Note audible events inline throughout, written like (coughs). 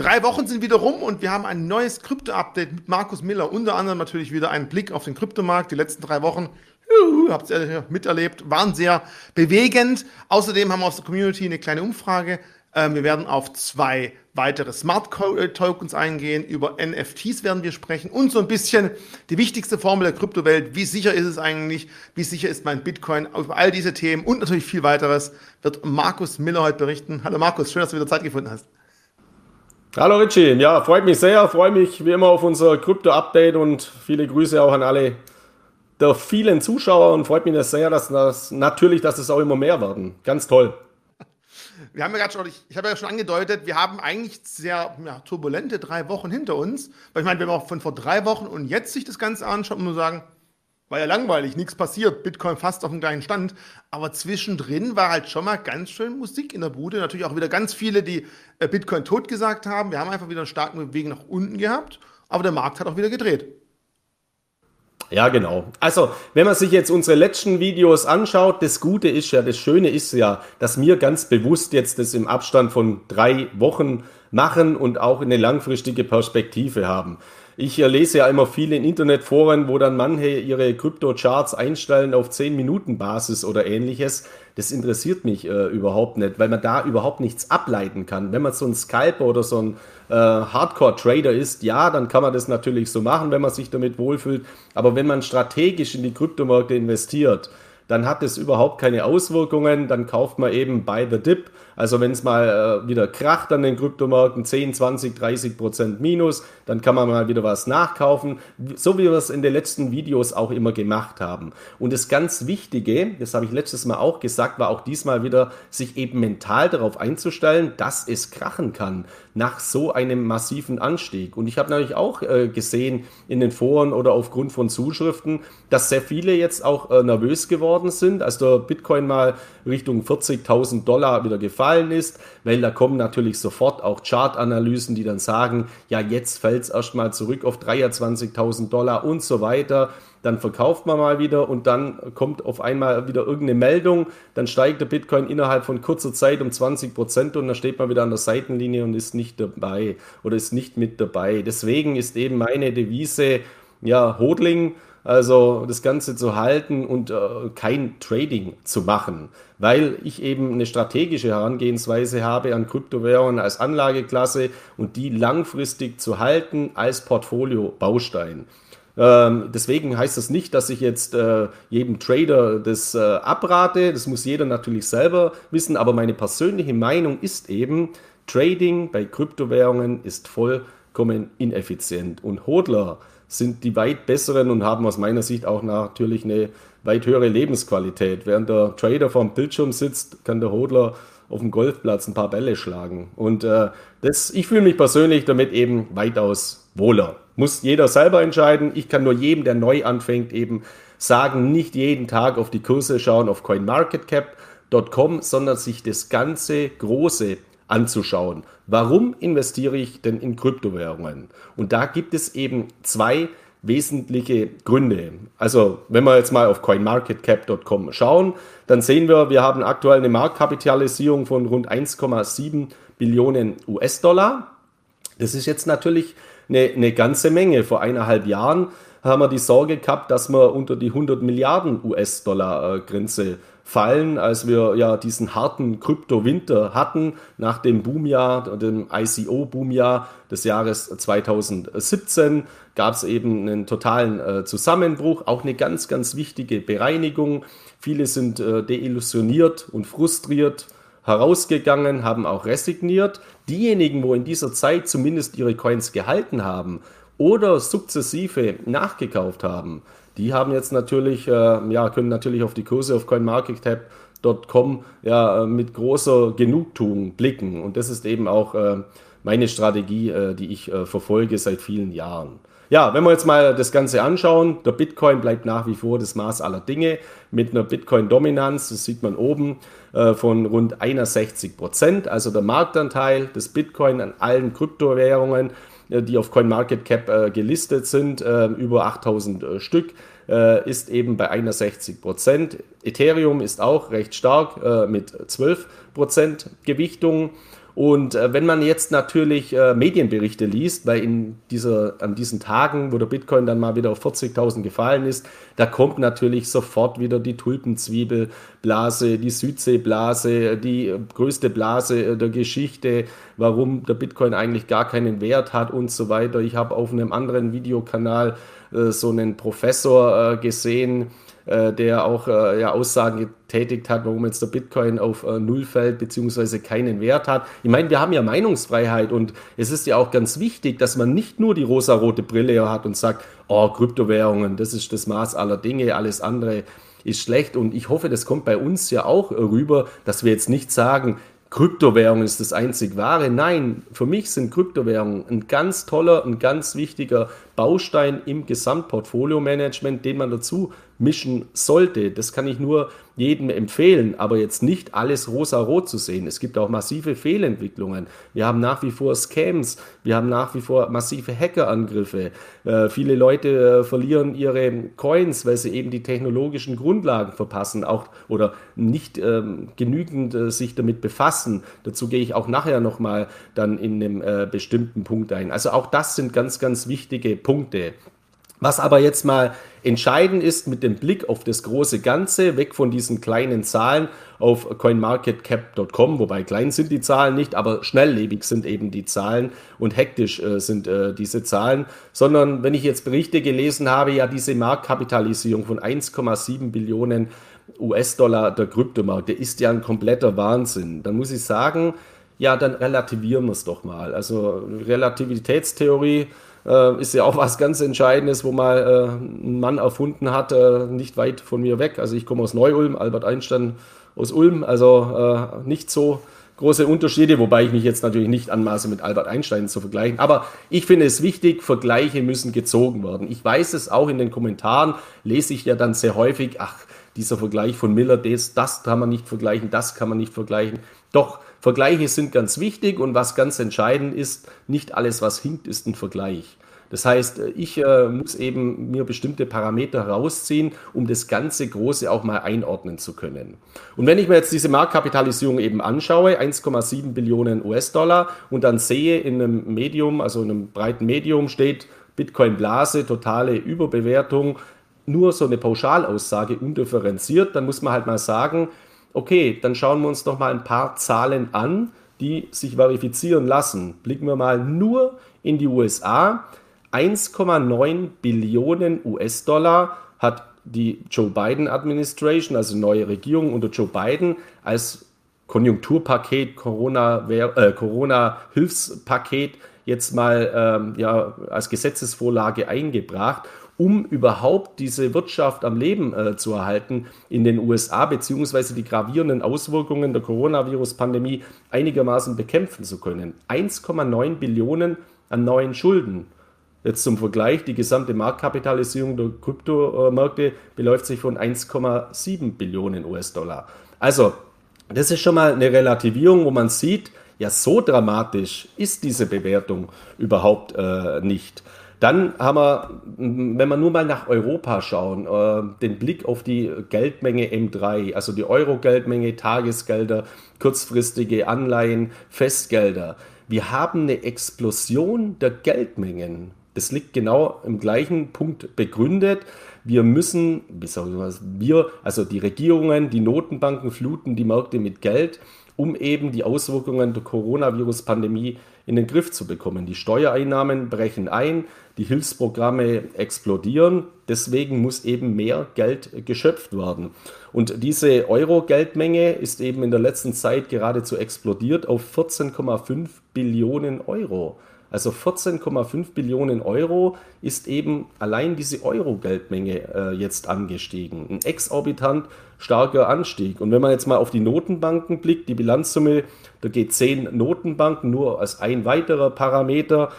Drei Wochen sind wieder rum und wir haben ein neues Krypto-Update mit Markus Miller. Unter anderem natürlich wieder einen Blick auf den Kryptomarkt. Die letzten drei Wochen, habt ihr miterlebt, waren sehr bewegend. Außerdem haben wir aus der Community eine kleine Umfrage. Ähm, wir werden auf zwei weitere Smart Tokens eingehen. Über NFTs werden wir sprechen und so ein bisschen die wichtigste Formel der Kryptowelt. Wie sicher ist es eigentlich? Wie sicher ist mein Bitcoin? Über all diese Themen und natürlich viel weiteres wird Markus Miller heute berichten. Hallo Markus, schön, dass du wieder Zeit gefunden hast. Hallo Richie, ja, freut mich sehr, freue mich wie immer auf unser Krypto-Update und viele Grüße auch an alle der vielen Zuschauer und freut mich sehr, dass das natürlich, dass es auch immer mehr werden. Ganz toll. Wir haben ja gerade schon, ich, ich habe ja schon angedeutet, wir haben eigentlich sehr ja, turbulente drei Wochen hinter uns. Weil ich meine, wenn man auch von vor drei Wochen und jetzt sich das Ganze anschaut, muss man sagen, war ja langweilig, nichts passiert, Bitcoin fast auf dem gleichen Stand. Aber zwischendrin war halt schon mal ganz schön Musik in der Bude. Natürlich auch wieder ganz viele, die äh, Bitcoin tot gesagt haben. Wir haben einfach wieder einen starken Bewegung nach unten gehabt, aber der Markt hat auch wieder gedreht. Ja, genau. Also, wenn man sich jetzt unsere letzten Videos anschaut, das Gute ist ja, das Schöne ist ja, dass wir ganz bewusst jetzt das im Abstand von drei Wochen machen und auch eine langfristige Perspektive haben. Ich lese ja immer viele in Internetforen, wo dann manche ihre Krypto-Charts einstellen auf 10-Minuten-Basis oder ähnliches. Das interessiert mich äh, überhaupt nicht, weil man da überhaupt nichts ableiten kann. Wenn man so ein Scalper oder so ein äh, Hardcore-Trader ist, ja, dann kann man das natürlich so machen, wenn man sich damit wohlfühlt. Aber wenn man strategisch in die Kryptomärkte investiert, dann hat es überhaupt keine Auswirkungen. Dann kauft man eben by the dip. Also wenn es mal äh, wieder kracht an den Kryptomärkten, 10, 20, 30 Prozent minus, dann kann man mal wieder was nachkaufen, so wie wir es in den letzten Videos auch immer gemacht haben. Und das ganz Wichtige, das habe ich letztes Mal auch gesagt, war auch diesmal wieder, sich eben mental darauf einzustellen, dass es krachen kann nach so einem massiven Anstieg. Und ich habe natürlich auch äh, gesehen in den Foren oder aufgrund von Zuschriften, dass sehr viele jetzt auch äh, nervös geworden sind, als der Bitcoin mal Richtung 40.000 Dollar wieder gefallen ist, weil da kommen natürlich sofort auch Chartanalysen, die dann sagen, ja, jetzt fällt es erstmal zurück auf 23.000 Dollar und so weiter. Dann verkauft man mal wieder und dann kommt auf einmal wieder irgendeine Meldung, dann steigt der Bitcoin innerhalb von kurzer Zeit um 20 Prozent und dann steht man wieder an der Seitenlinie und ist nicht dabei oder ist nicht mit dabei. Deswegen ist eben meine Devise, ja, Hodling, also das Ganze zu halten und äh, kein Trading zu machen, weil ich eben eine strategische Herangehensweise habe an Kryptowährungen als Anlageklasse und die langfristig zu halten als Portfolio-Baustein. Ähm, deswegen heißt das nicht, dass ich jetzt äh, jedem Trader das äh, abrate. Das muss jeder natürlich selber wissen. Aber meine persönliche Meinung ist eben, Trading bei Kryptowährungen ist vollkommen ineffizient. Und Hodler sind die weit besseren und haben aus meiner Sicht auch natürlich eine weit höhere Lebensqualität. Während der Trader vorm Bildschirm sitzt, kann der Hodler auf dem Golfplatz ein paar Bälle schlagen. Und äh, das, ich fühle mich persönlich damit eben weitaus wohler. Muss jeder selber entscheiden. Ich kann nur jedem, der neu anfängt, eben sagen, nicht jeden Tag auf die Kurse schauen auf CoinMarketCap.com, sondern sich das ganze Große anzuschauen. Warum investiere ich denn in Kryptowährungen? Und da gibt es eben zwei wesentliche Gründe. Also, wenn wir jetzt mal auf coinmarketcap.com schauen, dann sehen wir, wir haben aktuell eine Marktkapitalisierung von rund 1,7 Billionen US-Dollar. Das ist jetzt natürlich eine, eine ganze Menge. Vor eineinhalb Jahren haben wir die Sorge gehabt, dass wir unter die 100 Milliarden US-Dollar-Grenze fallen, als wir ja diesen harten Krypto-Winter hatten nach dem Boomjahr, dem ICO-Boomjahr des Jahres 2017 gab es eben einen totalen äh, Zusammenbruch, auch eine ganz, ganz wichtige Bereinigung. Viele sind äh, deillusioniert und frustriert herausgegangen, haben auch resigniert. Diejenigen, wo in dieser Zeit zumindest ihre Coins gehalten haben oder sukzessive nachgekauft haben, die haben jetzt natürlich, äh, ja, können natürlich auf die Kurse auf CoinMarketCap.com ja, äh, mit großer Genugtuung blicken. Und das ist eben auch äh, meine Strategie, äh, die ich verfolge seit vielen Jahren. Ja, wenn wir jetzt mal das Ganze anschauen, der Bitcoin bleibt nach wie vor das Maß aller Dinge mit einer Bitcoin-Dominanz, das sieht man oben, von rund 61 Prozent. Also der Marktanteil des Bitcoin an allen Kryptowährungen, die auf CoinMarketCap gelistet sind, über 8000 Stück äh, ist eben bei 61 Prozent. Ethereum ist auch recht stark äh, mit 12 Prozent Gewichtung. Und äh, wenn man jetzt natürlich äh, Medienberichte liest, weil in dieser, an diesen Tagen, wo der Bitcoin dann mal wieder auf 40.000 gefallen ist, da kommt natürlich sofort wieder die Tulpenzwiebelblase, die Südseeblase, die größte Blase der Geschichte, warum der Bitcoin eigentlich gar keinen Wert hat und so weiter. Ich habe auf einem anderen Videokanal äh, so einen Professor äh, gesehen, äh, der auch äh, ja, Aussagen getätigt hat, warum jetzt der Bitcoin auf äh, Null fällt, beziehungsweise keinen Wert hat. Ich meine, wir haben ja Meinungsfreiheit und es ist ja auch ganz wichtig, dass man nicht nur die rosarote Brille hat und sagt, oh, Kryptowährungen, das ist das Maß aller Dinge, alles andere ist schlecht. Und ich hoffe, das kommt bei uns ja auch rüber, dass wir jetzt nicht sagen, Kryptowährung ist das einzig wahre. Nein, für mich sind Kryptowährungen ein ganz toller, ein ganz wichtiger Baustein im Gesamtportfolio-Management, den man dazu mischen sollte. Das kann ich nur jedem empfehlen, aber jetzt nicht alles rosa-rot zu sehen. Es gibt auch massive Fehlentwicklungen. Wir haben nach wie vor Scams, wir haben nach wie vor massive Hackerangriffe. Äh, viele Leute äh, verlieren ihre Coins, weil sie eben die technologischen Grundlagen verpassen auch, oder nicht ähm, genügend äh, sich damit befassen. Dazu gehe ich auch nachher nochmal dann in einem äh, bestimmten Punkt ein. Also auch das sind ganz, ganz wichtige Punkte. Was aber jetzt mal entscheidend ist mit dem Blick auf das große Ganze, weg von diesen kleinen Zahlen auf coinmarketcap.com, wobei klein sind die Zahlen nicht, aber schnelllebig sind eben die Zahlen und hektisch äh, sind äh, diese Zahlen, sondern wenn ich jetzt Berichte gelesen habe, ja diese Marktkapitalisierung von 1,7 Billionen US-Dollar der Kryptomarkt, der ist ja ein kompletter Wahnsinn. Dann muss ich sagen, ja, dann relativieren wir es doch mal. Also Relativitätstheorie, äh, ist ja auch was ganz Entscheidendes, wo mal äh, ein Mann erfunden hat, äh, nicht weit von mir weg. Also ich komme aus Neu-Ulm, Albert Einstein aus Ulm, also äh, nicht so große Unterschiede, wobei ich mich jetzt natürlich nicht anmaße, mit Albert Einstein zu vergleichen. Aber ich finde es wichtig, Vergleiche müssen gezogen werden. Ich weiß es auch in den Kommentaren, lese ich ja dann sehr häufig, ach, dieser Vergleich von Miller, das, das kann man nicht vergleichen, das kann man nicht vergleichen. Doch, Vergleiche sind ganz wichtig und was ganz entscheidend ist, nicht alles, was hinkt, ist ein Vergleich. Das heißt, ich äh, muss eben mir bestimmte Parameter herausziehen, um das ganze Große auch mal einordnen zu können. Und wenn ich mir jetzt diese Marktkapitalisierung eben anschaue, 1,7 Billionen US-Dollar, und dann sehe in einem Medium, also in einem breiten Medium steht Bitcoin-Blase, totale Überbewertung, nur so eine Pauschalaussage undifferenziert, dann muss man halt mal sagen, Okay, dann schauen wir uns doch mal ein paar Zahlen an, die sich verifizieren lassen. Blicken wir mal nur in die USA. 1,9 Billionen US-Dollar hat die Joe Biden Administration, also neue Regierung unter Joe Biden, als Konjunkturpaket, Corona-Hilfspaket äh, Corona jetzt mal ähm, ja, als Gesetzesvorlage eingebracht um überhaupt diese Wirtschaft am Leben äh, zu erhalten in den USA, beziehungsweise die gravierenden Auswirkungen der Coronavirus-Pandemie einigermaßen bekämpfen zu können. 1,9 Billionen an neuen Schulden. Jetzt zum Vergleich, die gesamte Marktkapitalisierung der Kryptomärkte beläuft sich von 1,7 Billionen US-Dollar. Also, das ist schon mal eine Relativierung, wo man sieht, ja, so dramatisch ist diese Bewertung überhaupt äh, nicht. Dann haben wir, wenn wir nur mal nach Europa schauen, äh, den Blick auf die Geldmenge M3, also die Euro-Geldmenge, Tagesgelder, kurzfristige Anleihen, Festgelder. Wir haben eine Explosion der Geldmengen. Das liegt genau im gleichen Punkt begründet. Wir müssen, wir, wir, also die Regierungen, die Notenbanken fluten die Märkte mit Geld, um eben die Auswirkungen der Coronavirus-Pandemie in den Griff zu bekommen. Die Steuereinnahmen brechen ein, die Hilfsprogramme explodieren, deswegen muss eben mehr Geld geschöpft werden. Und diese Euro-Geldmenge ist eben in der letzten Zeit geradezu explodiert auf 14,5 Billionen Euro. Also 14,5 Billionen Euro ist eben allein diese Euro-Geldmenge äh, jetzt angestiegen. Ein exorbitant starker Anstieg. Und wenn man jetzt mal auf die Notenbanken blickt, die Bilanzsumme der G10 Notenbanken nur als ein weiterer Parameter,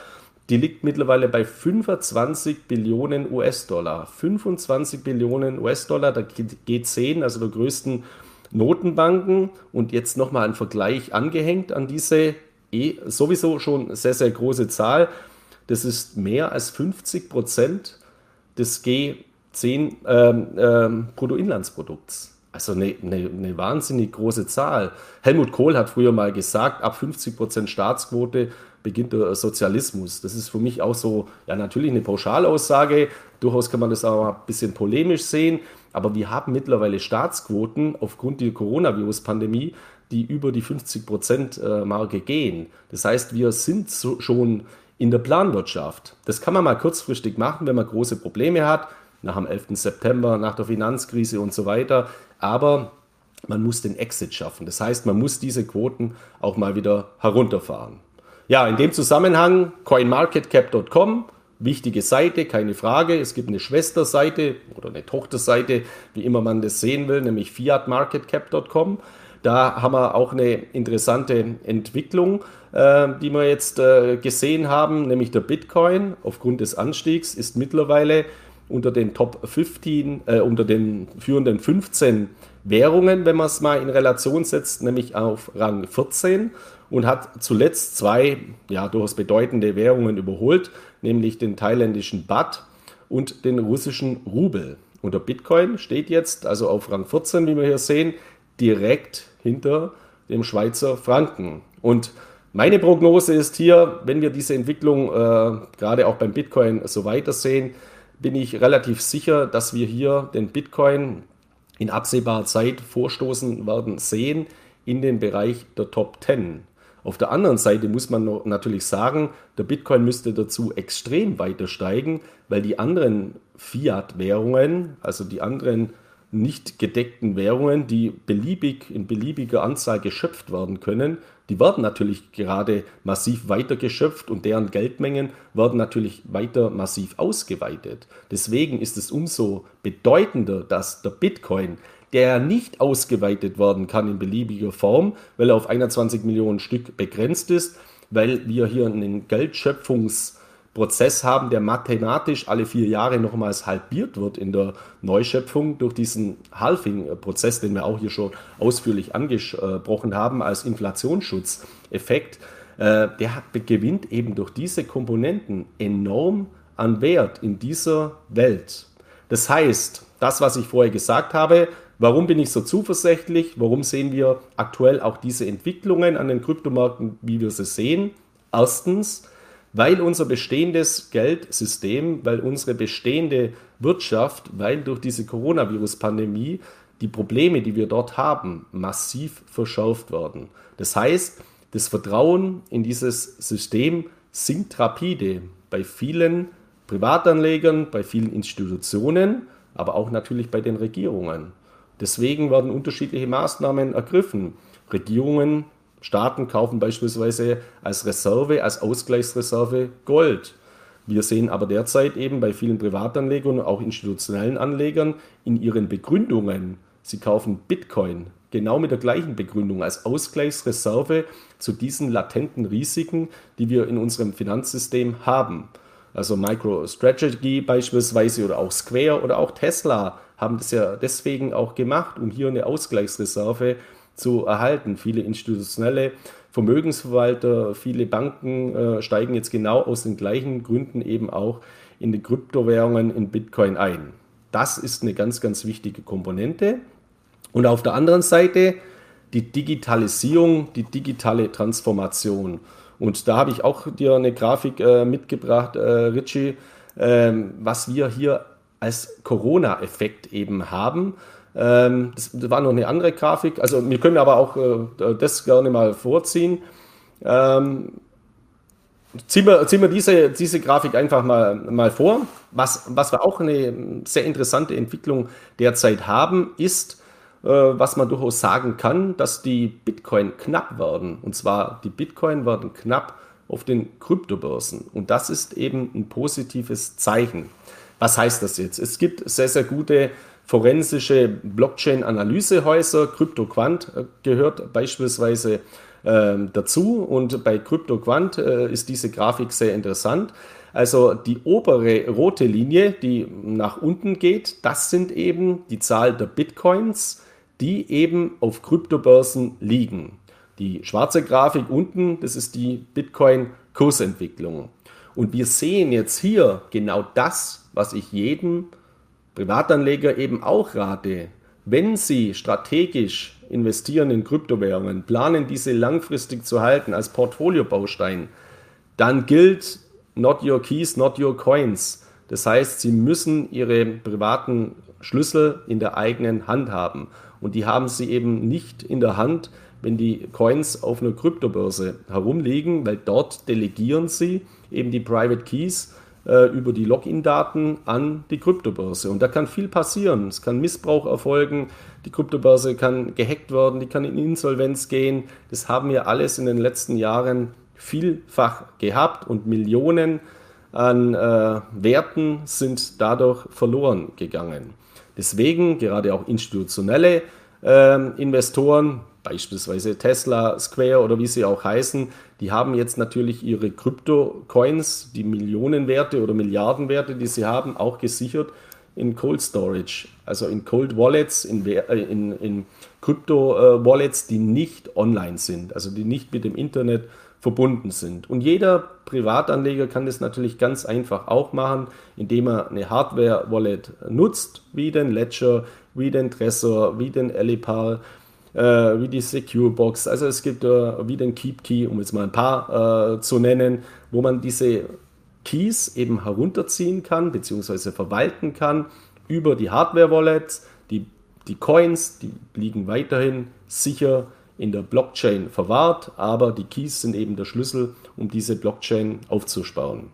die liegt mittlerweile bei 25 Billionen US-Dollar. 25 Billionen US-Dollar der G10, also der größten Notenbanken. Und jetzt nochmal ein Vergleich angehängt an diese eh sowieso schon sehr, sehr große Zahl. Das ist mehr als 50 Prozent des G10 ähm, ähm, Bruttoinlandsprodukts. Also eine, eine, eine, wahnsinnig große Zahl. Helmut Kohl hat früher mal gesagt, ab 50 Prozent Staatsquote beginnt der Sozialismus. Das ist für mich auch so, ja natürlich eine Pauschalaussage, durchaus kann man das auch ein bisschen polemisch sehen, aber wir haben mittlerweile Staatsquoten aufgrund der Coronavirus-Pandemie, die über die 50 Prozent äh, Marke gehen. Das heißt, wir sind so schon in der Planwirtschaft. Das kann man mal kurzfristig machen, wenn man große Probleme hat, nach dem 11. September, nach der Finanzkrise und so weiter. Aber man muss den Exit schaffen. Das heißt, man muss diese Quoten auch mal wieder herunterfahren. Ja, in dem Zusammenhang coinmarketcap.com, wichtige Seite, keine Frage. Es gibt eine Schwesterseite oder eine Tochterseite, wie immer man das sehen will, nämlich fiatmarketcap.com. Da haben wir auch eine interessante Entwicklung, äh, die wir jetzt äh, gesehen haben, nämlich der Bitcoin aufgrund des Anstiegs ist mittlerweile unter den Top 15, äh, unter den führenden 15 Währungen, wenn man es mal in Relation setzt, nämlich auf Rang 14 und hat zuletzt zwei ja, durchaus bedeutende Währungen überholt, nämlich den thailändischen Baht und den russischen Rubel. Und der Bitcoin steht jetzt also auf Rang 14, wie wir hier sehen, direkt hinter dem Schweizer Franken. Und meine Prognose ist hier, wenn wir diese Entwicklung äh, gerade auch beim Bitcoin so weitersehen, bin ich relativ sicher, dass wir hier den Bitcoin in absehbarer Zeit vorstoßen werden sehen in den Bereich der Top 10. Auf der anderen Seite muss man natürlich sagen, der Bitcoin müsste dazu extrem weiter steigen, weil die anderen Fiat-Währungen, also die anderen nicht gedeckten Währungen, die beliebig in beliebiger Anzahl geschöpft werden können, die werden natürlich gerade massiv weiter geschöpft und deren Geldmengen werden natürlich weiter massiv ausgeweitet. Deswegen ist es umso bedeutender, dass der Bitcoin, der nicht ausgeweitet werden kann in beliebiger Form, weil er auf 21 Millionen Stück begrenzt ist, weil wir hier einen Geldschöpfungs- Prozess haben, der mathematisch alle vier Jahre nochmals halbiert wird in der Neuschöpfung durch diesen Halving-Prozess, den wir auch hier schon ausführlich angesprochen haben als Inflationsschutzeffekt, äh, der gewinnt eben durch diese Komponenten enorm an Wert in dieser Welt. Das heißt, das, was ich vorher gesagt habe, warum bin ich so zuversichtlich, warum sehen wir aktuell auch diese Entwicklungen an den Kryptomärkten, wie wir sie sehen? Erstens, weil unser bestehendes Geldsystem, weil unsere bestehende Wirtschaft, weil durch diese Coronavirus-Pandemie die Probleme, die wir dort haben, massiv verschärft werden. Das heißt, das Vertrauen in dieses System sinkt rapide bei vielen Privatanlegern, bei vielen Institutionen, aber auch natürlich bei den Regierungen. Deswegen werden unterschiedliche Maßnahmen ergriffen. Regierungen Staaten kaufen beispielsweise als Reserve, als Ausgleichsreserve Gold. Wir sehen aber derzeit eben bei vielen Privatanlegern und auch institutionellen Anlegern in ihren Begründungen, sie kaufen Bitcoin genau mit der gleichen Begründung als Ausgleichsreserve zu diesen latenten Risiken, die wir in unserem Finanzsystem haben. Also MicroStrategy beispielsweise oder auch Square oder auch Tesla haben das ja deswegen auch gemacht, um hier eine Ausgleichsreserve zu erhalten. Viele institutionelle Vermögensverwalter, viele Banken äh, steigen jetzt genau aus den gleichen Gründen eben auch in die Kryptowährungen, in Bitcoin ein. Das ist eine ganz, ganz wichtige Komponente. Und auf der anderen Seite die Digitalisierung, die digitale Transformation. Und da habe ich auch dir eine Grafik äh, mitgebracht, äh, Richie, ähm, was wir hier als Corona-Effekt eben haben. Ähm, das, war noch eine andere Grafik. Also wir können aber auch äh, das gerne mal vorziehen. Ähm, ziehen wir, ziehen wir diese, diese Grafik einfach mal, mal vor. Was, was wir auch eine sehr interessante Entwicklung derzeit haben, ist, äh, was man durchaus sagen kann, dass die Bitcoin knapp werden. Und zwar die Bitcoin werden knapp auf den Kryptobörsen. Und das ist eben ein positives Zeichen. Was heißt das jetzt? Es gibt sehr, sehr gute forensische Blockchain-Analysehäuser. CryptoQuant äh, gehört beispielsweise äh, dazu und bei CryptoQuant äh, ist diese Grafik sehr interessant. Also die obere rote Linie, die nach unten geht, das sind eben die Zahl der Bitcoins, die eben auf Kryptobörsen liegen. Die schwarze Grafik unten, das ist die Bitcoin-Kursentwicklung. Und wir sehen jetzt hier genau das, was ich jedem Privatanleger eben auch rate, wenn Sie strategisch investieren in Kryptowährungen, planen diese langfristig zu halten als Portfoliobaustein, dann gilt not your keys, not your coins. Das heißt, Sie müssen Ihre privaten Schlüssel in der eigenen Hand haben. Und die haben Sie eben nicht in der Hand, wenn die Coins auf einer Kryptobörse herumliegen, weil dort delegieren Sie eben die Private Keys äh, über die Login-Daten an die Kryptobörse. Und da kann viel passieren. Es kann Missbrauch erfolgen, die Kryptobörse kann gehackt werden, die kann in Insolvenz gehen. Das haben wir alles in den letzten Jahren vielfach gehabt und Millionen an äh, Werten sind dadurch verloren gegangen. Deswegen gerade auch institutionelle äh, Investoren, beispielsweise Tesla, Square oder wie sie auch heißen, die haben jetzt natürlich ihre Krypto-Coins, die Millionenwerte oder Milliardenwerte, die sie haben, auch gesichert in Cold Storage, also in Cold Wallets, in, äh, in, in Krypto-Wallets, die nicht online sind, also die nicht mit dem Internet verbunden sind. Und jeder Privatanleger kann das natürlich ganz einfach auch machen, indem er eine Hardware-Wallet nutzt, wie den Ledger, wie den Trezor, wie den Elipal, äh, wie die Secure Box. Also es gibt äh, wie den Keep Key, um jetzt mal ein paar äh, zu nennen, wo man diese Keys eben herunterziehen kann bzw. verwalten kann über die Hardware-Wallets. Die, die Coins, die liegen weiterhin sicher in der Blockchain verwahrt, aber die Keys sind eben der Schlüssel, um diese Blockchain aufzusparen.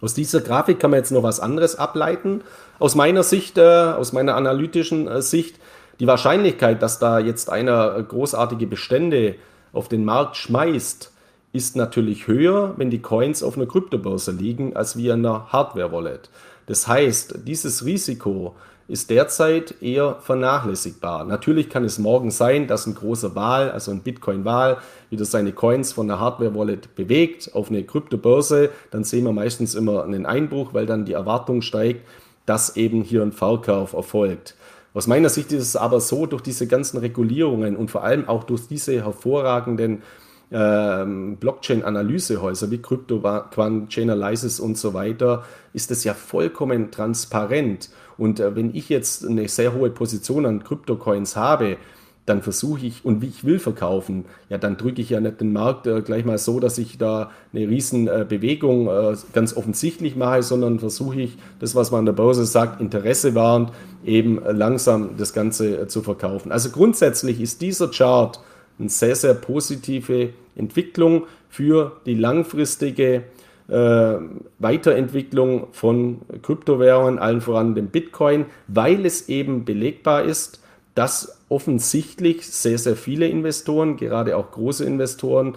Aus dieser Grafik kann man jetzt noch was anderes ableiten. Aus meiner Sicht, äh, aus meiner analytischen äh, Sicht, die Wahrscheinlichkeit, dass da jetzt einer großartige Bestände auf den Markt schmeißt, ist natürlich höher, wenn die Coins auf einer Kryptobörse liegen, als wie in einer Hardware-Wallet. Das heißt, dieses Risiko ist derzeit eher vernachlässigbar. Natürlich kann es morgen sein, dass ein großer Wahl, also ein Bitcoin-Wahl, wieder seine Coins von der Hardware-Wallet bewegt auf eine Kryptobörse. Dann sehen wir meistens immer einen Einbruch, weil dann die Erwartung steigt, dass eben hier ein Verkauf erfolgt. Aus meiner Sicht ist es aber so, durch diese ganzen Regulierungen und vor allem auch durch diese hervorragenden ähm, Blockchain-Analysehäuser wie CryptoQuant, Chainalysis und so weiter, ist es ja vollkommen transparent. Und äh, wenn ich jetzt eine sehr hohe Position an Kryptocoins habe, dann versuche ich und wie ich will verkaufen, ja, dann drücke ich ja nicht den Markt äh, gleich mal so, dass ich da eine riesen äh, Bewegung äh, ganz offensichtlich mache, sondern versuche ich das, was man an der Börse sagt, Interesse warnt, eben langsam das Ganze äh, zu verkaufen. Also grundsätzlich ist dieser Chart eine sehr, sehr positive Entwicklung für die langfristige äh, Weiterentwicklung von Kryptowährungen, allen voran dem Bitcoin, weil es eben belegbar ist, dass offensichtlich sehr, sehr viele Investoren, gerade auch große Investoren,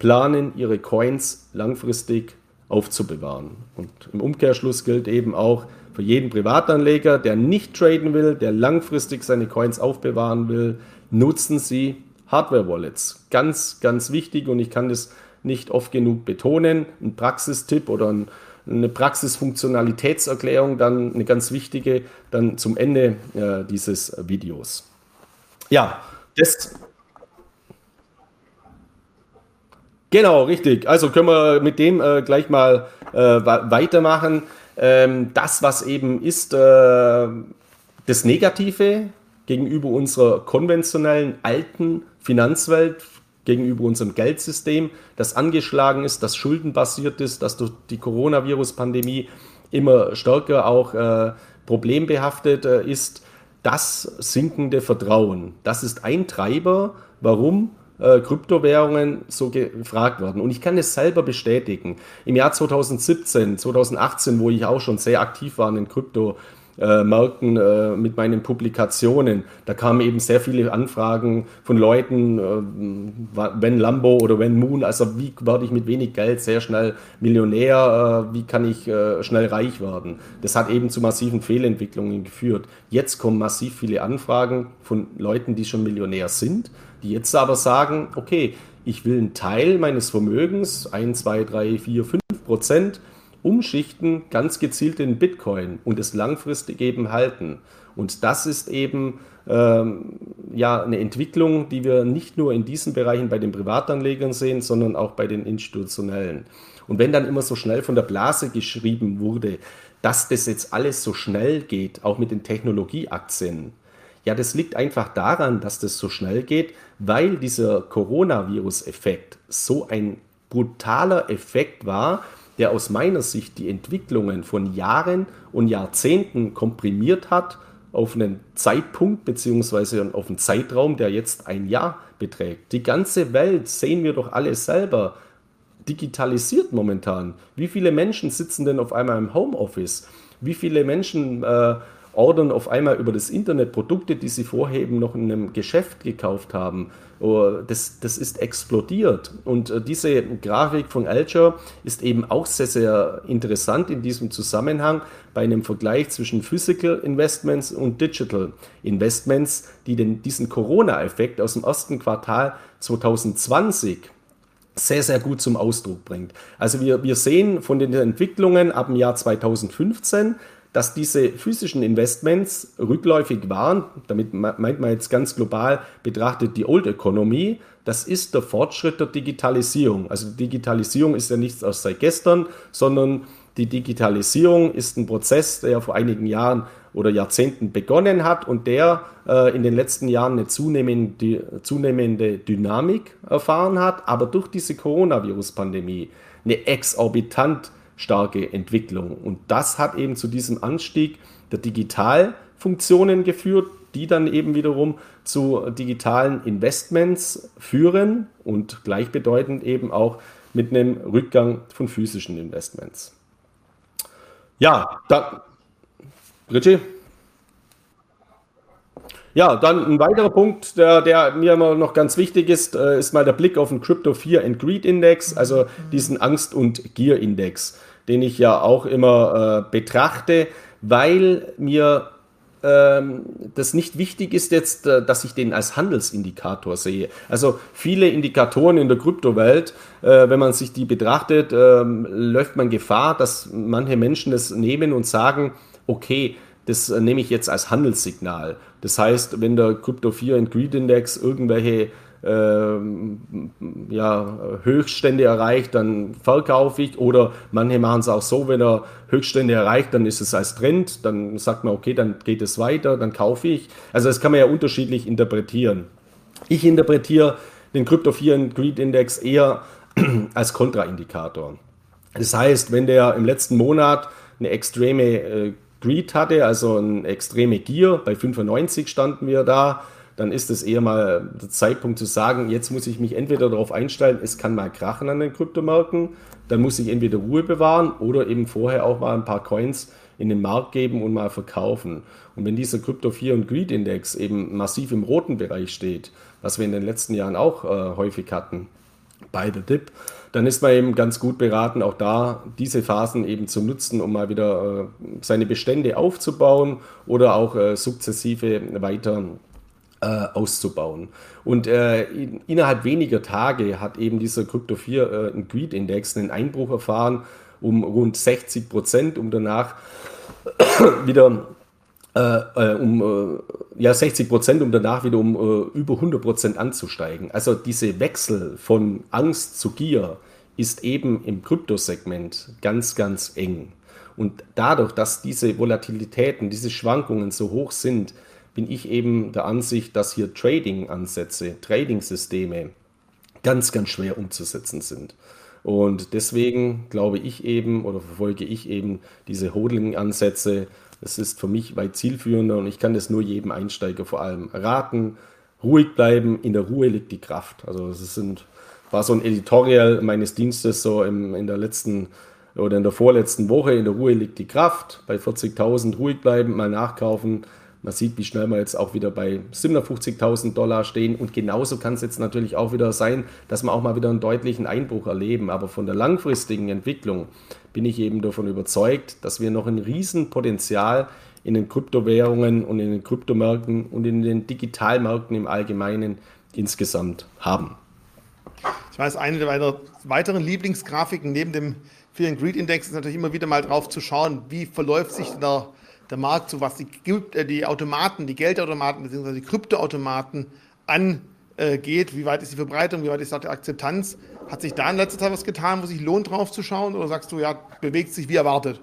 planen, ihre Coins langfristig aufzubewahren. Und im Umkehrschluss gilt eben auch für jeden Privatanleger, der nicht traden will, der langfristig seine Coins aufbewahren will, nutzen Sie Hardware-Wallets. Ganz, ganz wichtig und ich kann das nicht oft genug betonen. Ein Praxistipp oder ein, eine Praxisfunktionalitätserklärung, dann eine ganz wichtige, dann zum Ende äh, dieses Videos. Ja, das. Genau, richtig. Also können wir mit dem äh, gleich mal äh, weitermachen. Ähm, das, was eben ist, äh, das Negative gegenüber unserer konventionellen alten Finanzwelt, gegenüber unserem Geldsystem, das angeschlagen ist, das schuldenbasiert ist, das durch die Coronavirus-Pandemie immer stärker auch äh, problembehaftet äh, ist, das sinkende Vertrauen. Das ist ein Treiber, warum äh, Kryptowährungen so gefragt werden. Und ich kann es selber bestätigen. Im Jahr 2017, 2018, wo ich auch schon sehr aktiv war in den Krypto, äh, Märkten äh, mit meinen Publikationen. Da kamen eben sehr viele Anfragen von Leuten, äh, wenn Lambo oder wenn Moon, also wie werde ich mit wenig Geld sehr schnell Millionär, äh, wie kann ich äh, schnell reich werden. Das hat eben zu massiven Fehlentwicklungen geführt. Jetzt kommen massiv viele Anfragen von Leuten, die schon Millionär sind, die jetzt aber sagen, okay, ich will einen Teil meines Vermögens, 1, 2, 3, 4, 5 Prozent, umschichten, ganz gezielt in Bitcoin und es langfristig eben halten. Und das ist eben ähm, ja eine Entwicklung, die wir nicht nur in diesen Bereichen bei den Privatanlegern sehen, sondern auch bei den institutionellen. Und wenn dann immer so schnell von der Blase geschrieben wurde, dass das jetzt alles so schnell geht, auch mit den Technologieaktien, Ja, das liegt einfach daran, dass das so schnell geht, weil dieser Coronavirus-Effekt so ein brutaler Effekt war, der aus meiner Sicht die Entwicklungen von Jahren und Jahrzehnten komprimiert hat auf einen Zeitpunkt bzw. auf einen Zeitraum, der jetzt ein Jahr beträgt. Die ganze Welt, sehen wir doch alle selber, digitalisiert momentan. Wie viele Menschen sitzen denn auf einmal im Homeoffice? Wie viele Menschen äh, ordern auf einmal über das Internet Produkte, die sie vorher eben noch in einem Geschäft gekauft haben? Oh, das, das ist explodiert. Und äh, diese Grafik von Alger ist eben auch sehr, sehr interessant in diesem Zusammenhang bei einem Vergleich zwischen Physical Investments und Digital Investments, die den, diesen Corona-Effekt aus dem ersten Quartal 2020 sehr, sehr gut zum Ausdruck bringt. Also wir, wir sehen von den Entwicklungen ab dem Jahr 2015, dass diese physischen Investments rückläufig waren. Damit meint man jetzt ganz global betrachtet die Old Economy. Das ist der Fortschritt der Digitalisierung. Also Digitalisierung ist ja nichts aus seit gestern, sondern die Digitalisierung ist ein Prozess, der vor einigen Jahren oder Jahrzehnten begonnen hat und der äh, in den letzten Jahren eine zunehmende, zunehmende Dynamik erfahren hat, aber durch diese Coronavirus-Pandemie eine exorbitant starke Entwicklung. Und das hat eben zu diesem Anstieg der Digitalfunktionen geführt, die dann eben wiederum zu digitalen Investments führen und gleichbedeutend eben auch mit einem Rückgang von physischen Investments. Ja, da, Richie? Ja, dann ein weiterer Punkt, der, der mir immer noch ganz wichtig ist, äh, ist mal der Blick auf den Crypto Fear and Greed Index, also diesen Angst- und Gier-Index den ich ja auch immer äh, betrachte, weil mir ähm, das nicht wichtig ist jetzt, äh, dass ich den als Handelsindikator sehe. Also viele Indikatoren in der Kryptowelt, äh, wenn man sich die betrachtet, äh, läuft man Gefahr, dass manche Menschen das nehmen und sagen, okay, das äh, nehme ich jetzt als Handelssignal. Das heißt, wenn der Crypto 4 and Greed Index irgendwelche ja, Höchststände erreicht, dann verkaufe ich. Oder manche machen es auch so, wenn er Höchststände erreicht, dann ist es als Trend, dann sagt man, okay, dann geht es weiter, dann kaufe ich. Also das kann man ja unterschiedlich interpretieren. Ich interpretiere den Crypto 4 Greed Index eher (clears throat) als Kontraindikator. Das heißt, wenn der im letzten Monat eine extreme äh, Greed hatte, also eine extreme Gier, bei 95 standen wir da, dann ist es eher mal der Zeitpunkt zu sagen, jetzt muss ich mich entweder darauf einstellen, es kann mal krachen an den Kryptomärkten, dann muss ich entweder Ruhe bewahren oder eben vorher auch mal ein paar Coins in den Markt geben und mal verkaufen. Und wenn dieser Crypto 4 und Greed Index eben massiv im roten Bereich steht, was wir in den letzten Jahren auch äh, häufig hatten, bei der Dip, dann ist man eben ganz gut beraten, auch da diese Phasen eben zu nutzen, um mal wieder äh, seine Bestände aufzubauen oder auch äh, sukzessive weiter äh, auszubauen. Und äh, in, innerhalb weniger Tage hat eben dieser Crypto 4 äh, Greed Index einen Einbruch erfahren um rund 60 Prozent, um danach (coughs) wieder äh, äh, um äh, ja 60 Prozent, um danach wieder um über 100 Prozent anzusteigen. Also diese Wechsel von Angst zu Gier ist eben im Kryptosegment ganz, ganz eng. Und dadurch, dass diese Volatilitäten, diese Schwankungen so hoch sind, bin ich eben der Ansicht, dass hier Trading-Ansätze, Trading-Systeme ganz, ganz schwer umzusetzen sind. Und deswegen glaube ich eben oder verfolge ich eben diese Hodling-Ansätze. Das ist für mich weit zielführender und ich kann das nur jedem Einsteiger vor allem raten. Ruhig bleiben, in der Ruhe liegt die Kraft. Also das sind, war so ein Editorial meines Dienstes so im, in der letzten oder in der vorletzten Woche. In der Ruhe liegt die Kraft. Bei 40.000 ruhig bleiben, mal nachkaufen. Man sieht, wie schnell wir jetzt auch wieder bei 750.000 Dollar stehen. Und genauso kann es jetzt natürlich auch wieder sein, dass wir auch mal wieder einen deutlichen Einbruch erleben. Aber von der langfristigen Entwicklung bin ich eben davon überzeugt, dass wir noch ein Riesenpotenzial in den Kryptowährungen und in den Kryptomärkten und in den Digitalmärkten im Allgemeinen insgesamt haben. Ich weiß, eine der weiteren Lieblingsgrafiken neben dem and Greed Index ist natürlich immer wieder mal drauf zu schauen, wie verläuft sich der der Markt, so was die, äh, die Automaten, die Geldautomaten bzw. die Kryptoautomaten angeht, wie weit ist die Verbreitung, wie weit ist die Akzeptanz. Hat sich da in letzter Zeit was getan, wo sich lohnt drauf zu schauen oder sagst du, ja, bewegt sich wie erwartet?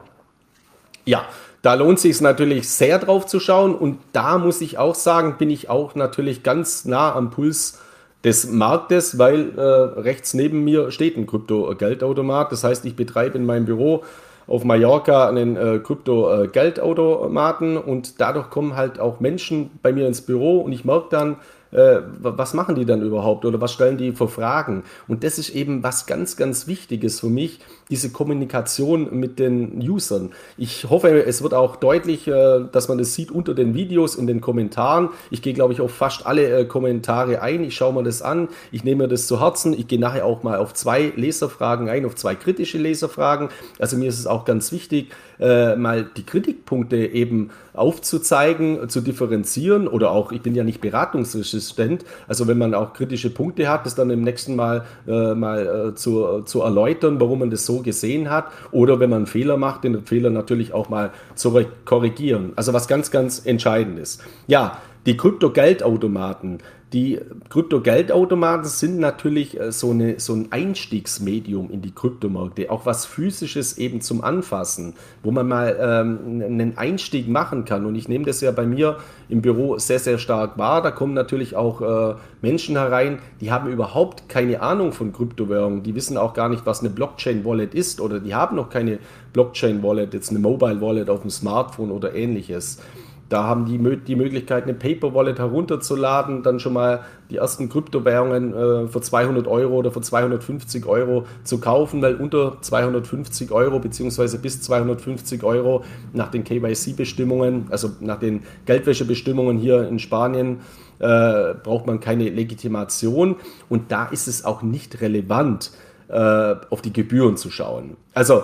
Ja, da lohnt sich natürlich sehr drauf zu schauen und da muss ich auch sagen, bin ich auch natürlich ganz nah am Puls des Marktes, weil äh, rechts neben mir steht ein Krypto-Geldautomat. Das heißt, ich betreibe in meinem Büro auf Mallorca einen äh, Krypto-Geldautomaten und dadurch kommen halt auch Menschen bei mir ins Büro und ich merke dann, äh, was machen die dann überhaupt oder was stellen die für Fragen? Und das ist eben was ganz, ganz Wichtiges für mich, diese Kommunikation mit den Usern. Ich hoffe, es wird auch deutlich, äh, dass man das sieht unter den Videos, in den Kommentaren. Ich gehe, glaube ich, auf fast alle äh, Kommentare ein. Ich schaue mir das an, ich nehme mir das zu Herzen. Ich gehe nachher auch mal auf zwei Leserfragen ein, auf zwei kritische Leserfragen. Also mir ist es auch ganz wichtig, mal die Kritikpunkte eben aufzuzeigen, zu differenzieren oder auch, ich bin ja nicht beratungsresistent, also wenn man auch kritische Punkte hat, das dann im nächsten Mal äh, mal äh, zu, zu erläutern, warum man das so gesehen hat oder wenn man einen Fehler macht, den Fehler natürlich auch mal zu korrigieren. Also was ganz, ganz entscheidend ist. Ja, die Krypto-Geldautomaten, die Krypto-Geldautomaten sind natürlich äh, so, eine, so ein Einstiegsmedium in die Kryptomärkte, auch was physisches eben zum Anfassen, wo man mal ähm, einen Einstieg machen kann. Und ich nehme das ja bei mir im Büro sehr, sehr stark wahr. Da kommen natürlich auch äh, Menschen herein, die haben überhaupt keine Ahnung von Kryptowährungen. Die wissen auch gar nicht, was eine Blockchain-Wallet ist oder die haben noch keine Blockchain-Wallet, jetzt eine Mobile-Wallet auf dem Smartphone oder ähnliches. Da haben die die Möglichkeit, eine Paper Wallet herunterzuladen, dann schon mal die ersten Kryptowährungen äh, für 200 Euro oder für 250 Euro zu kaufen, weil unter 250 Euro beziehungsweise bis 250 Euro nach den KYC-Bestimmungen, also nach den Geldwäschebestimmungen hier in Spanien, äh, braucht man keine Legitimation und da ist es auch nicht relevant, äh, auf die Gebühren zu schauen. Also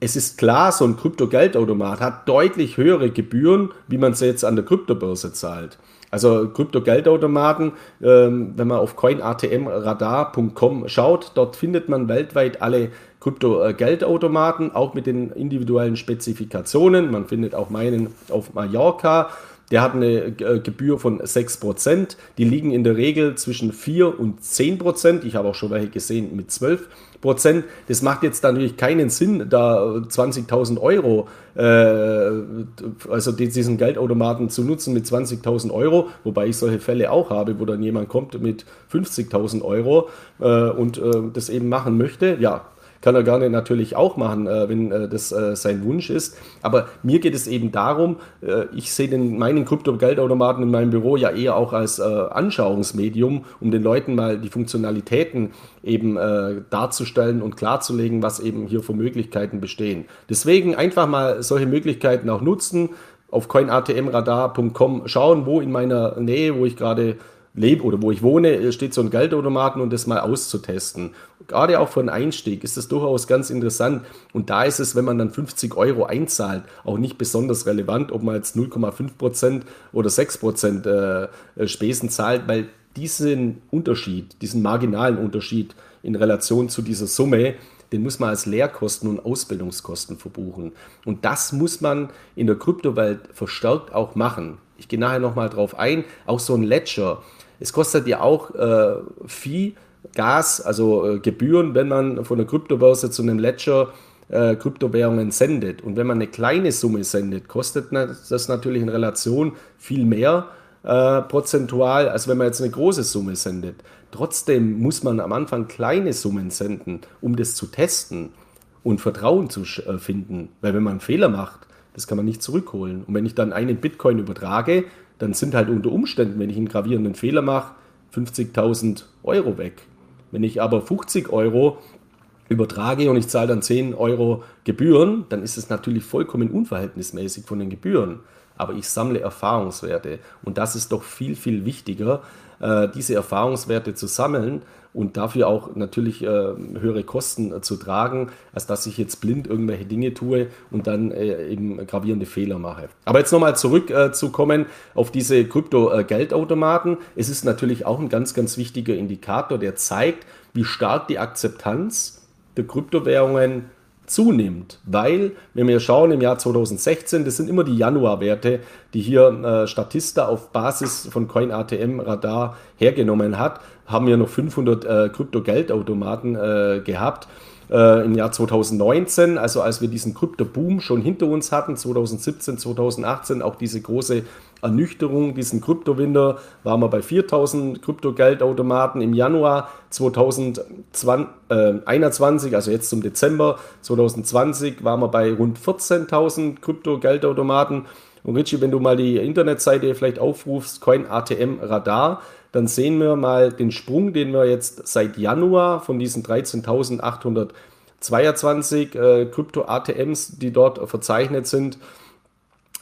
es ist klar, so ein Kryptogeldautomat hat deutlich höhere Gebühren, wie man sie jetzt an der Kryptobörse zahlt. Also Kryptogeldautomaten, ähm, wenn man auf coinatmradar.com schaut, dort findet man weltweit alle Kryptogeldautomaten, auch mit den individuellen Spezifikationen. Man findet auch meinen auf Mallorca. Der hat eine äh, Gebühr von 6%. Die liegen in der Regel zwischen 4 und 10%. Ich habe auch schon welche gesehen mit 12 Prozent. Das macht jetzt natürlich keinen Sinn, da 20.000 Euro, äh, also diesen Geldautomaten zu nutzen mit 20.000 Euro, wobei ich solche Fälle auch habe, wo dann jemand kommt mit 50.000 Euro äh, und äh, das eben machen möchte. Ja, kann er gerne natürlich auch machen, äh, wenn äh, das äh, sein Wunsch ist. Aber mir geht es eben darum, ich sehe meinen Krypto-Geldautomaten in meinem Büro ja eher auch als Anschauungsmedium, um den Leuten mal die Funktionalitäten eben darzustellen und klarzulegen, was eben hier für Möglichkeiten bestehen. Deswegen einfach mal solche Möglichkeiten auch nutzen, auf coinatmradar.com schauen, wo in meiner Nähe, wo ich gerade lebe oder wo ich wohne, steht so ein Geldautomaten und das mal auszutesten. Gerade auch für einen Einstieg ist das durchaus ganz interessant. Und da ist es, wenn man dann 50 Euro einzahlt, auch nicht besonders relevant, ob man jetzt 0,5% oder 6% äh, Spesen zahlt, weil diesen Unterschied, diesen marginalen Unterschied in Relation zu dieser Summe, den muss man als Lehrkosten und Ausbildungskosten verbuchen. Und das muss man in der Kryptowelt verstärkt auch machen. Ich gehe nachher nochmal drauf ein. Auch so ein Ledger, es kostet ja auch äh, Fee, Gas, also äh, Gebühren, wenn man von der Kryptobörse zu einem Ledger äh, Kryptowährungen sendet. Und wenn man eine kleine Summe sendet, kostet das natürlich in Relation viel mehr äh, prozentual, als wenn man jetzt eine große Summe sendet. Trotzdem muss man am Anfang kleine Summen senden, um das zu testen und Vertrauen zu äh, finden. Weil wenn man einen Fehler macht, das kann man nicht zurückholen. Und wenn ich dann einen Bitcoin übertrage, dann sind halt unter Umständen, wenn ich einen gravierenden Fehler mache, 50.000 Euro weg. Wenn ich aber 50 Euro übertrage und ich zahle dann 10 Euro Gebühren, dann ist es natürlich vollkommen unverhältnismäßig von den Gebühren. Aber ich sammle Erfahrungswerte und das ist doch viel, viel wichtiger, äh, diese Erfahrungswerte zu sammeln und dafür auch natürlich äh, höhere Kosten äh, zu tragen, als dass ich jetzt blind irgendwelche Dinge tue und dann äh, eben gravierende Fehler mache. Aber jetzt nochmal zurückzukommen äh, auf diese Krypto-Geldautomaten. Es ist natürlich auch ein ganz, ganz wichtiger Indikator, der zeigt, wie stark die Akzeptanz der Kryptowährungen zunimmt, weil, wenn wir schauen im Jahr 2016, das sind immer die Januarwerte, die hier äh, Statista auf Basis von CoinATM Radar hergenommen hat, haben wir noch 500 äh, Krypto-Geldautomaten äh, gehabt. äh, im Jahr 2019, also als wir diesen Krypto-Boom schon hinter uns hatten, 2017, 2018, auch diese große Ernüchterung, diesen Kryptowinter, waren wir bei 4000 Kryptogeldautomaten im Januar 2021, also jetzt zum Dezember 2020, waren wir bei rund 14.000 Kryptogeldautomaten. Und Richie, wenn du mal die Internetseite vielleicht aufrufst, Coin ATM Radar, dann sehen wir mal den Sprung, den wir jetzt seit Januar von diesen 13.822 äh, Krypto-ATMs, die dort verzeichnet sind,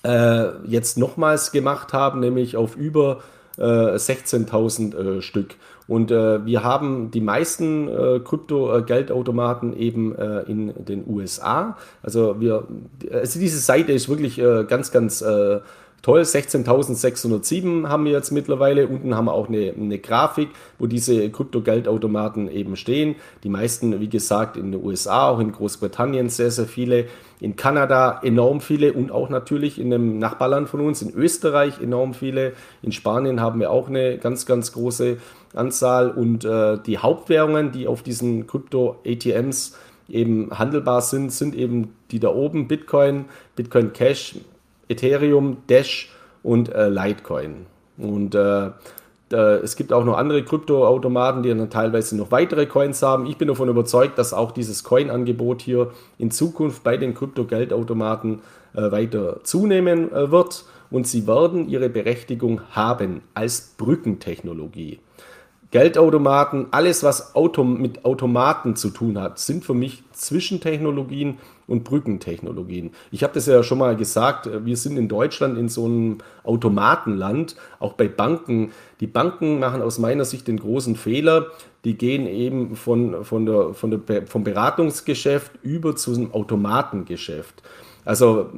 äh, jetzt nochmals gemacht haben, nämlich auf über äh, 16.000 äh, Stück. Und äh, wir haben die meisten äh, Krypto-Geldautomaten eben äh, in den USA. Also wir, also diese Seite ist wirklich äh, ganz, ganz äh, Toll, 16.607 haben wir jetzt mittlerweile. Unten haben wir auch eine, eine Grafik, wo diese Kryptogeldautomaten eben stehen. Die meisten, wie gesagt, in den USA, auch in Großbritannien sehr, sehr viele. In Kanada enorm viele und auch natürlich in einem Nachbarland von uns, in Österreich enorm viele. In Spanien haben wir auch eine ganz, ganz große Anzahl. Und äh, die Hauptwährungen, die auf diesen Krypto-ATMs eben handelbar sind, sind eben die da oben, Bitcoin, Bitcoin Cash, Ethereum, Dash und äh, Litecoin. Und äh, es gibt auch noch andere Kryptoautomaten, die dann teilweise noch weitere Coins haben. Ich bin davon überzeugt, dass auch dieses Coin-Angebot hier in Zukunft bei den Kryptogeldautomaten äh, weiter zunehmen äh, wird und sie werden ihre Berechtigung haben als Brückentechnologie. Geldautomaten, alles was Auto, mit Automaten zu tun hat, sind für mich Zwischentechnologien und Brückentechnologien. Ich habe das ja schon mal gesagt, wir sind in Deutschland in so einem Automatenland, auch bei Banken. Die Banken machen aus meiner Sicht den großen Fehler, die gehen eben von, von der, von der, vom Beratungsgeschäft über zu einem Automatengeschäft. Also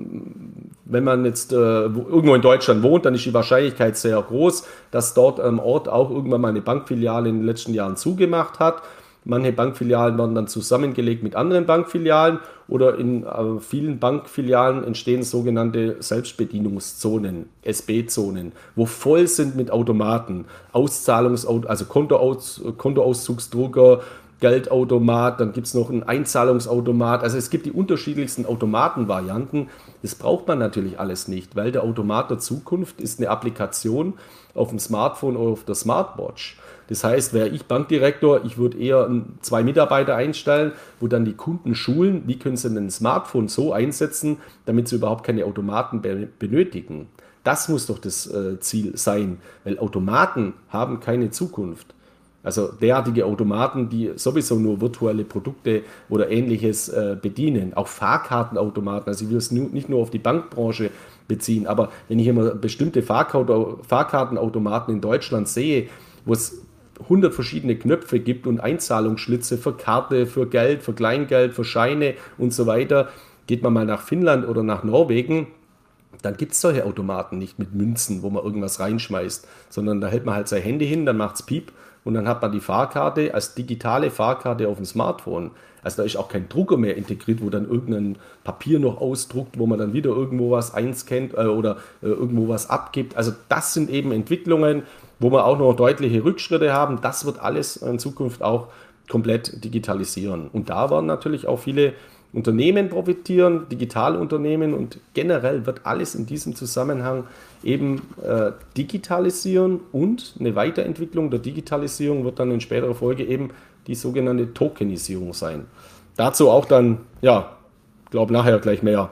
wenn man jetzt äh, irgendwo in Deutschland wohnt, dann ist die Wahrscheinlichkeit sehr groß, dass dort am Ort auch irgendwann mal eine Bankfiliale in den letzten Jahren zugemacht hat. Manche Bankfilialen werden dann zusammengelegt mit anderen Bankfilialen oder in äh, vielen Bankfilialen entstehen sogenannte Selbstbedienungszonen, SB-Zonen, wo voll sind mit Automaten, Auszahlungs also Kontoaus Kontoauszugsdrucker, Geldautomat, dann gibt es noch einen Einzahlungsautomat. Also es gibt die unterschiedlichsten Automatenvarianten. Das braucht man natürlich alles nicht, weil der Automat der Zukunft ist eine Applikation auf dem Smartphone oder auf der Smartwatch. Das heißt, wäre ich Bankdirektor, ich würde eher zwei Mitarbeiter einstellen, wo dann die Kunden schulen, wie können sie ein Smartphone so einsetzen, damit sie überhaupt keine Automaten benötigen. Das muss doch das äh, Ziel sein, weil Automaten haben keine Zukunft. Also derartige Automaten, die sowieso nur virtuelle Produkte oder ähnliches äh, bedienen. Auch Fahrkartenautomaten, also ich will es nicht nur auf die Bankbranche beziehen, aber wenn ich immer bestimmte Fahrkartenautomaten in Deutschland sehe, wo es 100 verschiedene Knöpfe gibt und Einzahlungsschlitze für Karte, für Geld, für Kleingeld, für Scheine und so weiter. Geht man mal nach Finnland oder nach Norwegen, dann gibt es solche Automaten nicht mit Münzen, wo man irgendwas reinschmeißt, sondern da hält man halt sein Handy hin, dann macht es Piep und dann hat man die Fahrkarte als digitale Fahrkarte auf dem Smartphone. Also da ist auch kein Drucker mehr integriert, wo dann irgendein Papier noch ausdruckt, wo man dann wieder irgendwo was einscannt äh, oder äh, irgendwo was abgibt. Also das sind eben Entwicklungen, wo wir auch noch deutliche Rückschritte haben. Das wird alles in Zukunft auch komplett digitalisieren. Und da werden natürlich auch viele Unternehmen profitieren, Digitalunternehmen und generell wird alles in diesem Zusammenhang eben äh, digitalisieren und eine Weiterentwicklung der Digitalisierung wird dann in späterer Folge eben die sogenannte Tokenisierung sein. Dazu auch dann, ja, glaube nachher gleich mehr.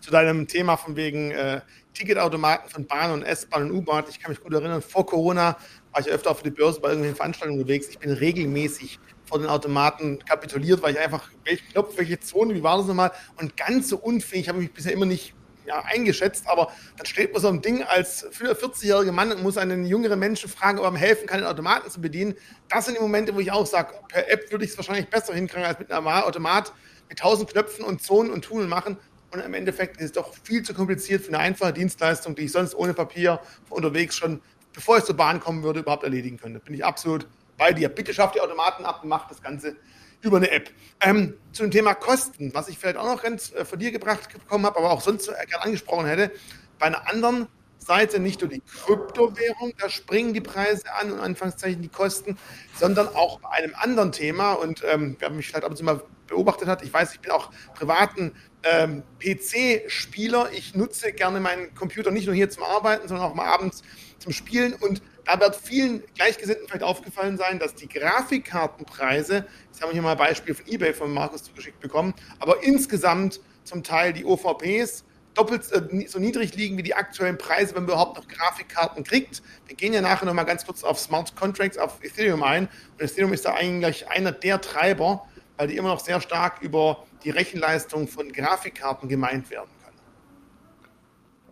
Zu deinem Thema von wegen äh, Ticketautomaten von Bahn und S-Bahn und U-Bahn. Ich kann mich gut erinnern, vor Corona war ich öfter auf die Börse bei irgendwelchen Veranstaltungen unterwegs. Ich bin regelmäßig vor den Automaten kapituliert, weil ich einfach, welchen Knopf, welche Zone, wie war das nochmal? Und ganz so unfähig habe ich mich bisher immer nicht ja, eingeschätzt, aber dann steht man so ein Ding als 40-jähriger Mann und muss einen jüngeren Menschen fragen, ob er ihm helfen kann, den Automaten zu bedienen. Das sind die Momente, wo ich auch sage, per App würde ich es wahrscheinlich besser hinkriegen als mit einem Automat mit tausend Knöpfen und Zonen und Tunneln machen. Und im Endeffekt ist es doch viel zu kompliziert für eine einfache Dienstleistung, die ich sonst ohne Papier unterwegs schon, bevor ich zur Bahn kommen würde, überhaupt erledigen könnte. Bin ich absolut bei dir. Bitte schafft die Automaten ab und macht das Ganze über eine App. Ähm, zu dem Thema Kosten, was ich vielleicht auch noch ganz äh, von dir gebracht bekommen habe, aber auch sonst äh, gerade angesprochen hätte. Bei einer anderen Seite nicht nur die Kryptowährung, da springen die Preise an und Anfangszeichen die Kosten, sondern auch bei einem anderen Thema. Und ähm, wer mich vielleicht ab und zu mal beobachtet hat, ich weiß, ich bin auch privaten ähm, PC-Spieler. Ich nutze gerne meinen Computer nicht nur hier zum Arbeiten, sondern auch mal abends zum Spielen. Und da wird vielen Gleichgesinnten vielleicht aufgefallen sein, dass die Grafikkartenpreise, jetzt haben wir hier mal ein Beispiel von eBay von Markus zugeschickt bekommen, aber insgesamt zum Teil die OVPs doppelt äh, so niedrig liegen wie die aktuellen Preise, wenn man überhaupt noch Grafikkarten kriegt. Wir gehen ja nachher nochmal ganz kurz auf Smart Contracts, auf Ethereum ein. Und Ethereum ist da eigentlich einer der Treiber, weil die immer noch sehr stark über die Rechenleistung von Grafikkarten gemeint werden können.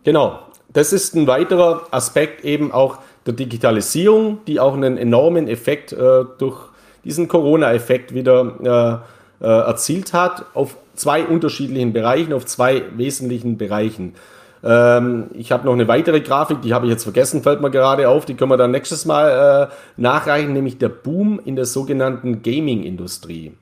Genau, das ist ein weiterer Aspekt eben auch der Digitalisierung, die auch einen enormen Effekt äh, durch diesen Corona-Effekt wieder äh, äh, erzielt hat auf zwei unterschiedlichen Bereichen, auf zwei wesentlichen Bereichen. Ähm, ich habe noch eine weitere Grafik, die habe ich jetzt vergessen, fällt mir gerade auf, die können wir dann nächstes Mal äh, nachreichen, nämlich der Boom in der sogenannten Gaming-Industrie.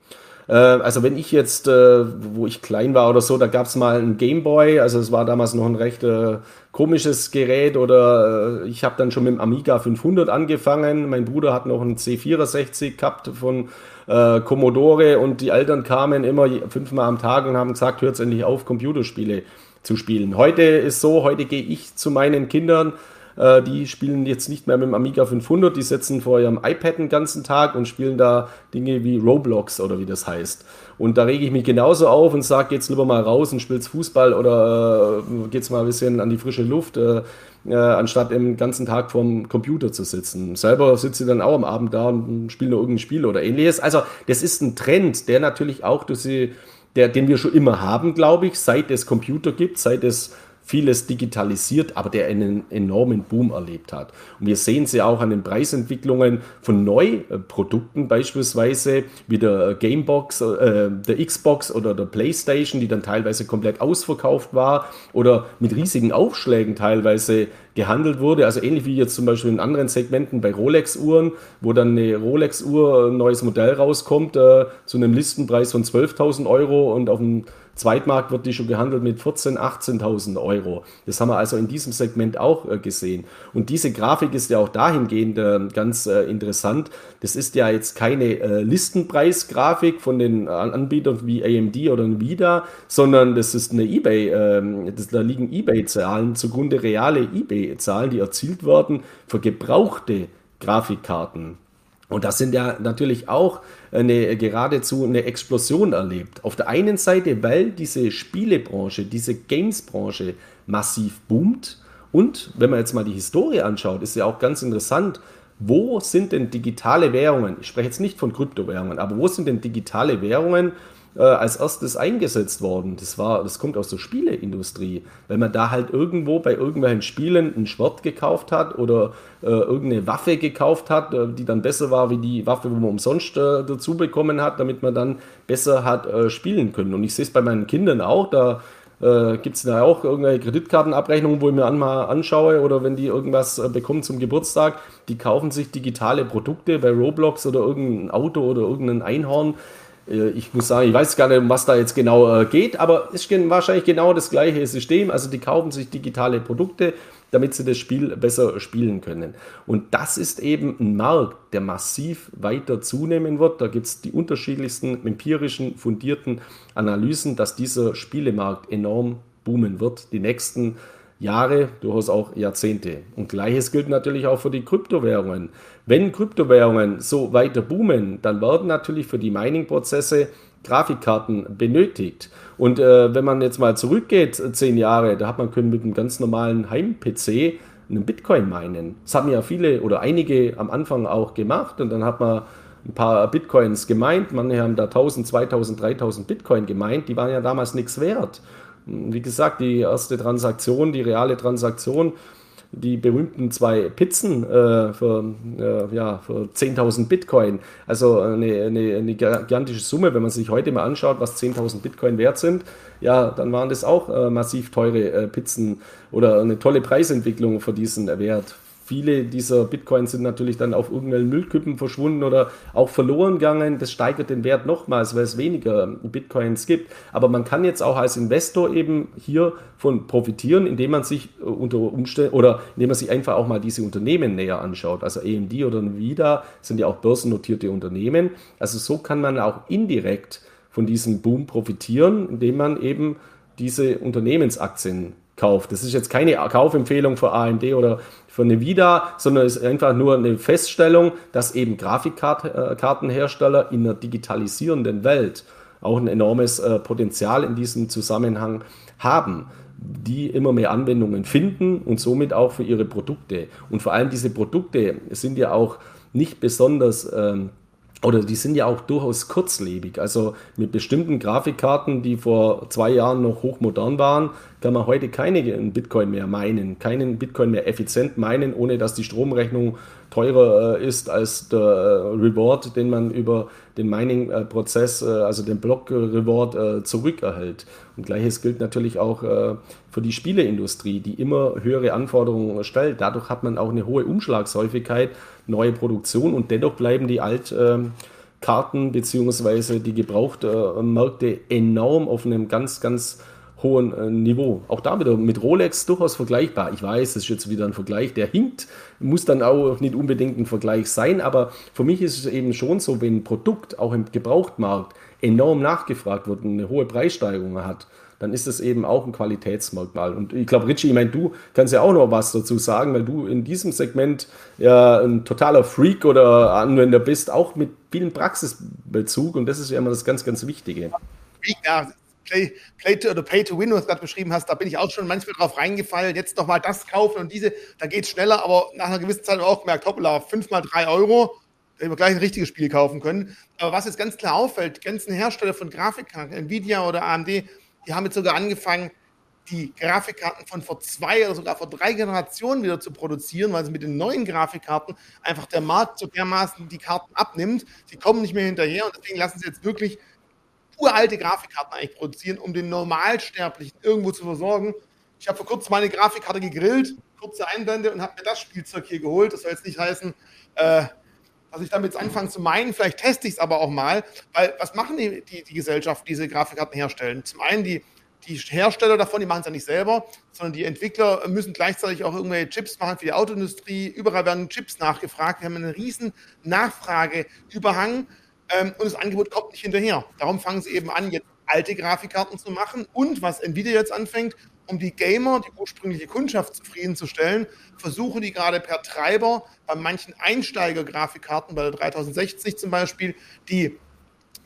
Äh, also wenn ich jetzt, äh, wo ich klein war oder so, da gab es mal einen Gameboy, also es war damals noch ein recht äh, komisches Gerät oder ich habe dann schon mit dem Amiga 500 angefangen. Mein Bruder hat noch einen C64 gehabt von Commodore und die Eltern kamen immer fünfmal am Tag und haben gesagt, hört endlich auf, Computerspiele zu spielen. Heute ist so, heute gehe ich zu meinen Kindern äh, die spielen jetzt nicht mehr mit dem Amiga 500, die sitzen vor ihrem iPad den ganzen Tag und spielen da Dinge wie Roblox oder wie das heißt. Und da rege ich mich genauso auf und sage, jetzt lieber mal raus und spielst Fußball oder äh, geht's mal ein bisschen an die frische Luft, äh, äh, anstatt den ganzen Tag vorm Computer zu sitzen. Selber sitze ich dann auch am Abend da und spiele nur irgendein Spiel oder ähnliches. Also das ist ein Trend, der natürlich auch durch die, der, den wir schon immer haben, glaube ich, seit es Computer gibt, seit es vieles digitalisiert, aber der einen enormen Boom erlebt hat. Und wir sehen sie auch an den Preisentwicklungen von Neuprodukten, beispielsweise wie der Gamebox, äh, der Xbox oder der PlayStation, die dann teilweise komplett ausverkauft war oder mit riesigen Aufschlägen teilweise gehandelt wurde. Also ähnlich wie jetzt zum Beispiel in anderen Segmenten bei Rolex-Uhren, wo dann eine Rolex-Uhr, ein neues Modell rauskommt, äh, zu einem Listenpreis von 12.000 Euro und auf dem Zweitmarkt wird die schon gehandelt mit 14.000, 18.000 Euro. Das haben wir also in diesem Segment auch äh, gesehen. Und diese Grafik ist ja auch dahingehend äh, ganz äh, interessant. Das ist ja jetzt keine Listenpreisgrafik von den Anbietern wie AMD oder Nvidia, sondern das ist eine eBay, ähm, da liegen eBay-Zahlen zugrunde, reale eBay-Zahlen, die erzielt werden für gebrauchte Grafikkarten. Und das sind ja natürlich auch eine, geradezu eine Explosion erlebt. Auf der einen Seite, weil diese Spielebranche, diese Gamesbranche massiv boomt. Und wenn man jetzt mal die Historie anschaut, ist ja auch ganz interessant, wo sind denn digitale Währungen, ich spreche jetzt nicht von Kryptowährungen, aber wo sind denn digitale Währungen äh, als erstes eingesetzt worden. Das war, das kommt aus der Spieleindustrie, weil man da halt irgendwo bei irgendwelchen Spielen ein Schwert gekauft hat oder äh, irgendeine Waffe gekauft hat, äh, die dann besser war wie die Waffe, wo man umsonst äh, dazu bekommen hat, damit man dann besser hat äh, spielen können. Und ich sehe es bei meinen Kindern auch, da äh, Gibt es da auch irgendwelche Kreditkartenabrechnungen, wo ich mir an, mal anschaue oder wenn die irgendwas äh, bekommen zum Geburtstag, die kaufen sich digitale Produkte bei Roblox oder irgendein Auto oder irgendein Einhorn. Äh, ich muss sagen, ich weiß gar nicht, um was da jetzt genau äh, geht, aber es ist wahrscheinlich genau das gleiche System. Also die kaufen sich digitale Produkte, damit sie das Spiel besser spielen können. Und das ist eben ein Markt, der massiv weiter zunehmen wird. Da gibt es die unterschiedlichsten empirischen, fundierten Analysen, dass dieser Spielemarkt enorm boomen wird, die nächsten Jahre, durchaus auch Jahrzehnte. Und gleiches gilt natürlich auch für die Kryptowährungen. Wenn Kryptowährungen so weiter boomen, dann werden natürlich für die Mining-Prozesse Grafikkarten benötigt. Und äh, wenn man jetzt mal zurückgeht, äh, zehn Jahre, da hat man können mit einem ganz normalen Heim-PC einen Bitcoin meinen. Das haben ja viele oder einige am Anfang auch gemacht und dann hat man ein paar Bitcoins gemeint. Manche haben da 1000, 2000, 3000 Bitcoin gemeint. Die waren ja damals nichts wert. Wie gesagt, die erste Transaktion, die reale Transaktion, die berühmten zwei Pizzen äh, für, äh, ja, für 10.000 Bitcoin. Also eine, eine, eine, gigantische Summe, wenn man sich heute mal anschaut, was 10.000 Bitcoin wert sind. Ja, dann waren das auch äh, massiv teure äh, Pizzen oder eine tolle Preisentwicklung für diesen Wert. Viele dieser Bitcoins sind natürlich dann auf irgendwelchen Müllkippen verschwunden oder auch verloren gegangen. Das steigert den Wert nochmals, weil es weniger Bitcoins gibt. Aber man kann jetzt auch als Investor eben hiervon profitieren, indem man sich äh, unter Umständen oder indem man sich einfach auch mal diese Unternehmen näher anschaut. Also AMD oder Nvidia sind ja auch börsennotierte Unternehmen. Also so kann man auch indirekt von diesem Boom profitieren, indem man eben diese Unternehmensaktien kauft. Das ist jetzt keine Kaufempfehlung für AMD oder für Nvidia, sondern es ist einfach nur eine Feststellung, dass eben Grafikkartenhersteller in einer digitalisierenden Welt auch ein enormes äh, Potenzial in diesem Zusammenhang haben, die immer mehr Anwendungen finden und somit auch für ihre Produkte. Und vor allem diese Produkte sind ja auch nicht besonders ähm, oder die sind ja auch durchaus kurzlebig. Also mit bestimmten Grafikkarten, die vor zwei Jahren noch hochmodern waren, kann man heute keine Bitcoin mehr meinen, keinen Bitcoin mehr effizient meinen, ohne dass die Stromrechnung teurer äh, ist als der äh, Reward, den man über den Mining-Prozess, äh, also den Block-Reward zurückerhält. Und gleiches gilt natürlich auch für die Spieleindustrie, die immer höhere Anforderungen stellt. Dadurch hat man auch eine hohe Umschlagshäufigkeit, neue Produktion und dennoch bleiben die Altkarten bzw. die Gebrauchtmärkte enorm auf einem ganz, ganz hohen äh, Niveau. Auch da wieder mit Rolex durchaus vergleichbar. Ich weiß, das ist jetzt wieder ein Vergleich, der hinkt, muss dann auch nicht unbedingt ein Vergleich sein, aber für mich ist es eben schon so, wenn ein Produkt auch im Gebrauchtmarkt enorm nachgefragt wird und eine hohe Preissteigerung hat, dann ist das eben auch ein Qualitätsmerkmal. Und ich glaube, Richie, ich meine, du kannst ja auch noch was dazu sagen, weil du in diesem Segment ja ein totaler Freak oder Anwender bist, auch mit vielen Praxisbezug. Und das ist ja immer das ganz, ganz Wichtige. Ja, Play, Play to, oder Pay to Win, was du gerade beschrieben hast, da bin ich auch schon manchmal drauf reingefallen, jetzt nochmal das kaufen und diese, da geht es schneller, aber nach einer gewissen Zeit habe ich auch gemerkt, hoppla, 5 mal 3 Euro, hätten wir gleich ein richtiges Spiel kaufen können. Aber was jetzt ganz klar auffällt, die ganzen Hersteller von Grafikkarten, Nvidia oder AMD, die haben jetzt sogar angefangen, die Grafikkarten von vor zwei oder sogar vor drei Generationen wieder zu produzieren, weil sie mit den neuen Grafikkarten einfach der Markt so dermaßen die Karten abnimmt. Sie kommen nicht mehr hinterher und deswegen lassen sie jetzt wirklich uralte Grafikkarten eigentlich produzieren, um den Normalsterblichen irgendwo zu versorgen. Ich habe vor kurzem meine Grafikkarte gegrillt, kurze Einblende und habe mir das Spielzeug hier geholt. Das soll jetzt nicht heißen, äh, dass ich damit anfange zu meinen. Vielleicht teste ich es aber auch mal, weil was machen die, die, die Gesellschaften, die diese Grafikkarten herstellen? Zum einen die, die Hersteller davon, die machen es ja nicht selber, sondern die Entwickler müssen gleichzeitig auch irgendwelche Chips machen für die Autoindustrie. Überall werden Chips nachgefragt. Wir haben einen riesen Nachfrageüberhang ähm, und das Angebot kommt nicht hinterher. Darum fangen sie eben an, jetzt alte Grafikkarten zu machen und was Nvidia jetzt anfängt, um die Gamer, die ursprüngliche Kundschaft zufriedenzustellen, versuchen die gerade per Treiber bei manchen Einsteiger-Grafikkarten, bei der 3060 zum Beispiel, die,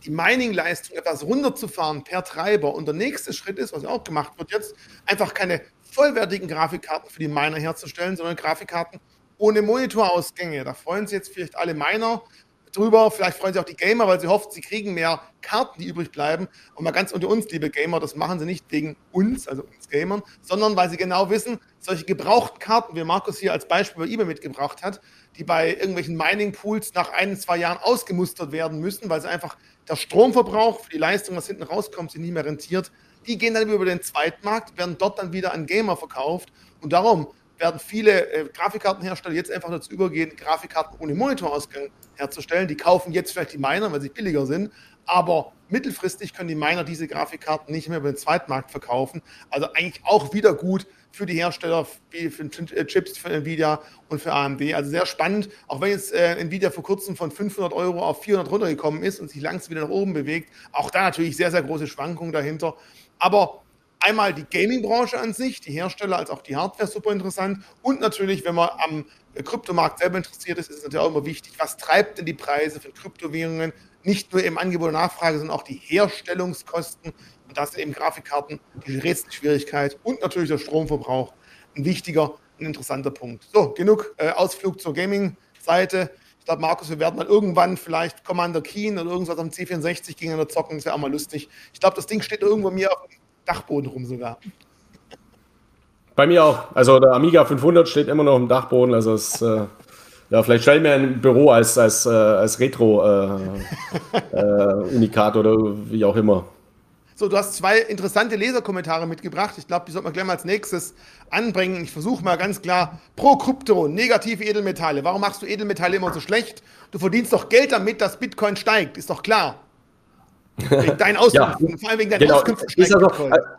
die Mining-Leistung etwas runterzufahren per Treiber. Und der nächste Schritt ist, was auch gemacht wird jetzt, einfach keine vollwertigen Grafikkarten für die Miner herzustellen, sondern Grafikkarten ohne Monitorausgänge. Da freuen sich jetzt vielleicht alle Miner, drüber. Vielleicht freuen sich auch die Gamer, weil sie hoffen, sie kriegen mehr Karten, die übrig bleiben. Und mal ganz unter uns, liebe Gamer, das machen sie nicht wegen uns, also uns Gamern, sondern weil sie genau wissen, solche gebrauchten Karten, wie Markus hier als Beispiel bei eBay mitgebracht hat, die bei irgendwelchen Mining-Pools nach ein, zwei Jahren ausgemustert werden müssen, weil sie einfach der Stromverbrauch für die Leistung, was hinten rauskommt, sie nicht mehr rentiert. Die gehen dann über den Zweitmarkt, werden dort dann wieder an Gamer verkauft. Und darum werden viele äh, Grafikkartenhersteller jetzt einfach dazu übergehen, Grafikkarten ohne Monitorausgang herzustellen. Die kaufen jetzt vielleicht die Miner, weil sie billiger sind, aber mittelfristig können die Miner diese Grafikkarten nicht mehr über den Zweitmarkt verkaufen. Also eigentlich auch wieder gut für die Hersteller, wie für äh, Chips für Nvidia und für AMD. Also sehr spannend, auch wenn jetzt äh, Nvidia vor kurzem von 500 Euro auf 400 runtergekommen ist und sich langsam wieder nach oben bewegt. Auch da natürlich sehr, sehr große Schwankungen dahinter. Aber einmal die Gaming-Branche an sich, die Hersteller als auch die Hardware super interessant und natürlich, wenn man am Kryptomarkt selber interessiert ist, ist es natürlich auch immer wichtig, was treibt denn die Preise von Kryptowährungen, nicht nur im Angebot und Nachfrage, sondern auch die Herstellungskosten und das eben Grafikkarten, die Rätselschwierigkeit und natürlich der Stromverbrauch ein wichtiger und interessanter Punkt. So, genug äh, Ausflug zur Gaming-Seite. Ich glaube, Markus, wir werden mal irgendwann vielleicht Commander Keen oder irgendwas am C64 gegeneinander zocken. Das wäre auch mal lustig. Ich glaube, das Ding steht irgendwo mir auf dem Dachboden rum sogar. Bei mir auch. Also der Amiga 500 steht immer noch im Dachboden. Also es, äh, ja, vielleicht stellen wir ein Büro als, als, äh, als Retro-Unikat äh, (laughs) äh oder wie auch immer. So, du hast zwei interessante Leserkommentare mitgebracht. Ich glaube, die sollten wir gleich mal als nächstes anbringen. Ich versuche mal ganz klar. Pro Krypto, negative Edelmetalle. Warum machst du Edelmetalle immer so schlecht? Du verdienst doch Geld damit, dass Bitcoin steigt. Ist doch klar. Deinen Auskünften, ja, vor allem wegen deinen genau. Auskünften. Also,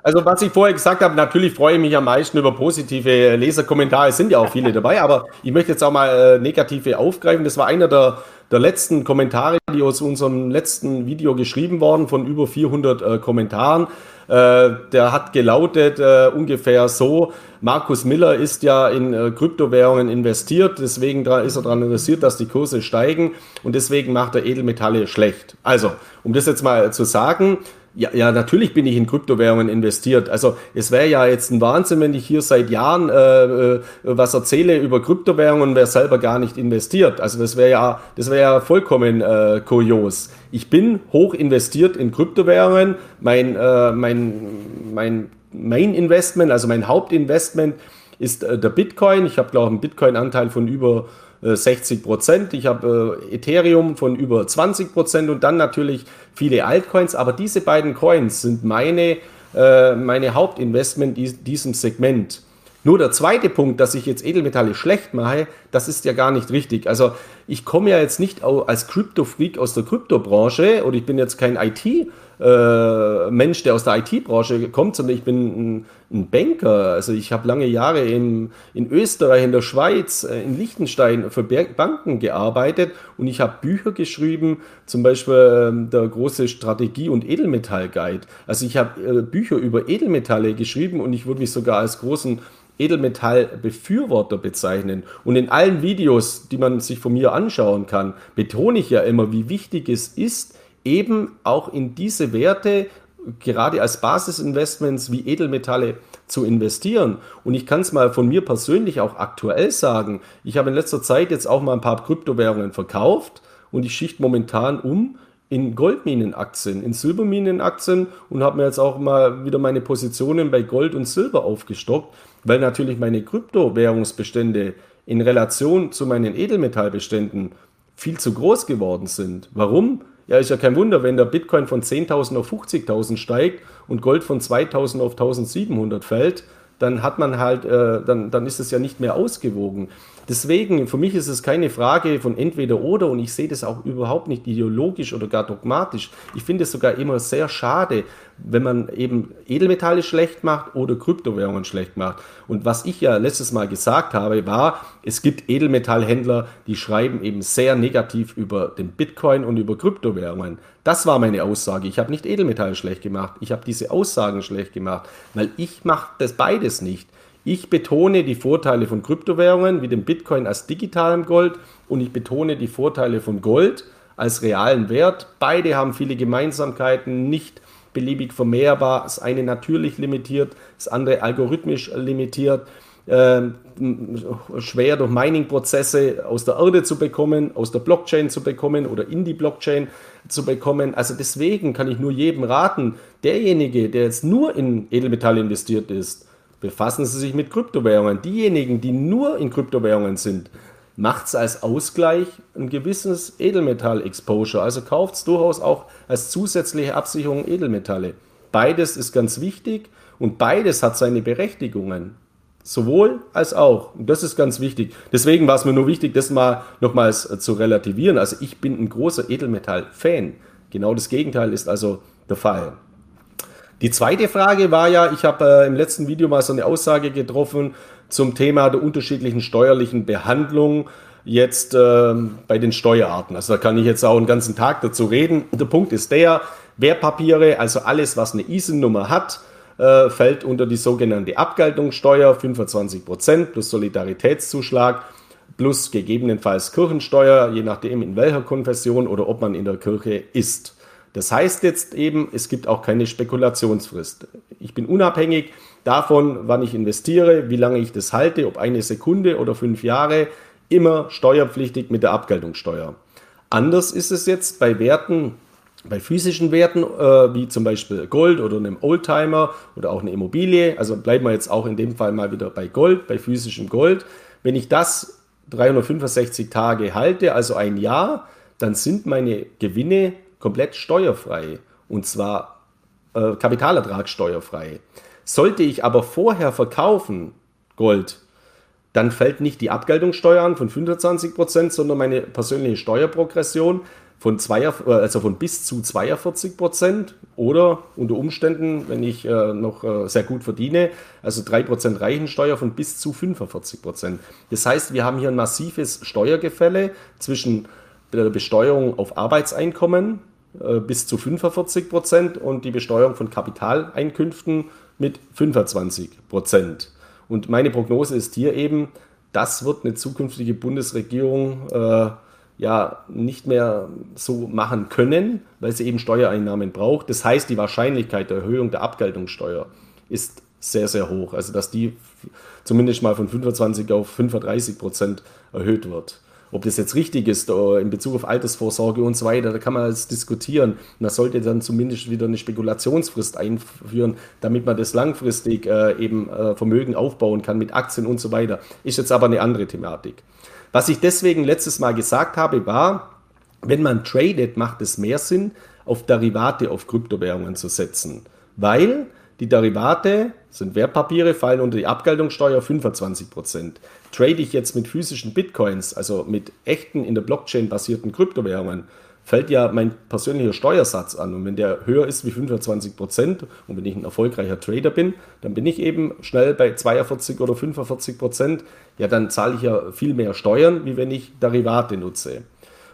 also, was ich vorher gesagt habe, natürlich freue ich mich am meisten über positive Leserkommentare. Es sind ja auch viele dabei, aber ich möchte jetzt auch mal äh, negative aufgreifen. Das war einer der, der letzten Kommentare, die aus unserem letzten Video geschrieben worden, von über 400 äh, Kommentaren. Äh, der hat gelautet äh, ungefähr so, Markus Miller ist ja in äh, Kryptowährungen investiert, deswegen ist er daran interessiert, dass die Kurse steigen und deswegen macht er Edelmetalle schlecht. Also, um das jetzt mal zu sagen, ja, ja, natürlich bin ich in Kryptowährungen investiert. Also es wäre ja jetzt ein Wahnsinn, wenn ich hier seit Jahren äh, äh was erzähle über Kryptowährungen und wäre selber gar nicht investiert. Also das wäre ja, das wäre ja vollkommen äh, kurios. Ich bin hoch investiert in Kryptowährungen. Mein, äh, mein, mein Main Investment, also mein Hauptinvestment ist äh, der Bitcoin. Ich habe, glaube ich, einen Bitcoin-Anteil von über 60 äh, Prozent. Ich habe äh, Ethereum von über 20 Prozent und dann natürlich viele Altcoins. Aber diese beiden Coins sind meine, äh, meine Hauptinvestment in diesem Segment. Nur der zweite Punkt, dass ich jetzt Edelmetalle schlecht mache, das ist ja gar nicht richtig. Also ich komme ja jetzt nicht als Krypto-Freak aus der Kryptobranche oder ich bin jetzt kein IT- äh, Mensch, der aus der IT-Branche kommt, sondern ich bin ein, ein Banker. Also ich habe lange Jahre in, in Österreich, in der Schweiz, äh, in Liechtenstein für Banken gearbeitet und ich habe Bücher geschrieben, zum Beispiel ähm, der große Strategie- und Edelmetall-Guide. Also ich habe äh, Bücher über Edelmetalle geschrieben und ich würde mich sogar als großen Edelmetall-Befürworter bezeichnen. Und in allen Videos, die man sich von mir anschauen kann, betone ich ja immer, wie wichtig es ist, eben auch in diese Werte, gerade als Basisinvestments wie Edelmetalle, zu investieren. Und ich kann es mal von mir persönlich auch aktuell sagen. Ich habe in letzter Zeit jetzt auch mal ein paar Kryptowährungen verkauft und ich schicht momentan um in Goldminenaktien, in Silberminenaktien und habe mir jetzt auch mal wieder meine Positionen bei Gold und Silber aufgestockt, weil natürlich meine Kryptowährungsbestände in Relation zu meinen Edelmetallbeständen viel zu groß geworden sind. Warum? Ja, ist ja kein Wunder, wenn der Bitcoin von 10.000 auf 50.000 steigt und Gold von 2.000 auf 1.700 fällt, dann hat man halt, äh, dann, dann ist es ja nicht mehr ausgewogen. Deswegen, für mich ist es keine Frage von entweder oder und ich sehe das auch überhaupt nicht ideologisch oder gar dogmatisch. Ich finde es sogar immer sehr schade, wenn man eben Edelmetalle schlecht macht oder Kryptowährungen schlecht macht. Und was ich ja letztes Mal gesagt habe, war, es gibt Edelmetallhändler, die schreiben eben sehr negativ über den Bitcoin und über Kryptowährungen. Das war meine Aussage. Ich habe nicht Edelmetalle schlecht gemacht. Ich habe diese Aussagen schlecht gemacht, weil ich mache das beides nicht. Ich betone die Vorteile von Kryptowährungen wie dem Bitcoin als digitalem Gold und ich betone die Vorteile von Gold als realen Wert. Beide haben viele Gemeinsamkeiten, nicht beliebig vermehrbar. Das eine natürlich limitiert, das andere algorithmisch limitiert. Äh, schwer durch Mining-Prozesse aus der Erde zu bekommen, aus der Blockchain zu bekommen oder in die Blockchain zu bekommen. Also deswegen kann ich nur jedem raten, derjenige, der jetzt nur in Edelmetall investiert ist, befassen Sie sich mit Kryptowährungen. Diejenigen, die nur in Kryptowährungen sind, macht es als Ausgleich ein gewisses Edelmetall-Exposure. Also kauft es durchaus auch als zusätzliche Absicherung Edelmetalle. Beides ist ganz wichtig und beides hat seine Berechtigungen. Sowohl als auch. Und das ist ganz wichtig. Deswegen war es mir nur wichtig, das mal nochmals zu relativieren. Also ich bin ein großer Edelmetall-Fan. Genau das Gegenteil ist also der Fall. Die zweite Frage war ja, ich habe äh, im letzten Video mal so eine Aussage getroffen zum Thema der unterschiedlichen steuerlichen Behandlung jetzt äh, bei den Steuerarten. Also da kann ich jetzt auch einen ganzen Tag dazu reden. Der Punkt ist der, Wertpapiere, also alles, was eine ISIN-Nummer hat, äh, fällt unter die sogenannte Abgeltungssteuer, 25 Prozent plus Solidaritätszuschlag plus gegebenenfalls Kirchensteuer, je nachdem in welcher Konfession oder ob man in der Kirche ist. Das heißt jetzt eben, es gibt auch keine Spekulationsfrist. Ich bin unabhängig davon, wann ich investiere, wie lange ich das halte, ob eine Sekunde oder fünf Jahre, immer steuerpflichtig mit der Abgeltungssteuer. Anders ist es jetzt bei Werten, bei physischen Werten, äh, wie zum Beispiel Gold oder einem Oldtimer oder auch eine Immobilie. Also bleiben wir jetzt auch in dem Fall mal wieder bei Gold, bei physischem Gold. Wenn ich das 365 Tage halte, also ein Jahr, dann sind meine Gewinne komplett steuerfrei. Und zwar äh, äh, kapitalertragssteuerfrei. Sollte ich aber vorher verkaufen, Gold, dann fällt nicht die Abgeltungssteuer an von 25%, sondern meine persönliche Steuerprogression von, zwei, äh, also von bis zu 42 Prozent oder unter Umständen, wenn ich äh, noch äh, sehr gut verdiene, also 3 Prozent Reichensteuer von bis zu 45 Prozent. Das heißt, wir haben hier ein massives Steuergefälle zwischen der Besteuerung auf Arbeitseinkommen äh, bis zu 45 Prozent und die Besteuerung von Kapitaleinkünften mit 25 Prozent. Und meine Prognose ist hier eben, das wird eine zukünftige Bundesregierung äh, ja nicht mehr so machen können, weil sie eben Steuereinnahmen braucht. Das heißt, die Wahrscheinlichkeit der Erhöhung der Abgeltungssteuer ist sehr, sehr hoch. Also dass die zumindest mal von 25 auf 35 Prozent erhöht wird. Ob das jetzt richtig ist in Bezug auf Altersvorsorge und so weiter, da kann man jetzt diskutieren. Man sollte dann zumindest wieder eine Spekulationsfrist einführen, damit man das langfristig äh, eben äh, Vermögen aufbauen kann mit Aktien und so weiter. Ist jetzt aber eine andere Thematik. Was ich deswegen letztes Mal gesagt habe, war, wenn man tradet, macht es mehr Sinn, auf Derivate auf Kryptowährungen zu setzen, weil die Derivate sind Wertpapiere, fallen unter die Abgeltungssteuer 25%. Trade ich jetzt mit physischen Bitcoins, also mit echten in der Blockchain basierten Kryptowährungen, fällt ja mein persönlicher Steuersatz an. Und wenn der höher ist wie 25 Prozent und wenn ich ein erfolgreicher Trader bin, dann bin ich eben schnell bei 42 oder 45 Prozent. Ja, dann zahle ich ja viel mehr Steuern, wie wenn ich Derivate nutze.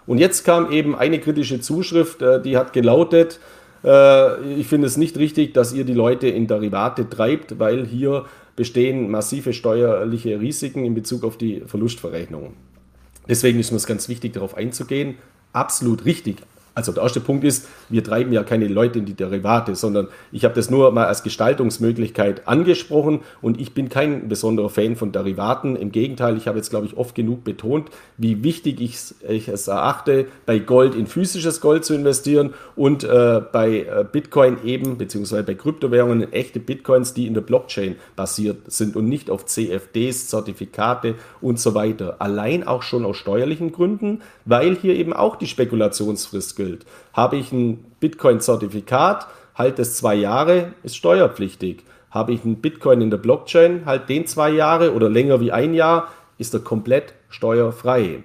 Und jetzt kam eben eine kritische Zuschrift, äh, die hat gelautet, äh, ich finde es nicht richtig, dass ihr die Leute in Derivate treibt, weil hier bestehen massive steuerliche Risiken in Bezug auf die Verlustverrechnung. Deswegen ist mir es ganz wichtig, darauf einzugehen absolut richtig. Also der erste Punkt ist, wir treiben ja keine Leute in die Derivate, sondern ich habe das nur mal als Gestaltungsmöglichkeit angesprochen und ich bin kein besonderer Fan von Derivaten. Im Gegenteil, ich habe jetzt, glaube ich, oft genug betont, wie wichtig ich, es erachte, bei Gold in physisches Gold zu investieren und äh, bei äh, Bitcoin eben, beziehungsweise bei Kryptowährungen in echte Bitcoins, die in der Blockchain basiert sind und nicht auf CFDs, Zertifikate und so weiter. Allein auch schon aus steuerlichen Gründen, weil hier eben auch die Spekulationsfrist gilt. Habe ich ein Bitcoin-Zertifikat, halt es zwei Jahre, ist steuerpflichtig. Habe ich einen Bitcoin in der Blockchain, halt den zwei Jahre oder länger wie ein Jahr, ist er komplett steuerfrei.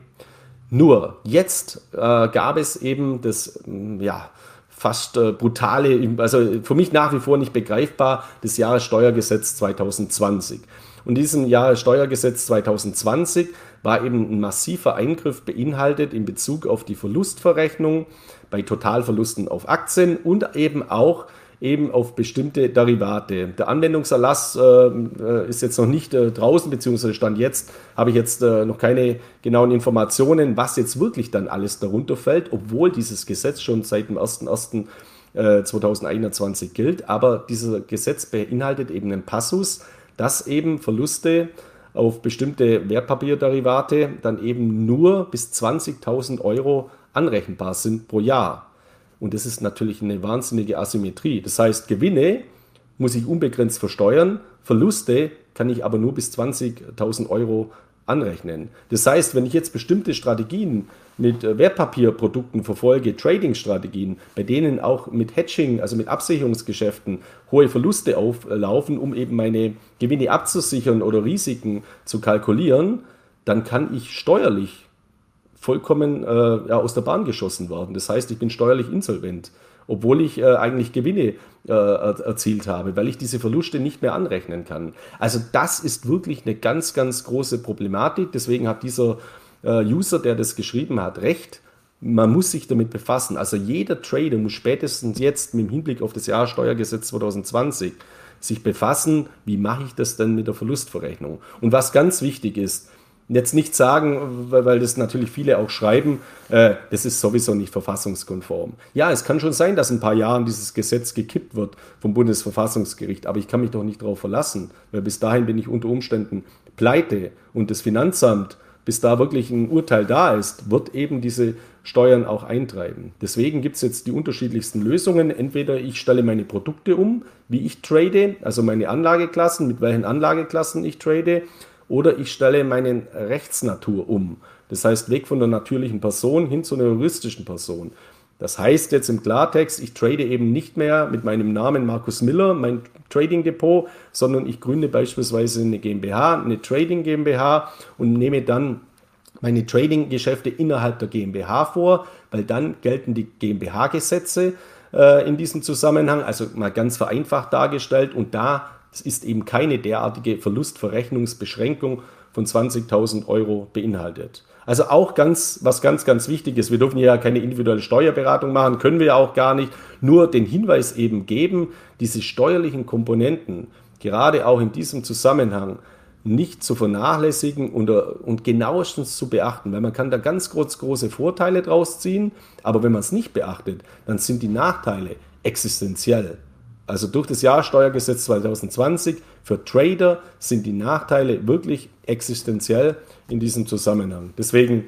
Nur jetzt äh, gab es eben das, mm, ja, fast äh, brutale, also für mich nach wie vor nicht begreifbar, das Jahressteuergesetz 2020. Und diesem Jahressteuergesetz 2020 war eben ein massiver Eingriff beinhaltet in Bezug auf die Verlustverrechnung bei Totalverlusten auf Aktien und eben auch eben auf bestimmte Derivate. Der Anwendungserlass äh, äh, ist jetzt noch nicht äh, draußen, beziehungsweise Stand jetzt habe ich jetzt äh, noch keine genauen Informationen, was jetzt wirklich dann alles darunter fällt, obwohl dieses Gesetz schon seit dem 01.01.2021 äh, gilt. Aber dieser Gesetz beinhaltet eben einen Passus, dass eben Verluste auf bestimmte Wertpapierderivate dann eben nur bis 20.000 Euro anrechenbar sind pro Jahr. Und das ist natürlich eine wahnsinnige Asymmetrie. Das heißt, Gewinne muss ich unbegrenzt versteuern, Verluste kann ich aber nur bis 20.000 Euro anrechnen. Das heißt, wenn ich jetzt bestimmte Strategien mit äh, Wertpapierprodukten verfolge, Trading-Strategien, bei denen auch mit Hedging, also mit Absicherungsgeschäften, hohe Verluste auflaufen, um eben meine Gewinne abzusichern oder Risiken zu kalkulieren, dann kann ich steuerlich vollkommen äh, ja, aus der Bahn geschossen werden. Das heißt, ich bin steuerlich insolvent, obwohl ich äh, eigentlich Gewinne äh, erzielt habe, weil ich diese Verluste nicht mehr anrechnen kann. Also das ist wirklich eine ganz, ganz große Problematik. Deswegen hat dieser äh, User, der das geschrieben hat, recht. Man muss sich damit befassen. Also jeder Trader muss spätestens jetzt mit dem Hinblick auf das Jahressteuergesetz 2020 sich befassen, wie mache ich das denn mit der Verlustverrechnung. Und was ganz wichtig ist, jetzt nicht sagen, weil das natürlich viele auch schreiben, äh, das ist sowieso nicht verfassungskonform. Ja, es kann schon sein, dass in ein paar Jahren dieses Gesetz gekippt wird vom Bundesverfassungsgericht, aber ich kann mich doch nicht darauf verlassen, weil bis dahin bin ich unter Umständen pleite und das Finanzamt, bis da wirklich ein Urteil da ist, wird eben diese Steuern auch eintreiben. Deswegen gibt es jetzt die unterschiedlichsten Lösungen. Entweder ich stelle meine Produkte um, wie ich trade, also meine Anlageklassen, mit welchen Anlageklassen ich trade, oder ich stelle meine Rechtsnatur um. Das heißt, weg von der natürlichen Person hin zu einer juristischen Person. Das heißt jetzt im Klartext, ich trade eben nicht mehr mit meinem Namen Markus Miller, mein Trading Depot, sondern ich gründe beispielsweise eine GmbH, eine Trading GmbH und nehme dann meine Trading-Geschäfte innerhalb der GmbH vor, weil dann gelten die GmbH-Gesetze äh, in diesem Zusammenhang, also mal ganz vereinfacht dargestellt und da ist eben keine derartige Verlustverrechnungsbeschränkung von 20.000 Euro beinhaltet. Also auch ganz, was ganz, ganz wichtig ist. Wir dürfen ja keine individuelle Steuerberatung machen, können wir ja auch gar nicht. Nur den Hinweis eben geben, diese steuerlichen Komponenten, gerade auch in diesem Zusammenhang, nicht zu vernachlässigen und, und genauestens zu beachten, weil man kann da ganz groß, große Vorteile draus ziehen, aber wenn man es nicht beachtet, dann sind die Nachteile existenziell. Also durch das Jahressteuergesetz 2020 für Trader sind die Nachteile wirklich existenziell in diesem Zusammenhang. Deswegen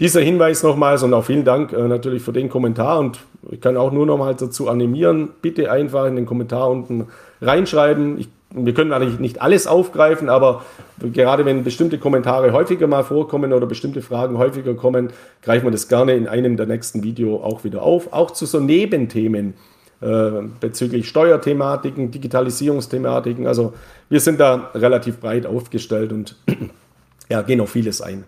dieser Hinweis nochmals und auch vielen Dank äh, natürlich für den Kommentar und ich kann auch nur nochmal dazu animieren, bitte einfach in den Kommentar unten reinschreiben. Ich, wir können eigentlich nicht alles aufgreifen, aber gerade wenn bestimmte Kommentare häufiger mal vorkommen oder bestimmte Fragen häufiger kommen, greifen wir das gerne in einem der nächsten Video auch wieder auf. Auch zu so Nebenthemen äh, bezüglich Steuerthematiken, Digitalisierungsthematiken. Also wir sind da relativ breit aufgestellt und (clears throat) ja, gehen auf vieles ein.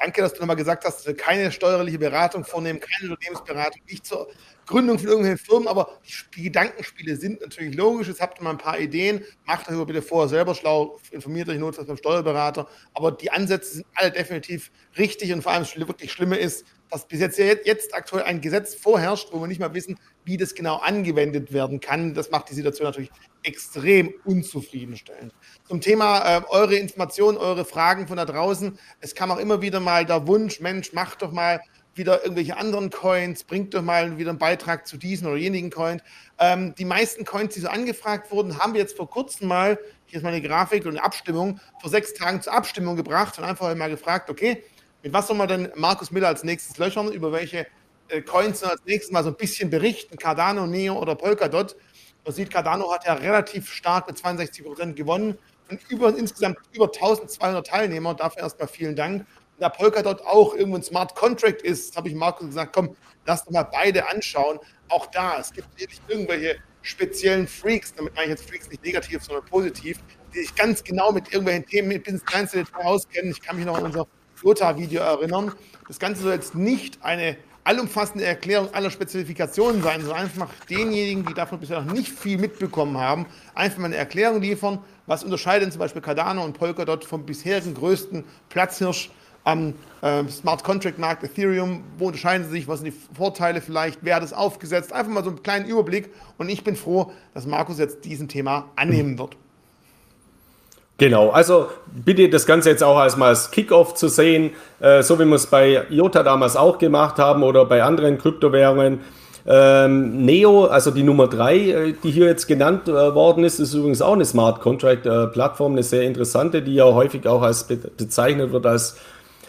Danke, dass du nochmal gesagt hast, wir keine steuerliche Beratung vornehmen, keine Unternehmensberatung, nicht zur Gründung von irgendwelchen Firmen, aber die Gedankenspiele sind natürlich logisch. Jetzt habt ihr mal ein paar Ideen, macht euch bitte vorher selber schlau, informiert euch notfalls beim Steuerberater. Aber die Ansätze sind alle definitiv richtig und vor allem das wirklich Schlimme ist, dass bis jetzt, jetzt aktuell ein Gesetz vorherrscht, wo wir nicht mal wissen, wie das genau angewendet werden kann. Das macht die Situation natürlich extrem unzufriedenstellend. Zum Thema äh, eure Informationen, eure Fragen von da draußen. Es kam auch immer wieder mal der Wunsch, Mensch, macht doch mal wieder irgendwelche anderen Coins, bringt doch mal wieder einen Beitrag zu diesen oder jenigen Coins. Ähm, die meisten Coins, die so angefragt wurden, haben wir jetzt vor kurzem mal, hier ist meine Grafik und eine Abstimmung, vor sechs Tagen zur Abstimmung gebracht und einfach mal gefragt, okay, mit was soll man denn Markus Miller als nächstes löchern? Über welche äh, Coins als nächstes mal so ein bisschen berichten? Cardano, Neo oder Polkadot? Man sieht, Cardano hat ja relativ stark mit 62 Prozent gewonnen und über, insgesamt über 1200 Teilnehmer. Dafür erstmal vielen Dank. Und da Polkadot auch irgendwo ein Smart Contract ist, habe ich Markus gesagt, komm, lass doch mal beide anschauen. Auch da, es gibt nicht irgendwelche speziellen Freaks, damit meine ich jetzt Freaks nicht negativ, sondern positiv, die sich ganz genau mit irgendwelchen Themen bis ins kleinste Detail auskennen. Ich kann mich noch an unser Jota-Video erinnern. Das Ganze soll jetzt nicht eine allumfassende Erklärung aller Spezifikationen sein, sondern einfach denjenigen, die davon bisher noch nicht viel mitbekommen haben, einfach mal eine Erklärung liefern. Was unterscheidet zum Beispiel Cardano und Polkadot vom bisherigen größten Platzhirsch am äh, Smart Contract Markt Ethereum? Wo unterscheiden sie sich? Was sind die Vorteile vielleicht? Wer hat es aufgesetzt? Einfach mal so einen kleinen Überblick. Und ich bin froh, dass Markus jetzt diesen Thema annehmen wird. Genau, also bitte das Ganze jetzt auch als mal als Kickoff zu sehen, äh, so wie wir es bei IOTA damals auch gemacht haben oder bei anderen Kryptowährungen. Ähm, Neo, also die Nummer 3, äh, die hier jetzt genannt äh, worden ist, ist übrigens auch eine Smart Contract äh, Plattform, eine sehr interessante, die ja häufig auch als be bezeichnet wird als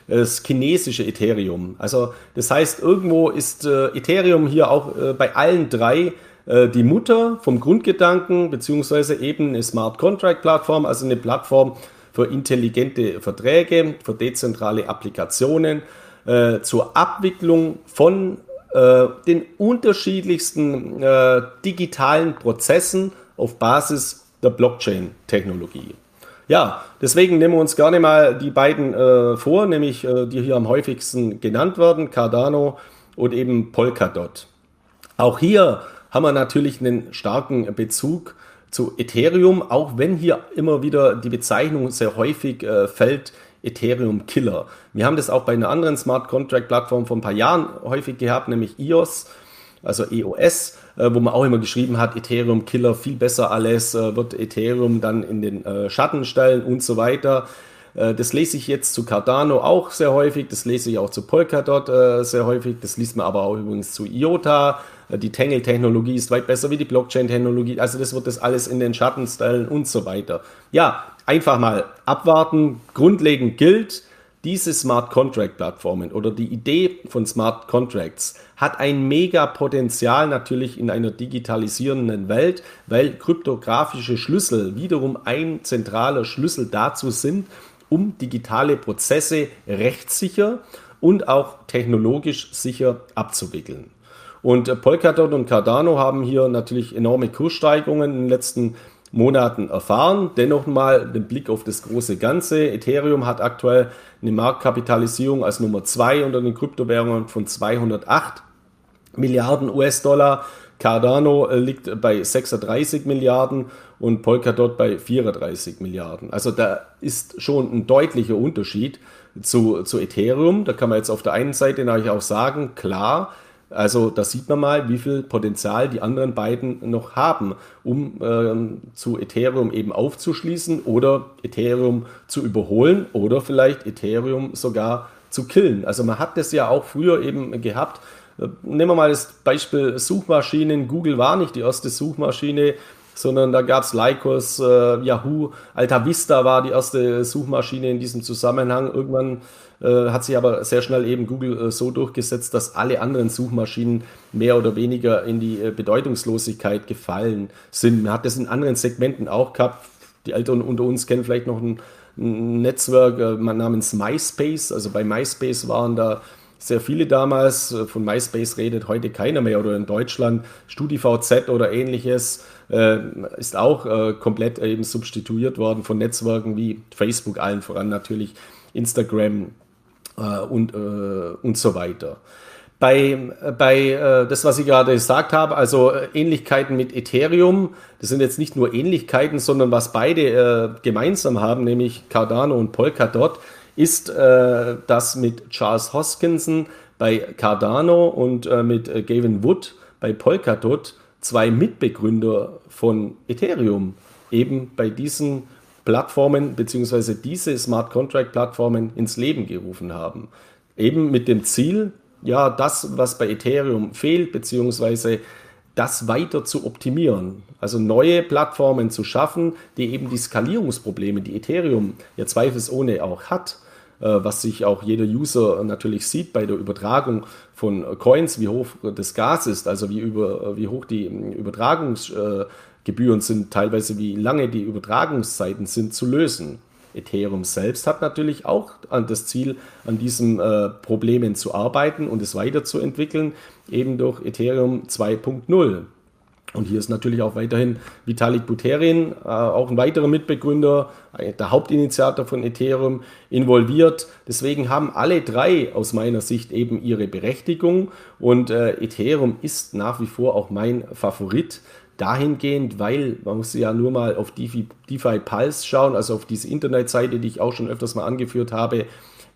das chinesische Ethereum. Also das heißt, irgendwo ist äh, Ethereum hier auch äh, bei allen drei äh, die Mutter vom Grundgedanken, beziehungsweise eben eine Smart Contract Plattform, also eine Plattform für intelligente Verträge, für dezentrale Applikationen, äh, zur Abwicklung von äh, den unterschiedlichsten äh, digitalen Prozessen auf Basis der Blockchain-Technologie. Ja, deswegen nehmen wir uns gerne mal die beiden äh, vor, nämlich äh, die hier am häufigsten genannt werden, Cardano und eben Polkadot. Auch hier haben wir natürlich einen starken Bezug zu Ethereum, auch wenn hier immer wieder die Bezeichnung sehr häufig äh, fällt, Ethereum Killer. Wir haben das auch bei einer anderen Smart Contract Plattform vor ein paar Jahren häufig gehabt, nämlich EOS, also EOS, äh, wo man auch immer geschrieben hat, Ethereum Killer, viel besser alles, äh, wird Ethereum dann in den äh, Schatten stellen und so weiter. Äh, das lese ich jetzt zu Cardano auch sehr häufig, das lese ich auch zu Polkadot äh, sehr häufig, das liest man aber auch übrigens zu IOTA, die Tangle-Technologie ist weit besser wie die Blockchain-Technologie. Also das wird das alles in den Schatten stellen und so weiter. Ja, einfach mal abwarten. Grundlegend gilt, diese Smart Contract Plattformen oder die Idee von Smart Contracts hat ein mega Potenzial natürlich in einer digitalisierenden Welt, weil kryptografische Schlüssel wiederum ein zentraler Schlüssel dazu sind, um digitale Prozesse rechtssicher und auch technologisch sicher abzuwickeln. Und äh, Polkadot und Cardano haben hier natürlich enorme Kurssteigerungen in den letzten Monaten erfahren. Dennoch mal den Blick auf das große Ganze. Ethereum hat aktuell eine Marktkapitalisierung als Nummer 2 unter den Kryptowährungen von 208 Milliarden US-Dollar. Cardano äh, liegt bei 36 Milliarden und Polkadot bei 34 Milliarden. Also da ist schon ein deutlicher Unterschied zu, zu Ethereum. Da kann man jetzt auf der einen Seite natürlich auch sagen, klar, also da sieht man mal, wie viel Potenzial die anderen beiden noch haben, um ähm, zu Ethereum eben aufzuschließen oder Ethereum zu überholen oder vielleicht Ethereum sogar zu killen. Also man hat das ja auch früher eben gehabt. Äh, nehmen wir mal das Beispiel Suchmaschinen. Google war nicht die erste Suchmaschine, sondern da gab es Lycos, äh, Yahoo, Alta Vista war die erste Suchmaschine in diesem Zusammenhang. Irgendwann äh, hat sich aber sehr schnell eben Google äh, so durchgesetzt, dass alle anderen Suchmaschinen mehr oder weniger in die äh, Bedeutungslosigkeit gefallen sind. Man hat das in anderen Segmenten auch gehabt. Die Eltern unter uns kennen vielleicht noch ein, ein Netzwerk äh, namens MySpace. Also bei MySpace waren da sehr viele damals. Von MySpace redet heute keiner mehr oder in Deutschland. StudiVZ oder ähnliches äh, ist auch äh, komplett eben substituiert worden von Netzwerken wie Facebook, allen voran natürlich Instagram, äh, und, äh, und so weiter. Bei, bei äh, das, was ich gerade gesagt habe, also Ähnlichkeiten mit Ethereum, das sind jetzt nicht nur Ähnlichkeiten, sondern was beide äh, gemeinsam haben, nämlich Cardano und Polkadot, ist, äh, dass mit Charles Hoskinson bei Cardano und äh, mit Gavin Wood bei Polkadot zwei Mitbegründer von Ethereum eben bei diesen Plattformen bzw. diese Smart Contract Plattformen ins Leben gerufen haben. Eben mit dem Ziel, ja, das, was bei Ethereum fehlt, beziehungsweise das weiter zu optimieren. Also neue Plattformen zu schaffen, die eben die Skalierungsprobleme, die Ethereum ja zweifelsohne auch hat, äh, was sich auch jeder User natürlich sieht bei der Übertragung von Coins, wie hoch das Gas ist, also wie, über, wie hoch die Übertragungs Gebühren sind, teilweise wie lange die Übertragungszeiten sind, zu lösen. Ethereum selbst hat natürlich auch das Ziel, an diesen äh, Problemen zu arbeiten und es weiterzuentwickeln, eben durch Ethereum 2.0. Und hier ist natürlich auch weiterhin Vitalik Buterin, äh, auch ein weiterer Mitbegründer, äh, der Hauptinitiator von Ethereum, involviert. Deswegen haben alle drei aus meiner Sicht eben ihre Berechtigung und äh, Ethereum ist nach wie vor auch mein Favorit dahingehend, weil man muss ja nur mal auf DeFi, DeFi Pulse schauen, also auf diese Internetseite, die ich auch schon öfters mal angeführt habe,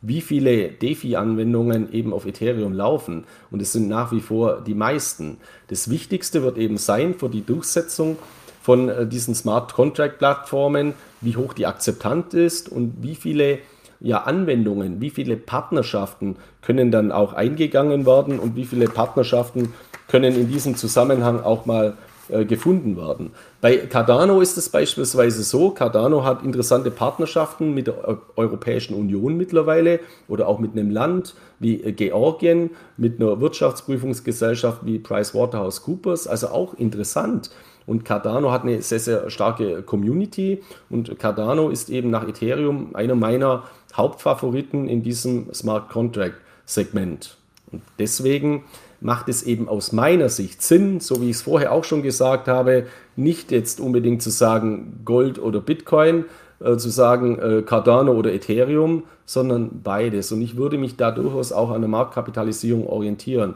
wie viele DeFi-Anwendungen eben auf Ethereum laufen. Und es sind nach wie vor die meisten. Das Wichtigste wird eben sein für die Durchsetzung von äh, diesen Smart Contract-Plattformen, wie hoch die Akzeptanz ist und wie viele ja, Anwendungen, wie viele Partnerschaften können dann auch eingegangen werden und wie viele Partnerschaften können in diesem Zusammenhang auch mal äh, gefunden werden. Bei Cardano ist es beispielsweise so, Cardano hat interessante Partnerschaften mit der Europäischen Union mittlerweile oder auch mit einem Land wie äh, Georgien, mit einer Wirtschaftsprüfungsgesellschaft wie PricewaterhouseCoopers, also auch interessant. Und Cardano hat eine sehr, sehr starke Community und Cardano ist eben nach Ethereum einer meiner Hauptfavoriten in diesem Smart Contract Segment. Und deswegen macht es eben aus meiner Sicht Sinn, so wie ich es vorher auch schon gesagt habe, nicht jetzt unbedingt zu sagen Gold oder Bitcoin, äh, zu sagen äh, Cardano oder Ethereum, sondern beides. Und ich würde mich da durchaus auch an der Marktkapitalisierung orientieren.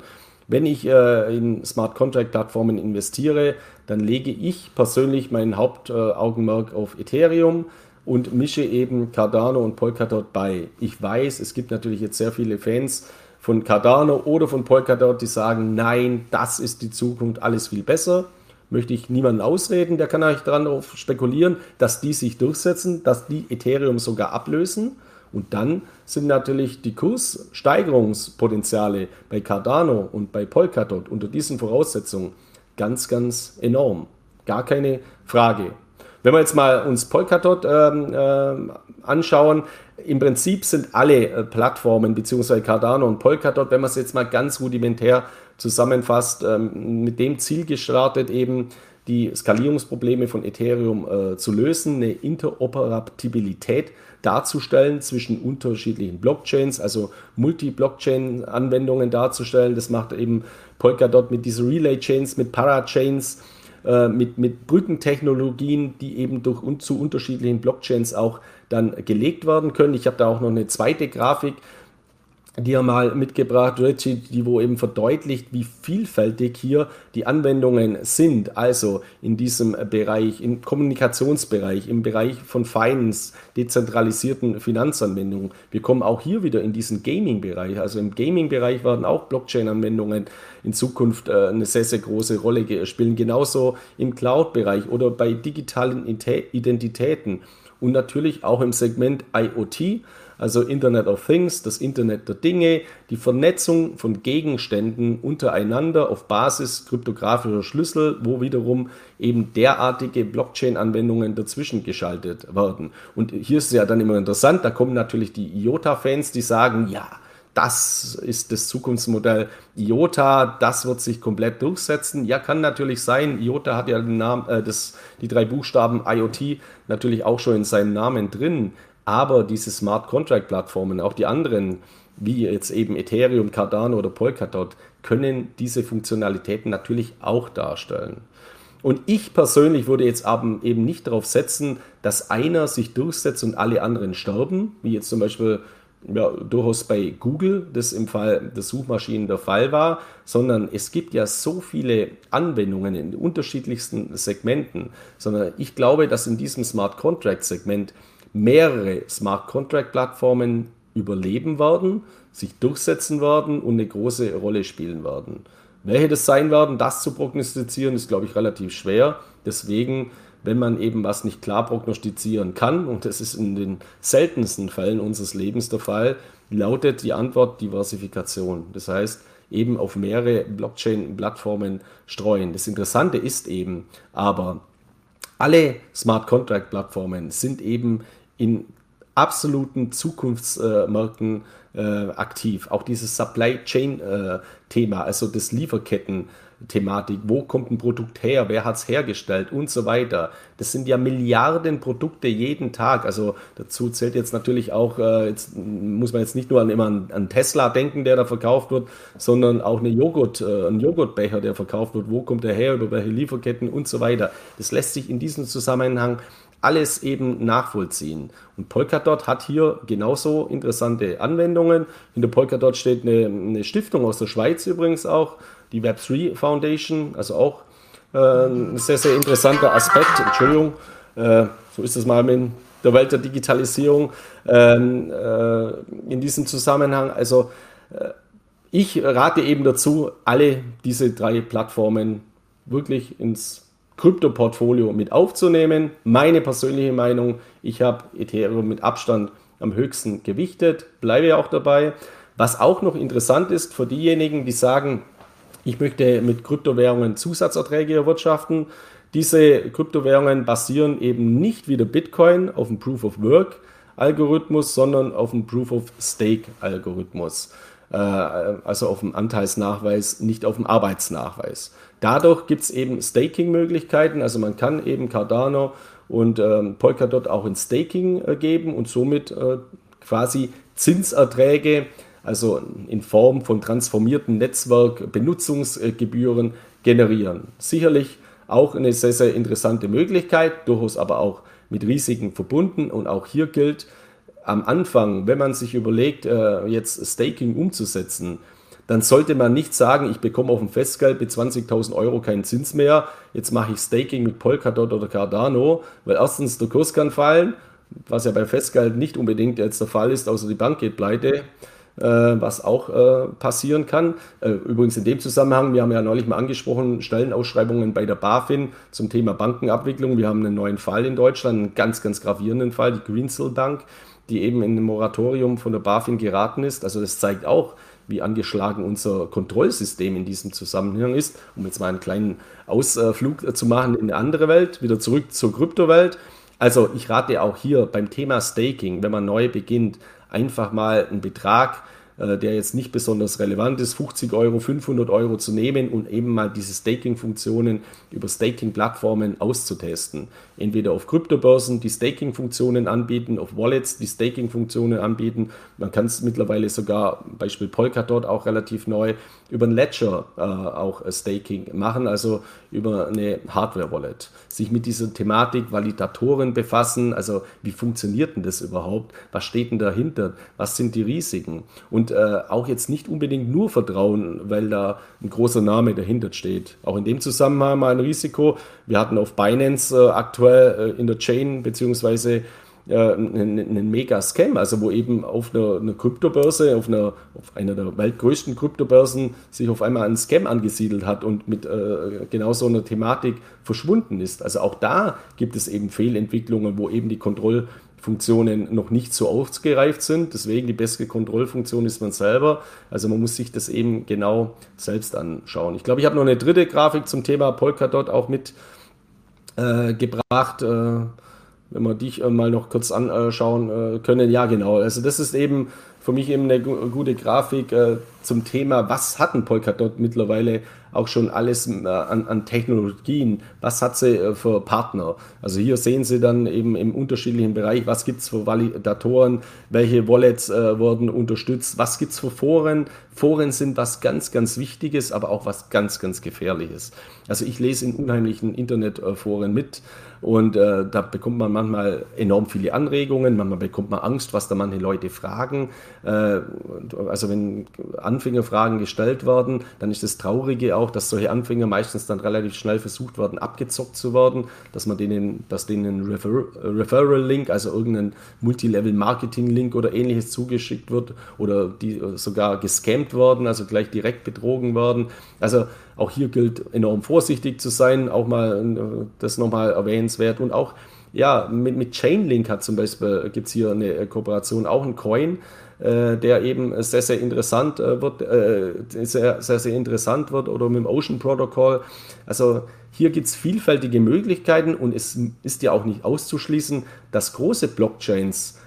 Wenn ich äh, in Smart Contract Plattformen investiere, dann lege ich persönlich mein Hauptaugenmerk auf Ethereum und mische eben Cardano und Polkadot bei. Ich weiß, es gibt natürlich jetzt sehr viele Fans, von Cardano oder von Polkadot, die sagen, nein, das ist die Zukunft, alles viel besser. Möchte ich niemanden ausreden, der kann eigentlich daran spekulieren, dass die sich durchsetzen, dass die Ethereum sogar ablösen. Und dann sind natürlich die Kurssteigerungspotenziale bei Cardano und bei Polkadot unter diesen Voraussetzungen ganz, ganz enorm. Gar keine Frage. Wenn wir jetzt mal uns Polkadot ähm, äh, anschauen, im Prinzip sind alle äh, Plattformen beziehungsweise Cardano und Polkadot, wenn man es jetzt mal ganz rudimentär zusammenfasst, ähm, mit dem Ziel gestartet, eben die Skalierungsprobleme von Ethereum äh, zu lösen, eine Interoperabilität darzustellen zwischen unterschiedlichen Blockchains, also Multi-Blockchain-Anwendungen darzustellen. Das macht eben Polkadot mit diesen Relay-Chains, mit Parachains, äh, mit, mit Brückentechnologien, die eben durch, zu unterschiedlichen Blockchains auch dann gelegt werden können. Ich habe da auch noch eine zweite Grafik, die er mal mitgebracht, Richie, die wo eben verdeutlicht, wie vielfältig hier die Anwendungen sind. Also in diesem Bereich, im Kommunikationsbereich, im Bereich von Finance, dezentralisierten Finanzanwendungen. Wir kommen auch hier wieder in diesen Gaming-Bereich. Also im Gaming-Bereich werden auch Blockchain-Anwendungen in Zukunft äh, eine sehr, sehr große Rolle spielen. Genauso im Cloud-Bereich oder bei digitalen Identitäten und natürlich auch im Segment IoT also Internet of Things, das Internet der Dinge, die Vernetzung von Gegenständen untereinander auf Basis kryptografischer Schlüssel, wo wiederum eben derartige Blockchain-Anwendungen dazwischen geschaltet werden. Und hier ist es ja dann immer interessant, da kommen natürlich die IOTA-Fans, die sagen, ja, das ist das Zukunftsmodell IOTA, das wird sich komplett durchsetzen. Ja, kann natürlich sein. IOTA hat ja den Namen, äh, das, die drei Buchstaben IoT natürlich auch schon in seinem Namen drin. Aber diese Smart Contract Plattformen, auch die anderen, wie jetzt eben Ethereum, Cardano oder Polkadot, können diese Funktionalitäten natürlich auch darstellen. Und ich persönlich würde jetzt eben nicht darauf setzen, dass einer sich durchsetzt und alle anderen sterben, wie jetzt zum Beispiel ja, durchaus bei Google das im Fall der Suchmaschinen der Fall war, sondern es gibt ja so viele Anwendungen in unterschiedlichsten Segmenten, sondern ich glaube, dass in diesem Smart Contract Segment mehrere Smart Contract Plattformen überleben werden, sich durchsetzen werden und eine große Rolle spielen werden. Welche das sein werden, das zu prognostizieren, ist, glaube ich, relativ schwer. Deswegen, wenn man eben was nicht klar prognostizieren kann, und das ist in den seltensten Fällen unseres Lebens der Fall, lautet die Antwort Diversifikation. Das heißt, eben auf mehrere Blockchain-Plattformen streuen. Das Interessante ist eben aber, alle Smart Contract Plattformen sind eben in absoluten Zukunftsmärkten äh, aktiv. Auch dieses Supply Chain äh, also das Lieferketten Thematik, wo kommt ein Produkt her, wer hat es hergestellt und so weiter. Das sind ja Milliarden Produkte jeden Tag. Also dazu zählt jetzt natürlich auch, äh, jetzt muss man jetzt nicht nur an, immer an, an, Tesla denken, der da verkauft wird, sondern auch eine Joghurt, äh, ein Joghurtbecher, der verkauft wird, wo kommt der her, über welche Lieferketten und so weiter. Das lässt sich in diesem Zusammenhang alles eben nachvollziehen. Und Polkadot hat hier genauso interessante Anwendungen. In der Polkadot steht eine, eine Stiftung aus der Schweiz übrigens auch, die Web3 Foundation, also auch äh, ein sehr, sehr interessanter Aspekt. Entschuldigung, äh, so ist es mal in der Welt der Digitalisierung ähm, äh, in diesem Zusammenhang. Also äh, ich rate eben dazu, alle diese drei Plattformen wirklich ins Krypto-Portfolio mit aufzunehmen. Meine persönliche Meinung, ich habe Ethereum mit Abstand am höchsten gewichtet, bleibe auch dabei. Was auch noch interessant ist für diejenigen, die sagen, ich möchte mit Kryptowährungen Zusatzerträge erwirtschaften. Diese Kryptowährungen basieren eben nicht wie der Bitcoin auf dem Proof of Work Algorithmus, sondern auf dem Proof of Stake Algorithmus. Äh, also auf dem Anteilsnachweis, nicht auf dem Arbeitsnachweis. Dadurch gibt es eben Staking-Möglichkeiten, also man kann eben Cardano und ähm, Polkadot auch in Staking äh, geben und somit äh, quasi Zinserträge also in Form von transformierten Netzwerkbenutzungsgebühren generieren. Sicherlich auch eine sehr, sehr interessante Möglichkeit, durchaus aber auch mit Risiken verbunden. Und auch hier gilt, am Anfang, wenn man sich überlegt, äh, jetzt Staking umzusetzen, dann sollte man nicht sagen, ich bekomme auf dem Festgeld mit 20.000 Euro keinen Zins mehr, jetzt mache ich Staking mit Polkadot oder Cardano, weil erstens der Kurs kann fallen, was ja beim Festgeld nicht unbedingt jetzt der Fall ist, außer die Bank geht pleite. Äh, was auch äh, passieren kann. Äh, übrigens in dem Zusammenhang, wir haben ja neulich mal angesprochen, Stellenausschreibungen bei der BaFin zum Thema Bankenabwicklung. Wir haben einen neuen Fall in Deutschland, einen ganz, ganz gravierenden Fall, die Greensill Bank, die eben in ein Moratorium von der BaFin geraten ist. Also das zeigt auch, wie angeschlagen unser Kontrollsystem in diesem Zusammenhang ist, um jetzt mal einen kleinen Ausflug zu machen in eine andere Welt, wieder zurück zur Kryptowelt. Also ich rate auch hier beim Thema Staking, wenn man neu beginnt, einfach mal einen Betrag äh, der jetzt nicht besonders relevant ist, 50 Euro, 500 Euro zu nehmen und eben mal diese Staking-Funktionen über Staking-Plattformen auszutesten. Entweder auf Kryptobörsen, die Staking-Funktionen anbieten, auf Wallets, die Staking-Funktionen anbieten. Man kann es mittlerweile sogar, Beispiel Polkadot auch relativ neu, über ein Ledger äh, auch Staking machen, also über eine Hardware-Wallet. Sich mit dieser Thematik Validatoren befassen, also wie funktioniert denn das überhaupt? Was steht denn dahinter? Was sind die Risiken? Und äh, auch jetzt nicht unbedingt nur vertrauen, weil da ein großer Name dahinter steht. Auch in dem Zusammenhang mal ein Risiko. Wir hatten auf Binance äh, aktuell äh, in der Chain beziehungsweise äh, einen, Mega-Scam, also wo eben auf einer, einer Kryptobörse, auf einer, auf einer der weltgrößten Kryptobörsen sich auf einmal ein Scam angesiedelt hat und mit äh, genau so einer Thematik verschwunden ist. Also auch da gibt es eben Fehlentwicklungen, wo eben die Kontrollfunktionen noch nicht so ausgereift sind. Deswegen die beste Kontrollfunktion ist man selber. Also man muss sich das eben genau selbst anschauen. Ich glaube, ich habe noch eine dritte Grafik zum Thema Polkadot auch mitgebracht. Äh, wenn wir dich äh, mal noch kurz anschauen äh, können. Ja, genau. Also das ist eben für mich eben eine gute Grafik äh, zum Thema, was hat ein Polkadot mittlerweile auch schon alles äh, an, an, Technologien, was hat sie äh, für Partner. Also hier sehen Sie dann eben im unterschiedlichen Bereich, was gibt es für Validatoren, welche Wallets äh, wurden unterstützt, was gibt es für Foren. Foren sind was ganz, ganz Wichtiges, aber auch was ganz, ganz Gefährliches. Also ich lese in unheimlichen Internetforen mit und äh, da bekommt man manchmal enorm viele Anregungen, manchmal bekommt man Angst, was da manche Leute fragen. Äh, also wenn Anfängerfragen gestellt werden, dann ist das Traurige auch, dass solche Anfänger meistens dann relativ schnell versucht werden, abgezockt zu werden, dass man denen, dass denen ein Refer Referral-Link, also irgendein Multilevel-Marketing-Link oder ähnliches zugeschickt wird oder die sogar gescammt werden, also gleich direkt betrogen werden. Also auch hier gilt enorm vorsichtig zu sein, auch mal äh, das nochmal erwähnenswert. Und auch ja, mit, mit Chainlink hat zum Beispiel, gibt es hier eine Kooperation, auch ein Coin, äh, der eben sehr, sehr interessant äh, wird, äh, sehr, sehr, sehr interessant wird oder mit dem Ocean Protocol. Also hier gibt es vielfältige Möglichkeiten und es ist ja auch nicht auszuschließen, dass große Blockchains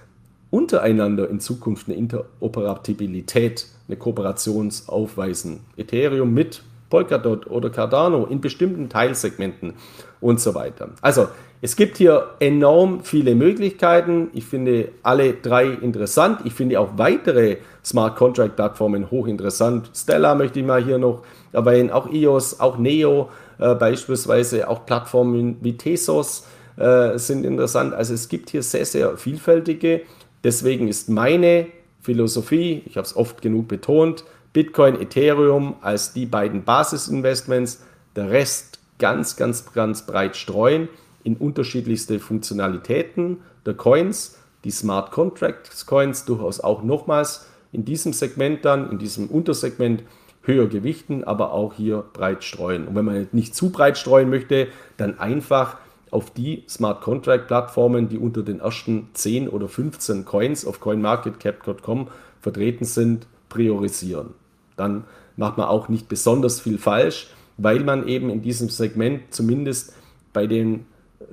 untereinander in Zukunft eine Interoperabilität, eine Kooperation aufweisen. Ethereum mit Polkadot oder Cardano in bestimmten Teilsegmenten und so weiter. Also es gibt hier enorm viele Möglichkeiten. Ich finde alle drei interessant. Ich finde auch weitere Smart Contract Plattformen hochinteressant. Stella möchte ich mal hier noch erwähnen, auch EOS, auch Neo äh, beispielsweise, auch Plattformen wie Tesos äh, sind interessant. Also es gibt hier sehr, sehr vielfältige. Deswegen ist meine Philosophie, ich habe es oft genug betont, Bitcoin, Ethereum als die beiden Basisinvestments, der Rest ganz, ganz, ganz breit streuen in unterschiedlichste Funktionalitäten der Coins, die Smart Contracts Coins durchaus auch nochmals in diesem Segment dann, in diesem Untersegment höher gewichten, aber auch hier breit streuen. Und wenn man nicht zu breit streuen möchte, dann einfach auf die Smart Contract Plattformen, die unter den ersten 10 oder 15 Coins auf CoinMarketCap.com vertreten sind, priorisieren dann macht man auch nicht besonders viel falsch, weil man eben in diesem Segment zumindest bei den,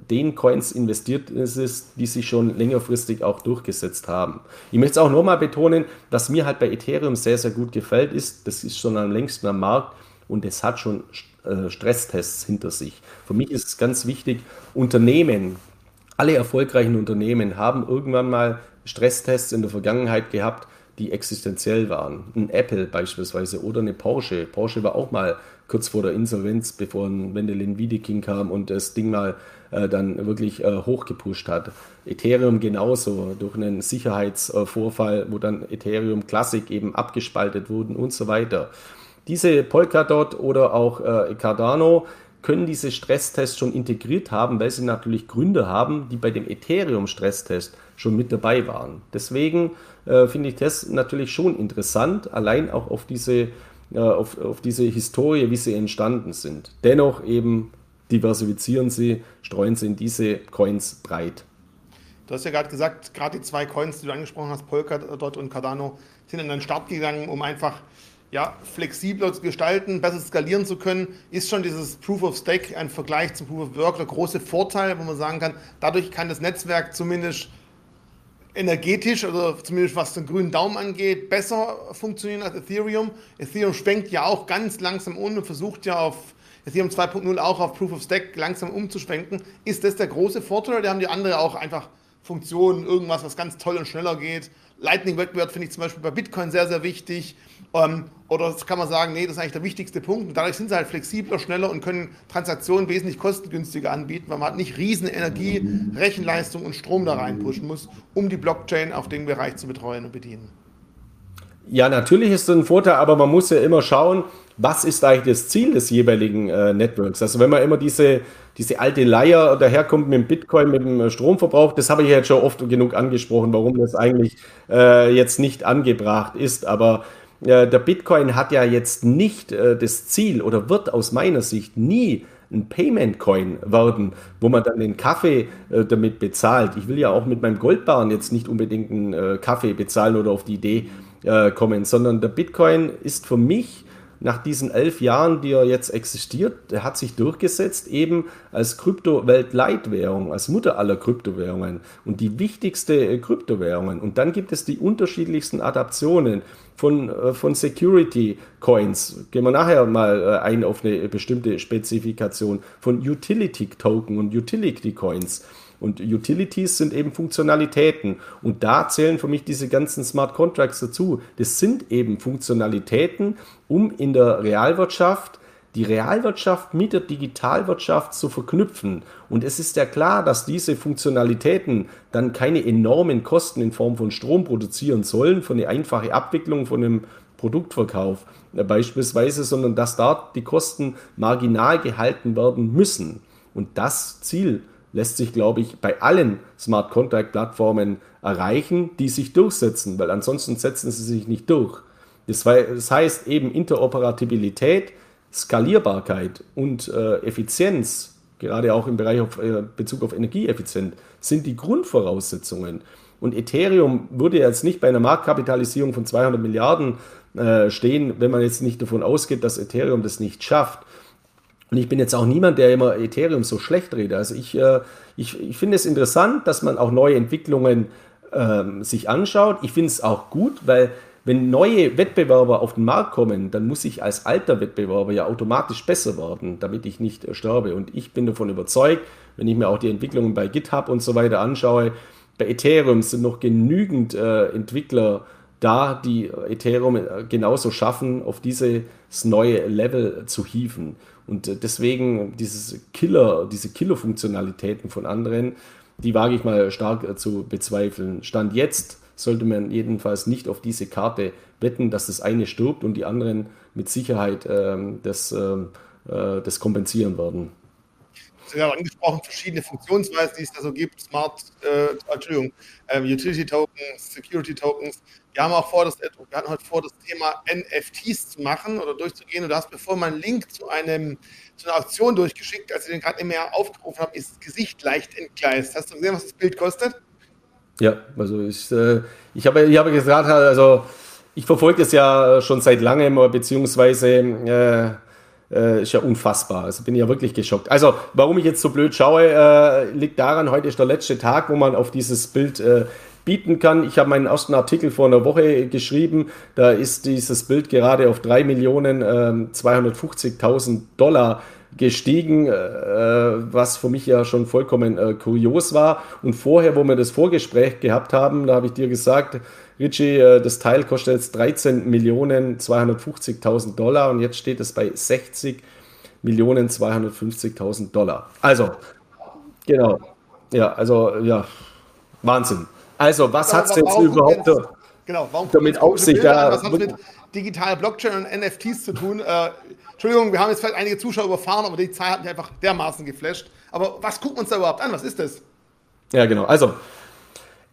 den Coins investiert ist, die sich schon längerfristig auch durchgesetzt haben. Ich möchte es auch nochmal betonen, was mir halt bei Ethereum sehr, sehr gut gefällt, ist, das ist schon am längsten am Markt und es hat schon äh, Stresstests hinter sich. Für mich ist es ganz wichtig, Unternehmen, alle erfolgreichen Unternehmen haben irgendwann mal Stresstests in der Vergangenheit gehabt, die existenziell waren. Ein Apple beispielsweise oder eine Porsche. Porsche war auch mal kurz vor der Insolvenz, bevor ein Wendelin Wiedeking kam und das Ding mal dann wirklich äh, hochgepusht hat. Ethereum genauso, durch einen Sicherheitsvorfall, wo dann Ethereum Classic eben abgespaltet wurden und so weiter. Diese Polkadot oder auch äh, Cardano können diese Stresstests schon integriert haben, weil sie natürlich Gründe haben, die bei dem Ethereum-Stresstest schon mit dabei waren. Deswegen äh, finde ich das natürlich schon interessant, allein auch auf diese, äh, auf, auf diese Historie, wie sie entstanden sind. Dennoch eben diversifizieren sie, streuen sie in diese Coins breit. Du hast ja gerade gesagt, gerade die zwei Coins, die du angesprochen hast, Polkadot und Cardano, sind in den Start gegangen, um einfach ja, flexibler zu gestalten, besser skalieren zu können, ist schon dieses Proof of Stake ein Vergleich zum Proof of Work der große Vorteil, wo man sagen kann, dadurch kann das Netzwerk zumindest energetisch oder zumindest was den grünen Daumen angeht, besser funktionieren als Ethereum. Ethereum schwenkt ja auch ganz langsam um und versucht ja auf Ethereum 2.0 auch auf Proof of Stack langsam umzuschwenken. Ist das der große Vorteil oder haben die anderen auch einfach Funktionen, irgendwas, was ganz toll und schneller geht? Lightning-Wettbewerb finde ich zum Beispiel bei Bitcoin sehr, sehr wichtig. Ähm, oder kann man sagen, nee, das ist eigentlich der wichtigste Punkt. Und dadurch sind sie halt flexibler, schneller und können Transaktionen wesentlich kostengünstiger anbieten, weil man halt nicht riesen Energie, Rechenleistung und Strom da reinpushen muss, um die Blockchain auf dem Bereich zu betreuen und bedienen. Ja, natürlich ist das ein Vorteil, aber man muss ja immer schauen, was ist eigentlich das Ziel des jeweiligen äh, Networks. Also wenn man immer diese, diese alte Leier daherkommt mit dem Bitcoin, mit dem Stromverbrauch, das habe ich jetzt schon oft genug angesprochen, warum das eigentlich äh, jetzt nicht angebracht ist. Aber äh, der Bitcoin hat ja jetzt nicht äh, das Ziel oder wird aus meiner Sicht nie ein Payment Coin werden, wo man dann den Kaffee äh, damit bezahlt. Ich will ja auch mit meinem Goldbarren jetzt nicht unbedingt einen äh, Kaffee bezahlen oder auf die Idee äh, kommen, sondern der Bitcoin ist für mich nach diesen elf Jahren, die er jetzt existiert, der hat sich durchgesetzt eben als Kryptoweltleitwährung, als Mutter aller Kryptowährungen und die wichtigste äh, Kryptowährungen. Und dann gibt es die unterschiedlichsten Adaptionen von, äh, von Security Coins. Gehen wir nachher mal äh, ein auf eine bestimmte Spezifikation von Utility Token und Utility Coins. Und Utilities sind eben Funktionalitäten. Und da zählen für mich diese ganzen Smart Contracts dazu. Das sind eben Funktionalitäten, um in der Realwirtschaft die Realwirtschaft mit der Digitalwirtschaft zu verknüpfen. Und es ist ja klar, dass diese Funktionalitäten dann keine enormen Kosten in Form von Strom produzieren sollen, für eine einfache Abwicklung von einem Produktverkauf äh, beispielsweise, sondern dass dort die Kosten marginal gehalten werden müssen. Und das Ziel lässt sich, glaube ich, bei allen Smart Contract Plattformen erreichen, die sich durchsetzen, weil ansonsten setzen sie sich nicht durch. Das, heißt eben Interoperabilität, Skalierbarkeit und äh, Effizienz, gerade auch im Bereich auf äh, Bezug auf Energieeffizienz, sind die Grundvoraussetzungen. Und Ethereum würde jetzt nicht bei einer Marktkapitalisierung von 200 Milliarden äh, stehen, wenn man jetzt nicht davon ausgeht, dass Ethereum das nicht schafft. Und ich bin jetzt auch niemand, der immer Ethereum so schlecht redet. Also ich, äh, ich, ich finde es interessant, dass man auch neue Entwicklungen ähm, sich anschaut. Ich finde es auch gut, weil wenn neue Wettbewerber auf den Markt kommen, dann muss ich als alter Wettbewerber ja automatisch besser werden, damit ich nicht äh, sterbe. Und ich bin davon überzeugt, wenn ich mir auch die Entwicklungen bei GitHub und so weiter anschaue, bei Ethereum sind noch genügend äh, Entwickler da, die Ethereum äh, genauso schaffen, auf dieses neue Level zu hieven. Und äh, deswegen dieses Killer, diese Killer-Funktionalitäten von anderen, die wage ich mal stark äh, zu bezweifeln. Stand jetzt sollte man jedenfalls nicht auf diese Karte wetten, dass das eine stirbt und die anderen mit Sicherheit ähm, das, ähm, äh, das kompensieren werden. Sie haben angesprochen, verschiedene Funktionsweisen, die es da so gibt, Smart, äh, Entschuldigung, äh, Utility Tokens, Security Tokens. Wir haben auch vor, das, wir hatten heute vor, das Thema NFTs zu machen oder durchzugehen. Und du hast bevor mein Link zu, einem, zu einer Auktion durchgeschickt, als ich den gerade mehr aufgerufen habe, ist das Gesicht leicht entgleist. Hast du gesehen, was das Bild kostet? Ja, also ich, äh, ich habe ich habe gesagt, also ich verfolge das ja schon seit langem, beziehungsweise äh, äh, ist ja unfassbar. Also bin ich ja wirklich geschockt. Also, warum ich jetzt so blöd schaue, äh, liegt daran, heute ist der letzte Tag, wo man auf dieses Bild äh, bieten kann. Ich habe meinen ersten Artikel vor einer Woche geschrieben. Da ist dieses Bild gerade auf 3.250.000 ähm, Dollar gestiegen, äh, was für mich ja schon vollkommen äh, kurios war. Und vorher, wo wir das Vorgespräch gehabt haben, da habe ich dir gesagt, Richie, äh, das Teil kostet jetzt 13 Millionen 250.000 Dollar und jetzt steht es bei 60 Millionen 250.000 Dollar. Also, genau. Ja, also, ja, Wahnsinn. Also, was hat es jetzt überhaupt denn, genau, damit auf sich? Ja, was hat mit digitaler Blockchain und NFTs zu tun? Äh, Entschuldigung, wir haben jetzt vielleicht einige Zuschauer überfahren, aber die Zahl hat mich einfach dermaßen geflasht. Aber was gucken wir uns da überhaupt an? Was ist das? Ja, genau. Also,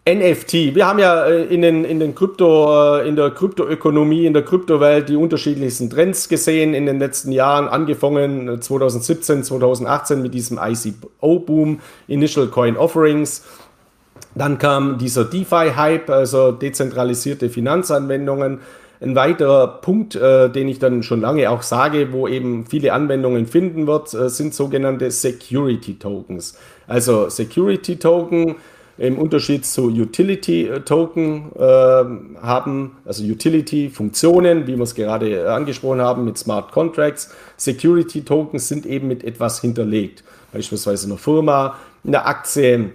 NFT. Wir haben ja äh, in, den, in, den Krypto, äh, in der Kryptoökonomie, in der Kryptowelt die unterschiedlichsten Trends gesehen in den letzten Jahren, angefangen 2017, äh, 2018 mit diesem ICO-Boom, Initial Coin Offerings. Dann kam dieser DeFi-Hype, also dezentralisierte Finanzanwendungen. Ein weiterer Punkt, äh, den ich dann schon lange auch sage, wo eben viele Anwendungen finden wird, äh, sind sogenannte Security Tokens. Also Security Token im Unterschied zu Utility-Token äh, haben, also Utility-Funktionen, wie wir es gerade angesprochen haben mit Smart Contracts. Security-Tokens sind eben mit etwas hinterlegt, beispielsweise einer Firma, einer Aktie,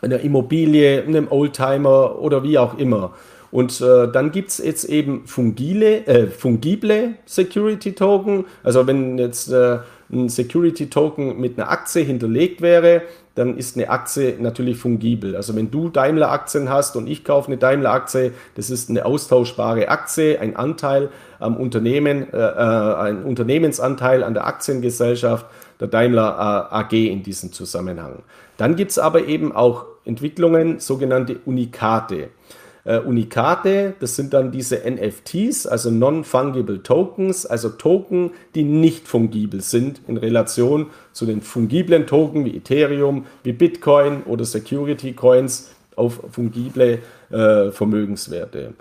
einer Immobilie, einem Oldtimer oder wie auch immer. Und äh, dann gibt es jetzt eben fungile, äh, fungible Security Token. Also wenn jetzt äh, ein Security Token mit einer Aktie hinterlegt wäre, dann ist eine Aktie natürlich fungibel. Also wenn du Daimler-Aktien hast und ich kaufe eine Daimler-Aktie, das ist eine austauschbare Aktie, ein Anteil am Unternehmen, äh, äh ein Unternehmensanteil an der Aktiengesellschaft der Daimler äh, AG in diesem Zusammenhang. Dann gibt es aber eben auch Entwicklungen, sogenannte Unikate. Äh, Unikate, das sind dann diese NFTs, also Non-Fungible Tokens, also Token, die nicht fungibel sind in Relation zu den fungiblen Token wie Ethereum, wie Bitcoin oder Security Coins auf fungible äh, Vermögenswerte.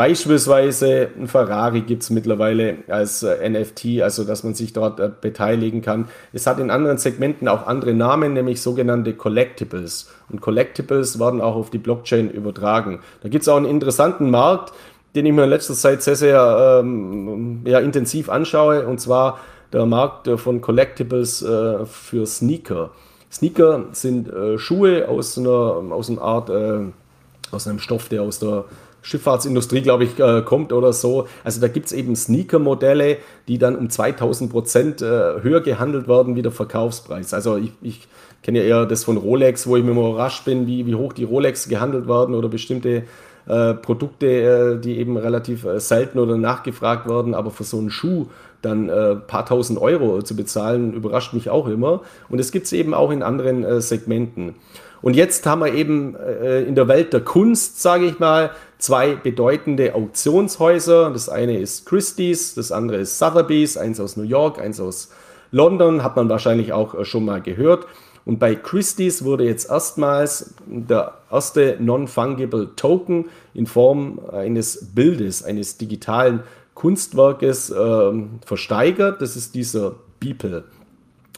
Beispielsweise ein Ferrari gibt es mittlerweile als äh, NFT, also dass man sich dort äh, beteiligen kann. Es hat in anderen Segmenten auch andere Namen, nämlich sogenannte Collectibles. Und Collectibles werden auch auf die Blockchain übertragen. Da gibt es auch einen interessanten Markt, den ich mir in letzter Zeit sehr, sehr ähm, ja, intensiv anschaue, und zwar der Markt äh, von Collectibles äh, für Sneaker. Sneaker sind äh, Schuhe aus einer, aus einer Art, äh, aus einem Stoff, der aus der Schifffahrtsindustrie, glaube ich, äh, kommt oder so. Also da gibt es eben Sneaker-Modelle, die dann um 2000 Prozent äh, höher gehandelt werden wie der Verkaufspreis. Also ich, ich kenne ja eher das von Rolex, wo ich mir mal überrascht bin, wie, wie hoch die Rolex gehandelt werden oder bestimmte äh, Produkte, äh, die eben relativ äh, selten oder nachgefragt werden, aber für so einen Schuh dann äh, paar tausend Euro zu bezahlen, überrascht mich auch immer. Und es gibt es eben auch in anderen äh, Segmenten. Und jetzt haben wir eben äh, in der Welt der Kunst, sage ich mal, zwei bedeutende Auktionshäuser. Das eine ist Christie's, das andere ist Sotheby's, eins aus New York, eins aus London, hat man wahrscheinlich auch äh, schon mal gehört. Und bei Christie's wurde jetzt erstmals der erste Non-Fungible Token in Form eines Bildes, eines digitalen Kunstwerkes äh, versteigert. Das ist dieser Beeple.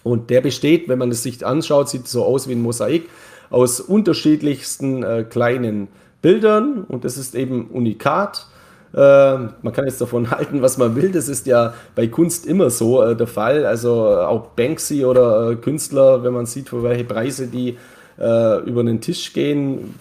Und der besteht, wenn man es sich anschaut, sieht so aus wie ein Mosaik aus unterschiedlichsten äh, kleinen Bildern und das ist eben unikat. Äh, man kann jetzt davon (laughs) halten, was man will. Das ist ja bei Kunst immer so äh, der Fall. Also äh, auch Banksy oder Künstler, wenn man sieht, für welche Preise die über den Tisch gehen.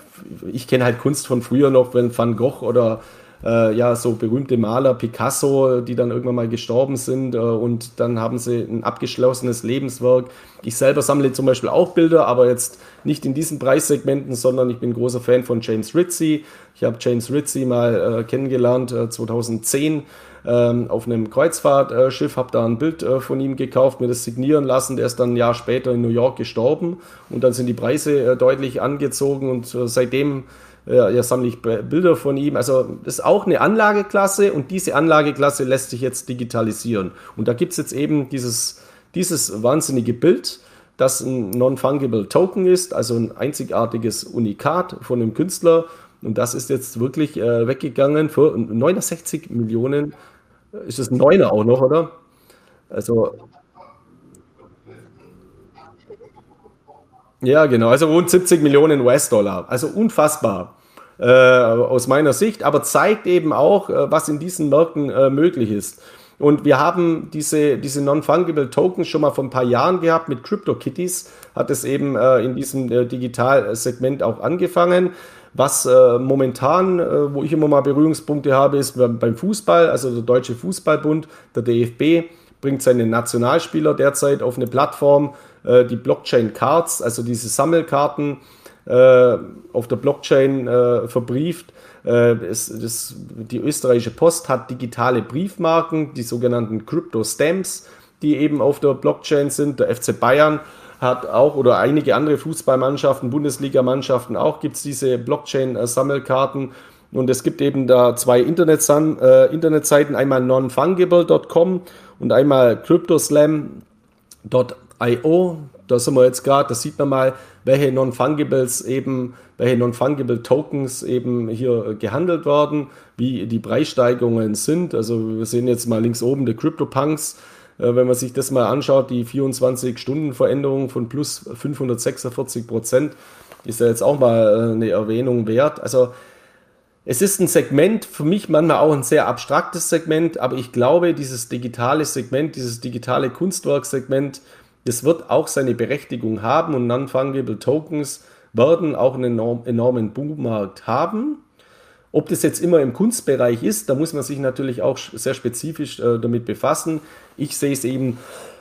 Ich kenne halt Kunst von früher noch, wenn Van Gogh oder äh, ja, so berühmte Maler, Picasso, die dann irgendwann mal gestorben sind äh, und dann haben sie ein abgeschlossenes Lebenswerk. Ich selber sammle zum Beispiel auch Bilder, aber jetzt nicht in diesen Preissegmenten, sondern ich bin großer Fan von James Ritchie. Ich habe James Ritchie mal äh, kennengelernt 2010 äh, ähm, auf einem Kreuzfahrtschiff, habe da ein Bild äh, von ihm gekauft, mir das signieren lassen. Der ist dann ein Jahr später in New York gestorben und dann sind die Preise äh, deutlich angezogen und seitdem ja, ja, sammle ich Bilder von ihm. Also ist auch eine Anlageklasse und diese Anlageklasse lässt sich jetzt digitalisieren. Und da gibt es jetzt eben dieses, dieses wahnsinnige Bild, das ein Non-Fungible Token ist, also ein einzigartiges Unikat von einem Künstler. Und das ist jetzt wirklich äh, weggegangen für 69 Millionen. Ist das ein Neuner auch noch, oder? Also. Ja, genau. Also rund 70 Millionen US-Dollar. Also unfassbar äh, aus meiner Sicht, aber zeigt eben auch, äh, was in diesen Märkten äh, möglich ist. Und wir haben diese, diese Non-Fungible Tokens schon mal vor ein paar Jahren gehabt mit CryptoKitties, hat es eben äh, in diesem äh, Digitalsegment auch angefangen. Was äh, momentan, äh, wo ich immer mal Berührungspunkte habe, ist beim Fußball, also der Deutsche Fußballbund, der DFB, bringt seine Nationalspieler derzeit auf eine Plattform, äh, die Blockchain Cards, also diese Sammelkarten äh, auf der Blockchain äh, verbrieft äh, es, das, die österreichische Post hat digitale Briefmarken, die sogenannten Crypto-Stamps, die eben auf der Blockchain sind. Der FC Bayern hat auch oder einige andere Fußballmannschaften, Bundesligamannschaften auch, gibt es diese Blockchain-Sammelkarten. Und es gibt eben da zwei Internet äh, Internetseiten, einmal nonfungible.com und einmal cryptoslam.io. Da sind wir jetzt gerade, da sieht man mal, welche Non-Fungibles eben, welche Non-Fungible Tokens eben hier gehandelt werden, wie die Preissteigerungen sind. Also wir sehen jetzt mal links oben die CryptoPunks. Äh, wenn man sich das mal anschaut, die 24-Stunden-Veränderung von plus 546 Prozent. ist ja jetzt auch mal eine Erwähnung wert. Also es ist ein Segment, für mich manchmal auch ein sehr abstraktes Segment, aber ich glaube, dieses digitale Segment, dieses digitale Kunstwerksegment, das wird auch seine Berechtigung haben und Non-Fungible Tokens werden auch einen enorm, enormen Boommarkt haben. Ob das jetzt immer im Kunstbereich ist, da muss man sich natürlich auch sehr spezifisch äh, damit befassen. Ich sehe es eben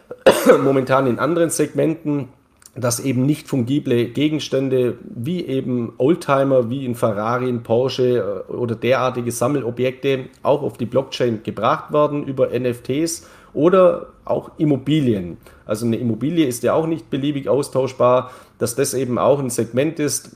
(coughs) momentan in anderen Segmenten dass eben nicht fungible Gegenstände wie eben Oldtimer, wie in Ferrari, in Porsche äh, oder derartige Sammelobjekte auch auf die Blockchain gebracht werden über NFTs oder auch Immobilien. Also eine Immobilie ist ja auch nicht beliebig austauschbar, dass das eben auch ein Segment ist,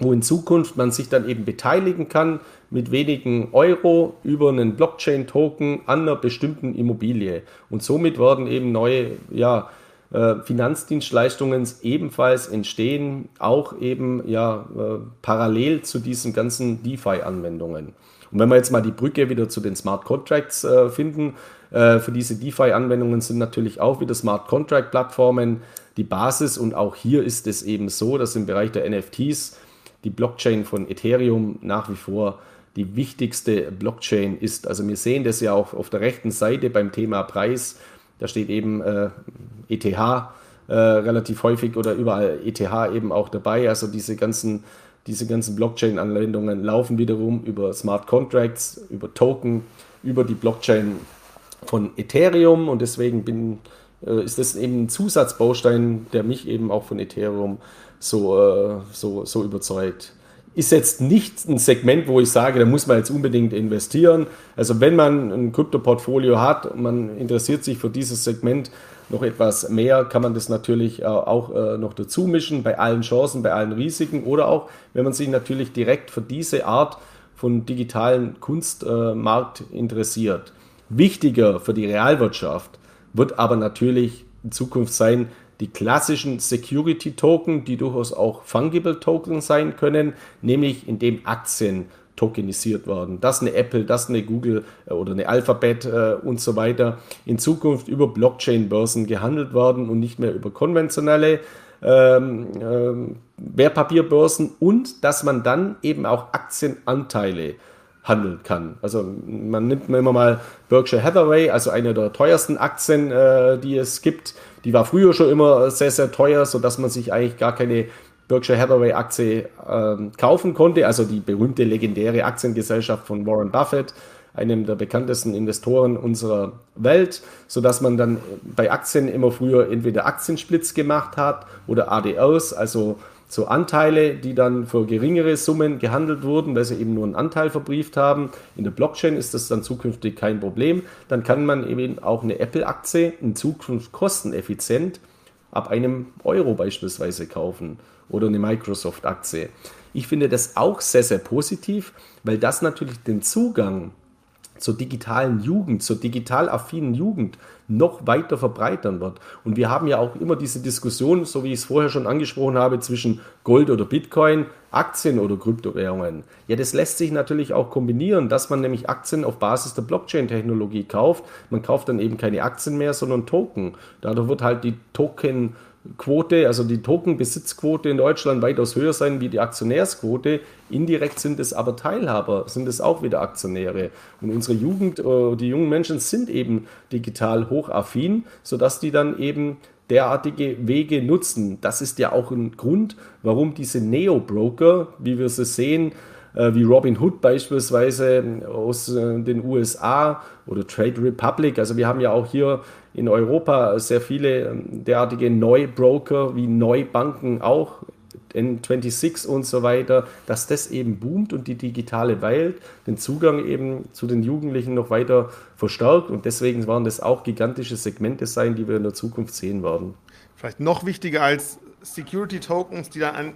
wo in Zukunft man sich dann eben beteiligen kann mit wenigen Euro über einen Blockchain-Token an einer bestimmten Immobilie. Und somit werden eben neue, ja, äh, Finanzdienstleistungen ebenfalls entstehen, auch eben ja äh, parallel zu diesen ganzen DeFi-Anwendungen. Und wenn wir jetzt mal die Brücke wieder zu den Smart Contracts äh, finden, äh, für diese DeFi-Anwendungen sind natürlich auch wieder Smart Contract-Plattformen die Basis und auch hier ist es eben so, dass im Bereich der NFTs die Blockchain von Ethereum nach wie vor die wichtigste Blockchain ist. Also wir sehen das ja auch auf der rechten Seite beim Thema Preis. Da steht eben äh, ETH äh, relativ häufig oder überall ETH eben auch dabei. Also diese ganzen, diese ganzen Blockchain-Anwendungen laufen wiederum über Smart Contracts, über Token, über die Blockchain von Ethereum und deswegen bin, äh, ist das eben ein Zusatzbaustein, der mich eben auch von Ethereum so, äh, so, so überzeugt ist jetzt nicht ein Segment, wo ich sage, da muss man jetzt unbedingt investieren. Also wenn man ein Krypto-Portfolio hat und man interessiert sich für dieses Segment noch etwas mehr, kann man das natürlich äh, auch äh, noch dazu mischen, bei allen Chancen, bei allen Risiken oder auch, wenn man sich natürlich direkt für diese Art von digitalen Kunstmarkt interessiert. Wichtiger für die Realwirtschaft wird aber natürlich in Zukunft sein, die klassischen Security Token, die durchaus auch Fungible Token sein können, nämlich indem Aktien tokenisiert werden. Das eine Apple, das eine Google äh, oder eine Alphabet äh, und so weiter in Zukunft über Blockchain-Börsen gehandelt werden und nicht mehr über konventionelle ähm, ähm, Wertpapierbörsen und dass man dann eben auch Aktienanteile handeln kann. Also man nimmt immer mal Berkshire Hathaway, also eine der teuersten Aktien, äh, die es gibt. Die war früher schon immer sehr, sehr teuer, sodass man sich eigentlich gar keine Berkshire Hathaway Aktie äh, kaufen konnte. Also die berühmte legendäre Aktiengesellschaft von Warren Buffett, einem der bekanntesten Investoren unserer Welt, sodass man dann bei Aktien immer früher entweder Aktiensplits gemacht hat oder ADRs, also so Anteile, die dann für geringere Summen gehandelt wurden, weil sie eben nur einen Anteil verbrieft haben. In der Blockchain ist das dann zukünftig kein Problem. Dann kann man eben auch eine Apple-Aktie in Zukunft kosteneffizient ab einem Euro beispielsweise kaufen oder eine Microsoft-Aktie. Ich finde das auch sehr, sehr positiv, weil das natürlich den Zugang zur digitalen Jugend, zur digital affinen Jugend noch weiter verbreitern wird. Und wir haben ja auch immer diese Diskussion, so wie ich es vorher schon angesprochen habe, zwischen Gold oder Bitcoin, Aktien oder Kryptowährungen. Ja, das lässt sich natürlich auch kombinieren, dass man nämlich Aktien auf Basis der Blockchain-Technologie kauft. Man kauft dann eben keine Aktien mehr, sondern Token. Dadurch wird halt die Token Quote, also die Tokenbesitzquote in Deutschland weitaus höher sein wie die Aktionärsquote. Indirekt sind es aber Teilhaber, sind es auch wieder Aktionäre. Und unsere Jugend, äh, die jungen Menschen sind eben digital hochaffin, sodass die dann eben derartige Wege nutzen. Das ist ja auch ein Grund, warum diese Neo-Broker, wie wir sie sehen, äh, wie Robin Hood beispielsweise aus äh, den USA oder Trade Republic. Also wir haben ja auch hier in Europa sehr viele ähm, derartige Neubroker wie Neubanken auch, N26 und so weiter, dass das eben boomt und die digitale Welt den Zugang eben zu den Jugendlichen noch weiter verstärkt und deswegen waren das auch gigantische Segmente sein, die wir in der Zukunft sehen werden. Vielleicht noch wichtiger als Security Tokens, die dann an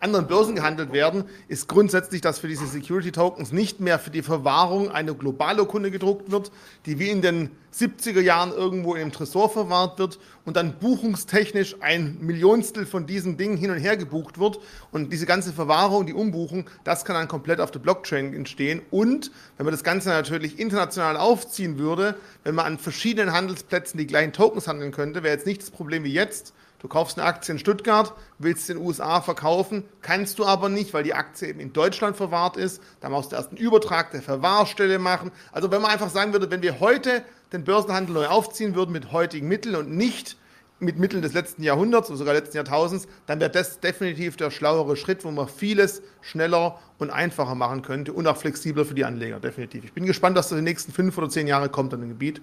anderen Börsen gehandelt werden, ist grundsätzlich, dass für diese Security Tokens nicht mehr für die Verwahrung eine Globalurkunde gedruckt wird, die wie in den 70er Jahren irgendwo im Tresor verwahrt wird und dann buchungstechnisch ein Millionstel von diesen Dingen hin und her gebucht wird. Und diese ganze Verwahrung, die Umbuchung, das kann dann komplett auf der Blockchain entstehen. Und wenn man das Ganze natürlich international aufziehen würde, wenn man an verschiedenen Handelsplätzen die gleichen Tokens handeln könnte, wäre jetzt nicht das Problem wie jetzt, Du kaufst eine Aktie in Stuttgart, willst in den USA verkaufen, kannst du aber nicht, weil die Aktie eben in Deutschland verwahrt ist. Da musst du erst einen Übertrag der Verwahrstelle machen. Also wenn man einfach sagen würde, wenn wir heute den Börsenhandel neu aufziehen würden mit heutigen Mitteln und nicht mit Mitteln des letzten Jahrhunderts oder sogar letzten Jahrtausends, dann wäre das definitiv der schlauere Schritt, wo man vieles schneller und einfacher machen könnte und auch flexibler für die Anleger, definitiv. Ich bin gespannt, was in den nächsten fünf oder zehn Jahre kommt an dem Gebiet.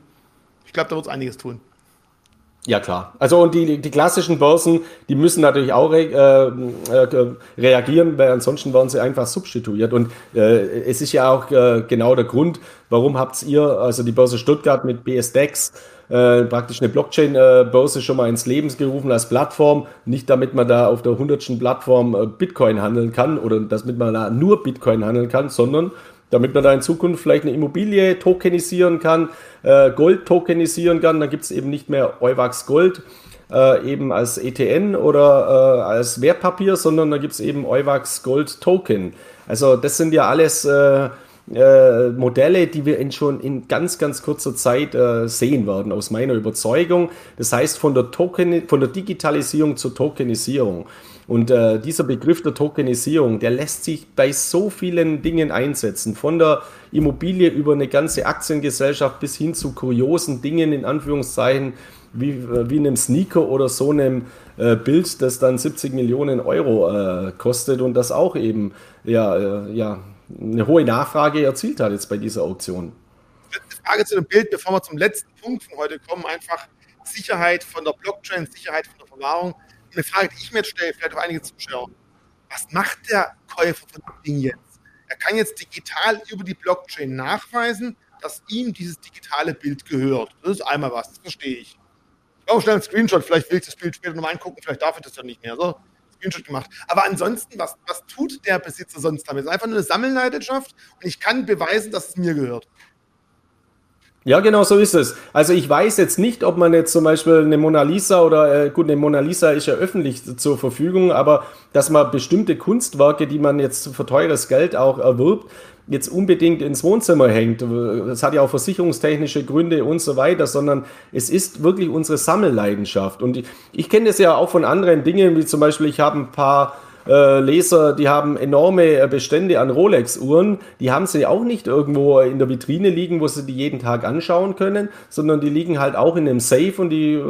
Ich glaube, da wird es einiges tun. Ja, klar. Also und die, die klassischen Börsen, die müssen natürlich auch re äh, äh, reagieren, weil ansonsten werden sie einfach substituiert. Und äh, es ist ja auch äh, genau der Grund, warum habt ihr, also die Börse Stuttgart mit BSDEX, äh, praktisch eine Blockchain-Börse schon mal ins Leben gerufen als Plattform. Nicht damit man da auf der hundertsten Plattform äh, Bitcoin handeln kann oder damit man da nur Bitcoin handeln kann, sondern damit man da in Zukunft vielleicht eine Immobilie tokenisieren kann, äh, Gold tokenisieren kann. Dann gibt es eben nicht mehr Euwax Gold äh, eben als ETN oder äh, als Wertpapier, sondern da gibt es eben Euwax Gold Token. Also das sind ja alles äh, äh, Modelle, die wir in schon in ganz, ganz kurzer Zeit äh, sehen werden, aus meiner Überzeugung. Das heißt, von der, Token, von der Digitalisierung zur Tokenisierung. Und äh, dieser Begriff der Tokenisierung, der lässt sich bei so vielen Dingen einsetzen. Von der Immobilie über eine ganze Aktiengesellschaft bis hin zu kuriosen Dingen, in Anführungszeichen, wie, äh, wie einem Sneaker oder so einem äh, Bild, das dann 70 Millionen Euro äh, kostet und das auch eben ja, äh, ja, eine hohe Nachfrage erzielt hat jetzt bei dieser Auktion. Letzte Frage zu dem Bild, bevor wir zum letzten Punkt von heute kommen, einfach Sicherheit von der Blockchain, Sicherheit von der Verwahrung. Eine Frage, die ich mir jetzt stelle, vielleicht auch einige Zuschauer. Was macht der Käufer von dem Ding jetzt? Er kann jetzt digital über die Blockchain nachweisen, dass ihm dieses digitale Bild gehört. Das ist einmal was, das verstehe ich. Ich brauche schnell einen Screenshot, vielleicht will ich das Bild später nochmal angucken, vielleicht darf ich das ja nicht mehr. So. Screenshot gemacht. Aber ansonsten, was, was tut der Besitzer sonst damit? Es ist einfach nur eine Sammelleidenschaft und ich kann beweisen, dass es mir gehört. Ja, genau so ist es. Also ich weiß jetzt nicht, ob man jetzt zum Beispiel eine Mona Lisa oder äh, gut, eine Mona Lisa ist ja öffentlich zur Verfügung, aber dass man bestimmte Kunstwerke, die man jetzt für teures Geld auch erwirbt, jetzt unbedingt ins Wohnzimmer hängt. Das hat ja auch versicherungstechnische Gründe und so weiter, sondern es ist wirklich unsere Sammelleidenschaft. Und ich, ich kenne das ja auch von anderen Dingen, wie zum Beispiel, ich habe ein paar äh, Leser, die haben enorme äh, Bestände an Rolex-Uhren. Die haben sie auch nicht irgendwo in der Vitrine liegen, wo sie die jeden Tag anschauen können, sondern die liegen halt auch in einem Safe und die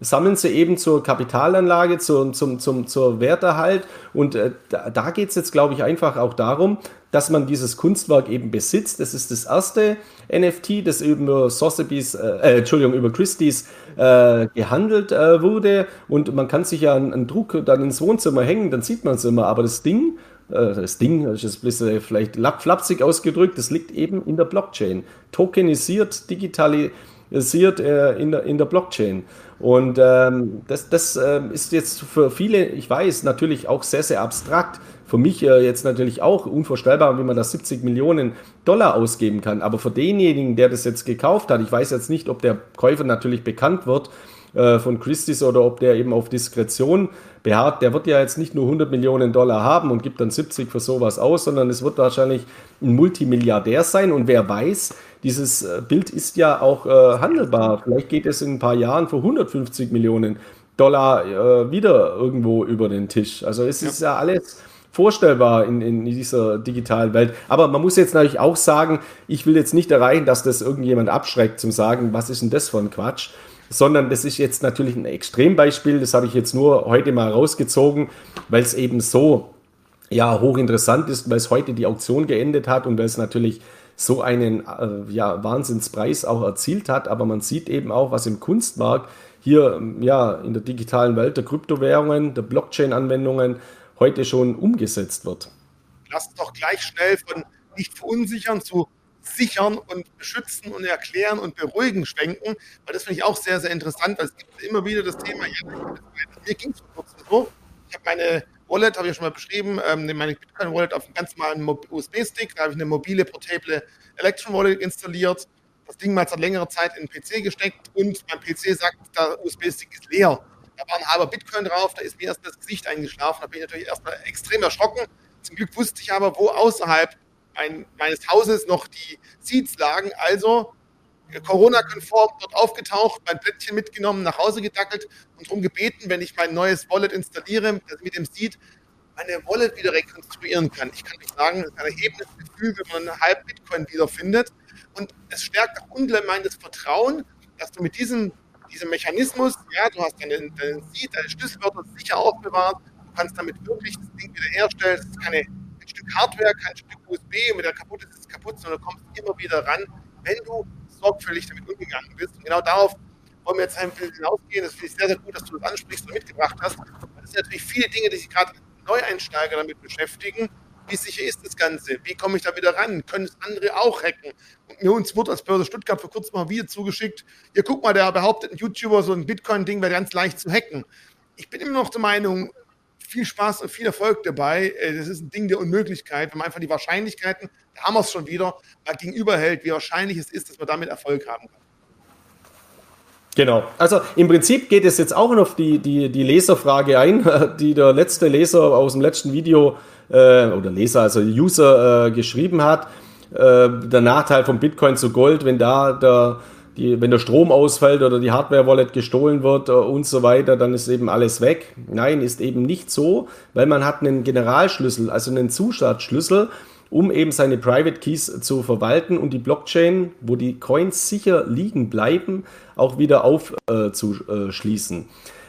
sammeln sie eben zur Kapitalanlage, zur, zum, zum, zur Werterhalt. Und äh, da, da geht es jetzt, glaube ich, einfach auch darum, dass man dieses Kunstwerk eben besitzt. Das ist das erste NFT, das über Sotheby's, äh, äh, Entschuldigung, über Christie's äh, gehandelt äh, wurde. Und man kann sich ja einen, einen, Druck dann ins Wohnzimmer hängen, dann sieht man es immer. Aber das Ding, äh, das Ding, das ist ein bisschen vielleicht flapsig ausgedrückt, das liegt eben in der Blockchain. Tokenisiert, digitalisiert äh, in, der, in der Blockchain. Und ähm, das, das äh, ist jetzt für viele, ich weiß, natürlich auch sehr, sehr abstrakt. Für mich äh, jetzt natürlich auch unvorstellbar, wie man da 70 Millionen Dollar ausgeben kann. Aber für denjenigen, der das jetzt gekauft hat, ich weiß jetzt nicht, ob der Käufer natürlich bekannt wird äh, von Christie's oder ob der eben auf Diskretion beharrt, der wird ja jetzt nicht nur 100 Millionen Dollar haben und gibt dann 70 für sowas aus, sondern es wird wahrscheinlich ein Multimilliardär sein. Und wer weiß, dieses äh, Bild ist ja auch äh, handelbar. Vielleicht geht es in ein paar Jahren für 150 Millionen Dollar äh, wieder irgendwo über den Tisch. Also es ja. ist ja alles vorstellbar in, in dieser digitalen Welt. Aber man muss jetzt natürlich auch sagen, ich will jetzt nicht erreichen, dass das irgendjemand abschreckt zum sagen, was ist denn das für ein Quatsch, sondern das ist jetzt natürlich ein Extrembeispiel, das habe ich jetzt nur heute mal rausgezogen, weil es eben so ja, hochinteressant ist, weil es heute die Auktion geendet hat und weil es natürlich so einen äh, ja, Wahnsinnspreis auch erzielt hat. Aber man sieht eben auch, was im Kunstmarkt hier ja, in der digitalen Welt der Kryptowährungen, der Blockchain-Anwendungen heute schon umgesetzt wird. Lass uns doch gleich schnell von nicht verunsichern zu sichern und beschützen und erklären und beruhigen schwenken, weil das finde ich auch sehr, sehr interessant, weil es gibt immer wieder das Thema, ja, mir ging es so, ich habe meine Wallet, habe ich ja schon mal beschrieben, ähm, meine Bitcoin-Wallet auf einem ganz normalen USB-Stick. Da habe ich eine mobile, portable Electron-Wallet installiert. Das Ding mal seit längerer Zeit in den PC gesteckt und mein PC sagt, der USB-Stick ist leer. Da war ein halber Bitcoin drauf, da ist mir erst das Gesicht eingeschlafen. Da bin ich natürlich erstmal extrem erschrocken. Zum Glück wusste ich aber, wo außerhalb ein, meines Hauses noch die Seeds lagen. Also Corona-konform dort aufgetaucht, mein Plättchen mitgenommen, nach Hause gedackelt und darum gebeten, wenn ich mein neues Wallet installiere, dass mit dem Seed meine Wallet wieder rekonstruieren kann. Ich kann nicht sagen, es ist ein erhebendes Gefühl, wenn man einen halb Bitcoin wiederfindet. Und es stärkt auch ungemein das Vertrauen, dass du mit diesem, diesem Mechanismus, ja, du hast deinen, deinen Seed, deine Schlüsselwörter sicher aufbewahrt, du kannst damit wirklich das Ding wiederherstellen. Es ist keine, ein Stück Hardware, kein Stück USB und wenn der kaputt ist, ist es kaputt, sondern du kommst immer wieder ran, wenn du sorgfältig damit umgegangen bist. Und genau darauf wollen wir jetzt ein bisschen hinausgehen. Das finde ich sehr, sehr gut, dass du das ansprichst und mitgebracht hast. Das sind natürlich viele Dinge, die sich gerade Neueinsteiger damit beschäftigen. Wie sicher ist das Ganze? Wie komme ich da wieder ran? Können es andere auch hacken? Und mir uns wurde als Börse Stuttgart vor kurzem mal Video zugeschickt. Hier, guck mal, der behauptet, ein YouTuber, so ein Bitcoin-Ding wäre ganz leicht zu hacken. Ich bin immer noch der Meinung, viel Spaß und viel Erfolg dabei. Äh, das ist ein Ding der Unmöglichkeit, wenn man einfach die Wahrscheinlichkeiten, da haben wir es schon wieder, gegenüberhält, wie wahrscheinlich es ist, dass man damit Erfolg haben kann. Genau. Also im Prinzip geht es jetzt auch noch die, die, die Leserfrage ein, (laughs) die der letzte Leser aus dem letzten Video äh, oder Leser, also User äh, geschrieben hat. Äh, der Nachteil von Bitcoin zu Gold, wenn da der, die, wenn der Strom ausfällt oder die Hardware-Wallet gestohlen wird äh, und so weiter, dann ist eben alles weg. Nein, ist eben nicht so, weil man hat einen Generalschlüssel, also einen Zusatzschlüssel um eben seine Private Keys zu verwalten und die Blockchain, wo die Coins sicher liegen bleiben, auch wieder aufzuschließen.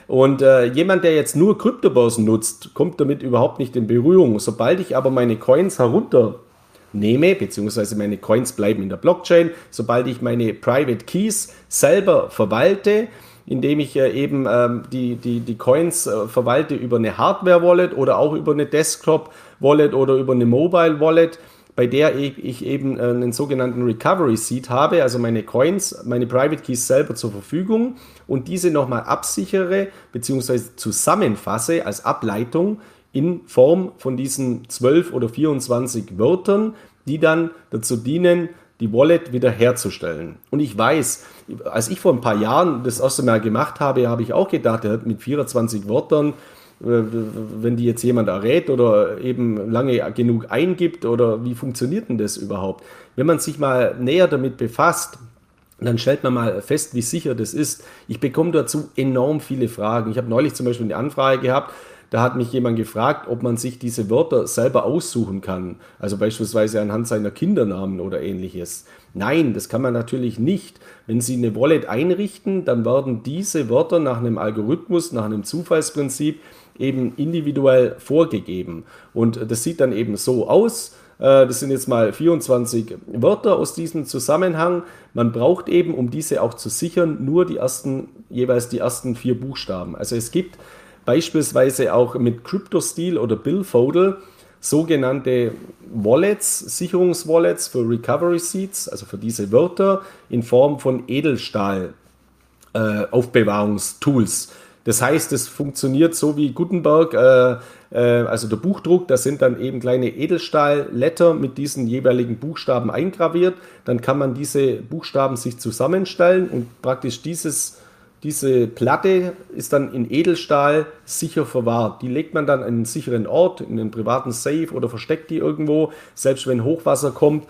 Und äh, jemand, der jetzt nur Kryptobörsen nutzt, kommt damit überhaupt nicht in Berührung. Sobald ich aber meine Coins herunternehme, beziehungsweise meine Coins bleiben in der Blockchain, sobald ich meine Private Keys selber verwalte, indem ich äh, eben ähm, die, die, die Coins äh, verwalte über eine Hardware-Wallet oder auch über eine Desktop-Wallet oder über eine Mobile-Wallet, bei der ich eben äh, einen sogenannten Recovery Seed habe, also meine Coins, meine Private Keys selber zur Verfügung und diese nochmal absichere bzw. zusammenfasse als Ableitung in Form von diesen 12 oder 24 Wörtern, die dann dazu dienen, die Wallet wiederherzustellen. Und ich weiß, als ich vor ein paar Jahren das erste Mal gemacht habe, habe ich auch gedacht, mit 24 Wörtern, äh, wenn die jetzt jemand errät oder eben lange genug eingibt oder wie funktioniert denn das überhaupt? Wenn man sich mal näher damit befasst, dann stellt man mal fest, wie sicher das ist. Ich bekomme dazu enorm viele Fragen. Ich habe neulich zum Beispiel eine Anfrage gehabt, da hat mich jemand gefragt, ob man sich diese Wörter selber aussuchen kann. Also beispielsweise anhand seiner Kindernamen oder ähnliches. Nein, das kann man natürlich nicht. Wenn Sie eine Wallet einrichten, dann werden diese Wörter nach einem Algorithmus, nach einem Zufallsprinzip eben individuell vorgegeben. Und das sieht dann eben so aus. Äh, das sind jetzt mal 24 Wörter aus diesem Zusammenhang. Man braucht eben, um diese auch zu sichern, nur die ersten, jeweils die ersten vier Buchstaben. Also es gibt beispielsweise auch mit CryptoSteel oder Billfoldle sogenannte Wallets, Sicherungswallets für Recovery Seeds, also für diese Wörter in Form von Edelstahl äh, Aufbewahrungstools. Das heißt, es funktioniert so wie Gutenberg, äh, äh, also der Buchdruck, da sind dann eben kleine Edelstahl-Letter mit diesen jeweiligen Buchstaben eingraviert. Dann kann man diese Buchstaben sich zusammenstellen und praktisch dieses diese Platte ist dann in Edelstahl sicher verwahrt. Die legt man dann an einen sicheren Ort, in einen privaten Safe oder versteckt die irgendwo, selbst wenn Hochwasser kommt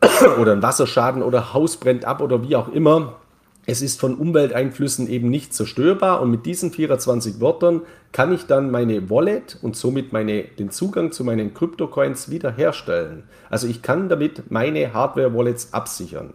(coughs) oder ein Wasserschaden oder Haus brennt ab oder wie auch immer. Es ist von Umwelteinflüssen eben nicht zerstörbar und mit diesen 24 Wörtern kann ich dann meine Wallet und somit meine, den Zugang zu meinen Kryptocoins wiederherstellen. Also ich kann damit meine Hardware-Wallets absichern.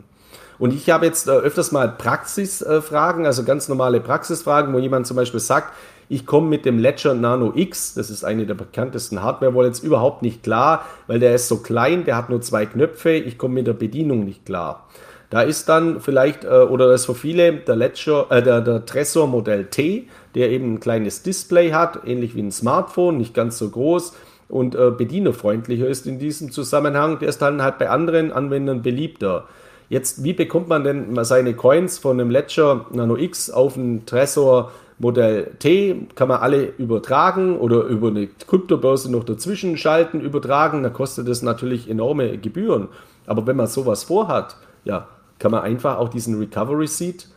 Und ich habe jetzt äh, öfters mal Praxisfragen, also ganz normale Praxisfragen, wo jemand zum Beispiel sagt, ich komme mit dem Ledger Nano X, das ist eine der bekanntesten Hardware-Wallets, überhaupt nicht klar, weil der ist so klein, der hat nur zwei Knöpfe, ich komme mit der Bedienung nicht klar. Da ist dann vielleicht, äh, oder das ist für viele der Ledger, äh, der, der Tresor Modell T, der eben ein kleines Display hat, ähnlich wie ein Smartphone, nicht ganz so groß und äh, bedienerfreundlicher ist in diesem Zusammenhang. Der ist dann halt bei anderen Anwendern beliebter. Jetzt, wie bekommt man denn seine Coins von einem Ledger Nano X auf einen Tresor Modell T? Kann man alle übertragen oder über eine Kryptobörse noch dazwischen schalten, übertragen? Da kostet das natürlich enorme Gebühren. Aber wenn man sowas vorhat, ja, kann man einfach auch diesen Recovery Seed,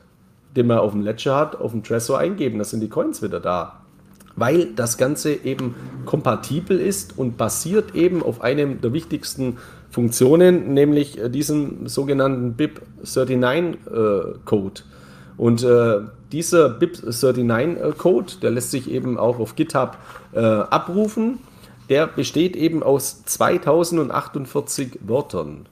den man auf dem Ledger hat, auf dem Tresor eingeben. Da sind die Coins wieder da. weil das Ganze eben kompatibel ist und basiert eben auf einem der wichtigsten Funktionen, nämlich äh, diesem sogenannten BIP39-Code. Und äh, dieser BIP39-Code, der lässt sich eben auch auf GitHub äh, abrufen. Der besteht eben aus 2048 Wörtern.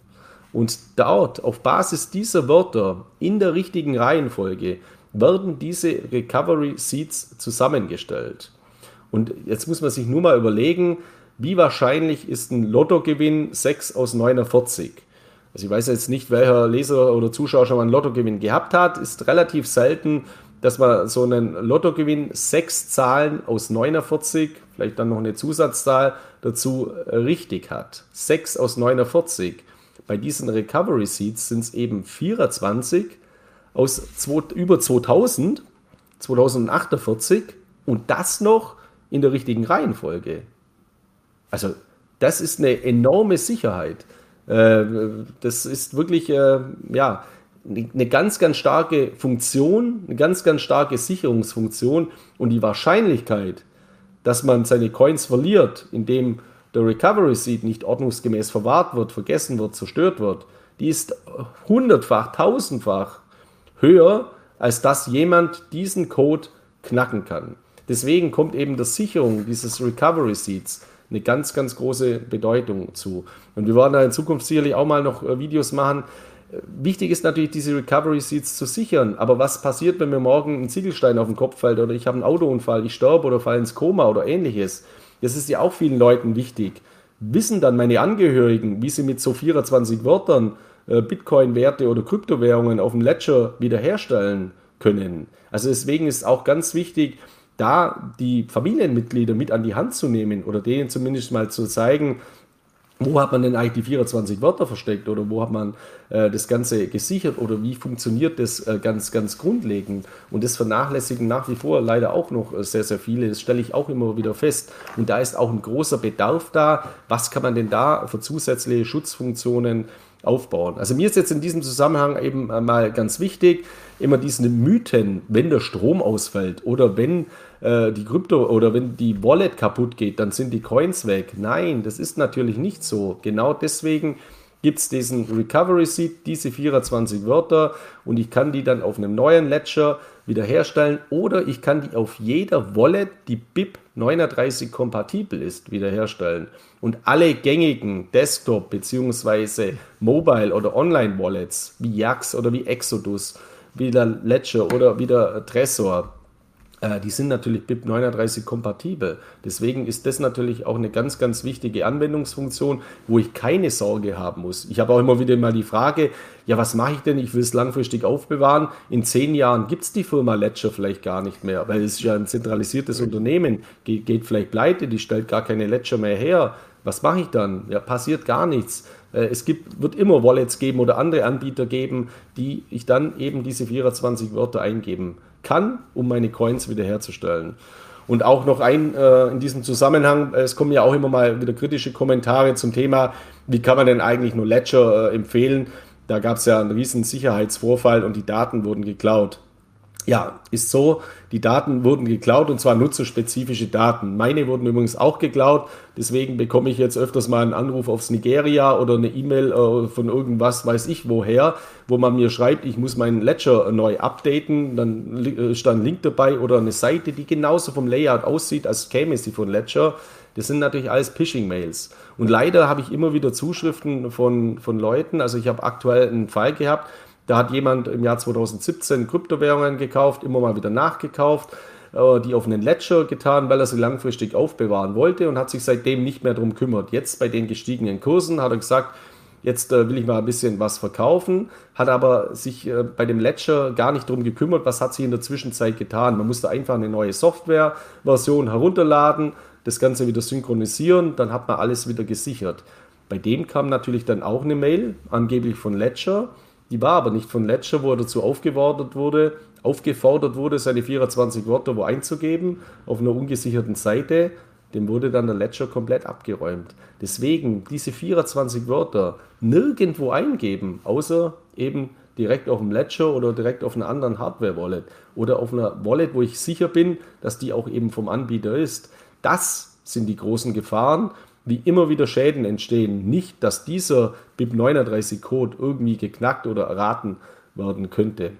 Und dort, auf Basis dieser Wörter, in der richtigen Reihenfolge, werden diese Recovery Seeds zusammengestellt. Und jetzt muss man sich nur mal überlegen, wie wahrscheinlich ist ein Lottogewinn 6 aus 49? Also ich weiß jetzt nicht, welcher Leser oder Zuschauer schon mal einen Lottogewinn gehabt hat. Ist relativ selten, dass man so einen Lottogewinn sechs Zahlen aus 49, vielleicht dann noch eine Zusatzzahl dazu äh, richtig hat. 6 aus 49. Bei diesen Recovery Seeds sind es eben 24 aus zwei, über 2000, 2048 und das noch in der richtigen Reihenfolge. Also das ist eine enorme Sicherheit. Äh, das ist wirklich, äh, ja, eine ganz, ganz starke Funktion, eine ganz, ganz starke Sicherungsfunktion und die Wahrscheinlichkeit, dass man seine Coins verliert, indem der Recovery Seed nicht ordnungsgemäß verwahrt wird, vergessen wird, zerstört wird, die ist hundertfach, tausendfach höher, als dass jemand diesen Code knacken kann. Deswegen kommt eben der Sicherung dieses Recovery Seeds eine ganz, ganz große Bedeutung zu. Und wir werden da in Zukunft sicherlich auch mal noch äh, Videos machen. Äh, wichtig ist natürlich, diese Recovery Seats zu sichern. Aber was passiert, wenn mir morgen ein Ziegelstein auf den Kopf fällt oder ich habe einen Autounfall, ich sterbe oder falle ins Koma oder ähnliches? Das ist ja auch vielen Leuten wichtig. Wissen dann meine Angehörigen, wie sie mit so 24 Wörtern äh, Bitcoin-Werte oder Kryptowährungen auf dem Ledger wiederherstellen können? Also deswegen ist auch ganz wichtig, da die Familienmitglieder mit an die Hand zu nehmen oder denen zumindest mal zu zeigen, wo hat man denn eigentlich die 24 Wörter versteckt oder wo hat man äh, das Ganze gesichert oder wie funktioniert das äh, ganz, ganz grundlegend? Und das vernachlässigen nach wie vor leider auch noch äh, sehr, sehr viele. Das stelle ich auch immer wieder fest. Und da ist auch ein großer Bedarf da. Was kann man denn da für zusätzliche Schutzfunktionen aufbauen? Also mir ist jetzt in diesem Zusammenhang eben äh, mal ganz wichtig, immer diesen Mythen, wenn der Strom ausfällt oder wenn äh, die Krypto oder wenn die Wallet kaputt geht, dann sind die Coins weg. Nein, das ist natürlich nicht so. Genau deswegen gibt es diesen Recovery Seed, diese 24 Wörter und ich kann die dann auf einem neuen Ledger wiederherstellen oder ich kann die auf jeder Wallet, die BIP 39 kompatibel ist, wiederherstellen. Und alle gängigen Desktop- bzw. Mobile- oder Online-Wallets wie Yax oder wie Exodus, wie der Ledger oder wie der Tresor, die sind natürlich BIP 39 kompatibel. Deswegen ist das natürlich auch eine ganz, ganz wichtige Anwendungsfunktion, wo ich keine Sorge haben muss. Ich habe auch immer wieder mal die Frage, ja, was mache ich denn? Ich will es langfristig aufbewahren. In zehn Jahren gibt es die Firma Ledger vielleicht gar nicht mehr, weil es ist ja ein zentralisiertes Unternehmen, geht, geht vielleicht pleite, die stellt gar keine Ledger mehr her. Was mache ich dann? Ja, passiert gar nichts. Äh, es gibt, wird immer Wallets geben oder andere Anbieter geben, die ich dann eben diese 24 Wörter eingeben kann, um meine Coins wiederherzustellen. Und auch noch ein äh, in diesem Zusammenhang, äh, es kommen ja auch immer mal wieder kritische Kommentare zum Thema, wie kann man denn eigentlich nur Ledger äh, empfehlen? Da gab es ja einen riesen Sicherheitsvorfall und die Daten wurden geklaut. Ja, ist so, die Daten wurden geklaut und zwar nutzerspezifische Daten. Meine wurden übrigens auch geklaut, deswegen bekomme ich jetzt öfters mal einen Anruf aufs Nigeria oder eine E-Mail äh, von irgendwas, weiß ich woher, wo man mir schreibt, ich muss meinen Ledger neu updaten. Dann äh, ist da ein Link dabei oder eine Seite, die genauso vom Layout aussieht, als käme sie von Ledger. Das sind natürlich alles Phishing-Mails. Und leider habe ich immer wieder Zuschriften von, von Leuten. Also ich habe aktuell einen Fall gehabt, da hat jemand im Jahr 2017 Kryptowährungen gekauft, immer mal wieder nachgekauft, äh, die auf einen Ledger getan, weil er sie langfristig aufbewahren wollte und hat sich seitdem nicht mehr darum kümmert. Jetzt bei den gestiegenen Kursen hat er gesagt, jetzt äh, will ich mal ein bisschen was verkaufen, hat aber sich äh, bei dem Ledger gar nicht darum gekümmert, was hat sich in der Zwischenzeit getan. Man musste einfach eine neue Softwareversion herunterladen, das Ganze wieder synchronisieren, dann hat man alles wieder gesichert. Bei dem kam natürlich dann auch eine Mail, angeblich von Ledger, die war aber nicht von Ledger, wo er dazu aufgefordert wurde, aufgefordert wurde, seine 24 Wörter wo einzugeben auf einer ungesicherten Seite. Dem wurde dann der Ledger komplett abgeräumt. Deswegen diese 24 Wörter nirgendwo eingeben, außer eben direkt auf dem Ledger oder direkt auf einer anderen Hardware-Wallet oder auf einer Wallet, wo ich sicher bin, dass die auch eben vom Anbieter ist. Das sind die großen Gefahren, wie immer wieder Schäden entstehen. Nicht, dass dieser BIP39-Code irgendwie geknackt oder erraten werden könnte.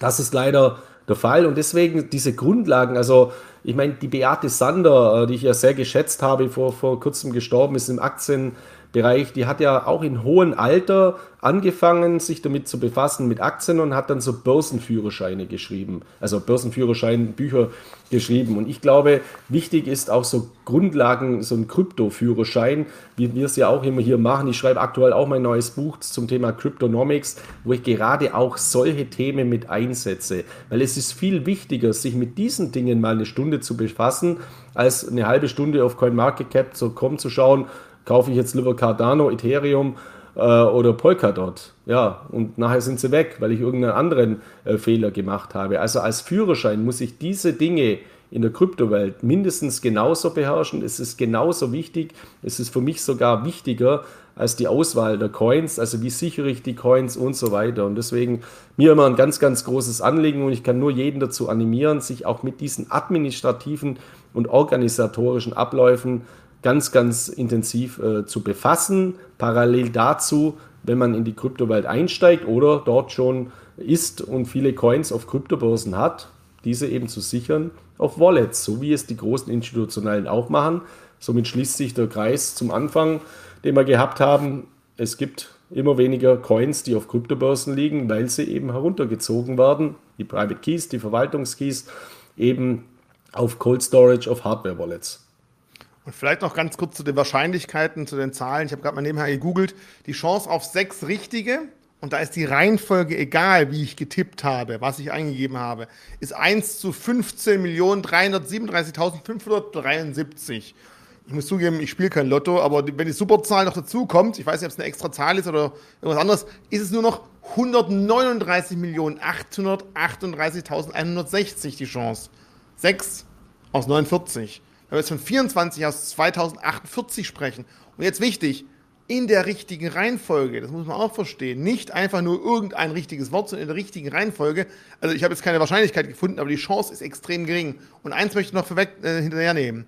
Das ist leider der Fall und deswegen diese Grundlagen, also ich meine, die Beate Sander, äh, die ich ja sehr geschätzt habe, vor, vor kurzem gestorben ist im Aktien- Bereich, die hat ja auch in hohem Alter angefangen, sich damit zu befassen mit Aktien und hat dann so Börsenführerscheine geschrieben, also Börsenführerschein-Bücher geschrieben. Und ich glaube, wichtig ist auch so Grundlagen, so ein Kryptoführerschein, wie wir es ja auch immer hier machen. Ich schreibe aktuell auch mein neues Buch zum Thema Cryptonomics, wo ich gerade auch solche Themen mit einsetze. Weil es ist viel wichtiger, sich mit diesen Dingen mal eine Stunde zu befassen, als eine halbe Stunde auf CoinMarketCap zu kommen, zu schauen, kaufe ich jetzt lieber Cardano, Ethereum äh, oder Polkadot. Ja, und nachher sind sie weg, weil ich irgendeinen anderen äh, Fehler gemacht habe. Also als Führerschein muss ich diese Dinge in der Kryptowelt mindestens genauso beherrschen. Es ist genauso wichtig. Es ist für mich sogar wichtiger als die Auswahl der Coins. Also wie sichere ich die Coins und so weiter. Und deswegen mir immer ein ganz, ganz großes Anliegen und ich kann nur jeden dazu animieren, sich auch mit diesen administrativen und organisatorischen Abläufen ganz, ganz intensiv äh, zu befassen. Parallel dazu, wenn man in die Kryptowelt einsteigt oder dort schon ist und viele Coins auf Kryptobörsen hat, diese eben zu sichern auf Wallets, so wie es die großen Institutionellen auch machen. Somit schließt sich der Kreis zum Anfang, den wir gehabt haben. Es gibt immer weniger Coins, die auf Kryptobörsen liegen, weil sie eben heruntergezogen werden. Die Private Keys, die Verwaltungskeys, eben auf Cold Storage, auf Hardware-Wallets. Und vielleicht noch ganz kurz zu den Wahrscheinlichkeiten, zu den Zahlen. Ich habe gerade mal nebenher gegoogelt. Die Chance auf sechs richtige, und da ist die Reihenfolge egal, wie ich getippt habe, was ich eingegeben habe, ist 1 zu 15.337.573. Ich muss zugeben, ich spiele kein Lotto, aber wenn die Superzahl noch dazu kommt, ich weiß nicht, ob es eine extra Zahl ist oder irgendwas anderes, ist es nur noch 139.838.160 die Chance. 6 aus 49 wenn wir jetzt von 24 aus 2048 sprechen. Und jetzt wichtig, in der richtigen Reihenfolge, das muss man auch verstehen. Nicht einfach nur irgendein richtiges Wort, sondern in der richtigen Reihenfolge. Also ich habe jetzt keine Wahrscheinlichkeit gefunden, aber die Chance ist extrem gering. Und eins möchte ich noch vorweg äh, hinterhernehmen.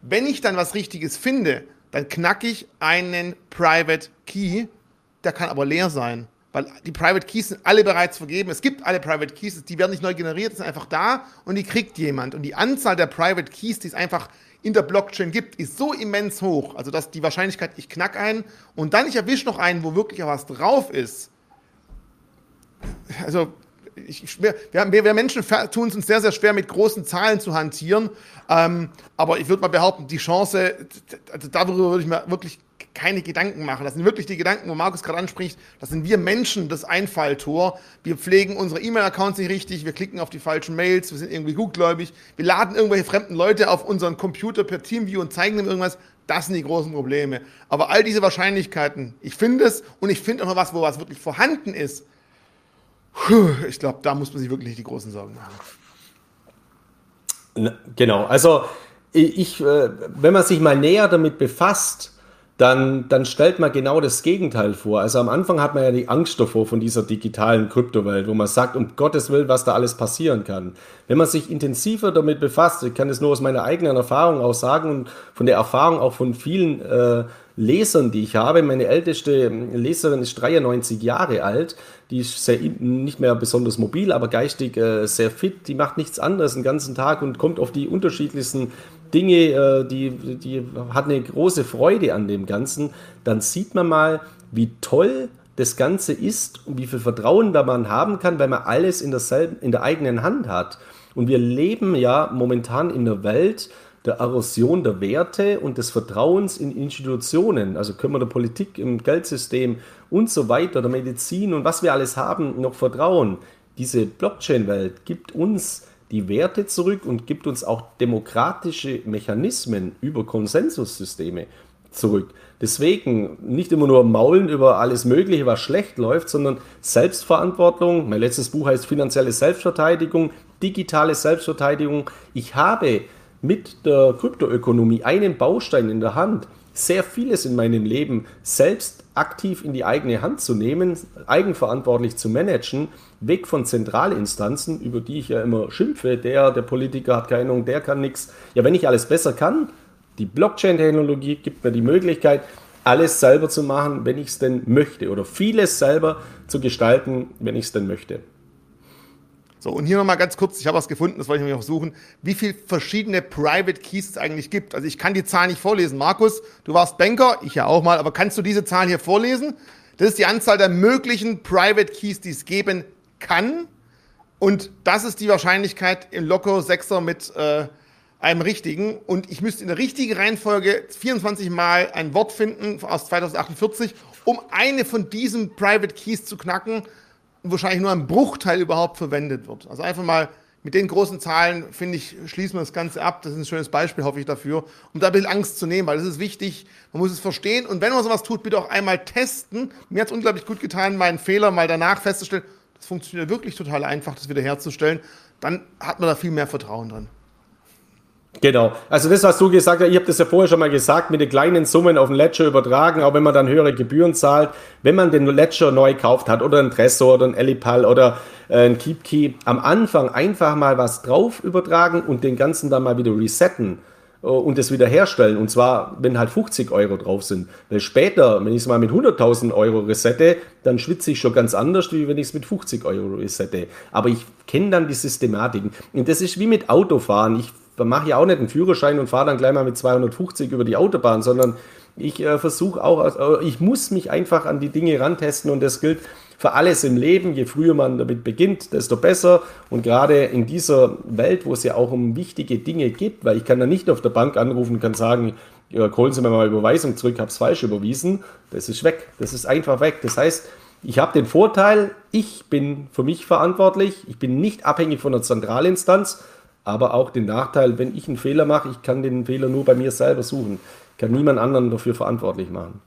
Wenn ich dann was Richtiges finde, dann knacke ich einen Private Key, der kann aber leer sein weil die Private Keys sind alle bereits vergeben. Es gibt alle Private Keys, die werden nicht neu generiert, sind einfach da und die kriegt jemand. Und die Anzahl der Private Keys, die es einfach in der Blockchain gibt, ist so immens hoch. Also dass die Wahrscheinlichkeit, ich knack einen und dann ich erwische noch einen, wo wirklich was drauf ist. Also ich, wir, wir, wir, Menschen tun es uns sehr, sehr schwer, mit großen Zahlen zu hantieren. Ähm, aber ich würde mal behaupten, die Chance, also darüber würde ich mir wirklich keine Gedanken machen. Das sind wirklich die Gedanken, wo Markus gerade anspricht. Das sind wir Menschen, das Einfalltor. Wir pflegen unsere E-Mail-Accounts nicht richtig, wir klicken auf die falschen Mails, wir sind irgendwie gutgläubig, wir laden irgendwelche fremden Leute auf unseren Computer per Teamview und zeigen dem irgendwas. Das sind die großen Probleme. Aber all diese Wahrscheinlichkeiten, ich finde es und ich finde auch noch was, wo was wirklich vorhanden ist. Ich glaube, da muss man sich wirklich die großen Sorgen machen. Genau, also ich, äh, wenn man sich mal näher damit befasst, dann, dann stellt man genau das Gegenteil vor. Also am Anfang hat man ja die Angst davor von dieser digitalen Kryptowelt, wo man sagt, um Gottes Willen, was da alles passieren kann. Wenn man sich intensiver damit befasst, ich kann das nur aus meiner eigenen Erfahrung auch sagen und von der Erfahrung auch von vielen äh, Lesern, die ich habe. Meine älteste Leserin ist 93 Jahre alt. Die ist sehr, nicht mehr besonders mobil, aber geistig äh, sehr fit. Die macht nichts anderes den ganzen Tag und kommt auf die unterschiedlichsten Dinge, äh, die, die hat eine große Freude an dem Ganzen, dann sieht man mal, wie toll das Ganze ist und wie viel Vertrauen da man haben kann, weil man alles in, derselben, in der eigenen Hand hat. Und wir leben ja momentan in einer Welt der Erosion der Werte und des Vertrauens in Institutionen, also können wir der Politik, im Geldsystem und so weiter, der Medizin und was wir alles haben, noch vertrauen. Diese Blockchain-Welt gibt uns die Werte zurück und gibt uns auch demokratische Mechanismen über Konsensussysteme zurück. Deswegen nicht immer nur maulen über alles Mögliche, was schlecht läuft, sondern Selbstverantwortung. Mein letztes Buch heißt Finanzielle Selbstverteidigung, digitale Selbstverteidigung. Ich habe mit der Kryptoökonomie einen Baustein in der Hand, sehr vieles in meinem Leben selbst aktiv in die eigene Hand zu nehmen, eigenverantwortlich zu managen, weg von Zentralinstanzen, über die ich ja immer schimpfe, der, der Politiker hat keine Ahnung, der kann nichts. Ja, wenn ich alles besser kann, die Blockchain-Technologie gibt mir die Möglichkeit, alles selber zu machen, wenn ich es denn möchte, oder vieles selber zu gestalten, wenn ich es denn möchte. So, und hier nochmal ganz kurz, ich habe was gefunden, das wollte ich nämlich auch suchen, wie viele verschiedene Private Keys es eigentlich gibt. Also ich kann die Zahlen nicht vorlesen. Markus, du warst Banker, ich ja auch mal, aber kannst du diese Zahlen hier vorlesen? Das ist die Anzahl der möglichen Private Keys, die es geben kann. Und das ist die Wahrscheinlichkeit im Loco 6er mit äh, einem richtigen. Und ich müsste in der richtigen Reihenfolge 24 Mal ein Wort finden aus 2048, um eine von diesen Private Keys zu knacken wahrscheinlich nur ein Bruchteil überhaupt verwendet wird. Also einfach mal mit den großen Zahlen, finde ich, schließen wir das Ganze ab. Das ist ein schönes Beispiel, hoffe ich, dafür, um da ein bisschen Angst zu nehmen, weil das ist wichtig. Man muss es verstehen. Und wenn man sowas tut, bitte auch einmal testen. Mir hat es unglaublich gut getan, meinen Fehler mal danach festzustellen. Das funktioniert wirklich total einfach, das wiederherzustellen. Dann hat man da viel mehr Vertrauen drin. Genau. Also das, was du gesagt hast, ich habe das ja vorher schon mal gesagt, mit den kleinen Summen auf den Ledger übertragen, auch wenn man dann höhere Gebühren zahlt, wenn man den Ledger neu gekauft hat oder ein Tresor oder ein Elipal oder äh, ein KeepKey, am Anfang einfach mal was drauf übertragen und den ganzen dann mal wieder resetten und es wieder herstellen. Und zwar, wenn halt 50 Euro drauf sind. Weil später, wenn ich es mal mit 100.000 Euro resette, dann schwitze ich schon ganz anders, wie wenn ich es mit 50 Euro resette. Aber ich kenne dann die Systematiken. Und das ist wie mit Autofahren. Ich mache ja auch nicht einen Führerschein und fahre dann gleich mal mit 250 über die Autobahn, sondern ich äh, versuche auch, äh, ich muss mich einfach an die Dinge rantesten und das gilt für alles im Leben. Je früher man damit beginnt, desto besser. Und gerade in dieser Welt, wo es ja auch um wichtige Dinge geht, weil ich kann da nicht auf der Bank anrufen und kann sagen, ja, holen Sie mir mal Überweisung zurück, habe es falsch überwiesen. Das ist weg. Das ist einfach weg. Das heißt, ich habe den Vorteil, ich bin für mich verantwortlich. Ich bin nicht abhängig von der Zentralinstanz aber auch den Nachteil, wenn ich einen Fehler mache, ich kann den Fehler nur bei mir selber suchen. Kann niemand anderen dafür verantwortlich machen.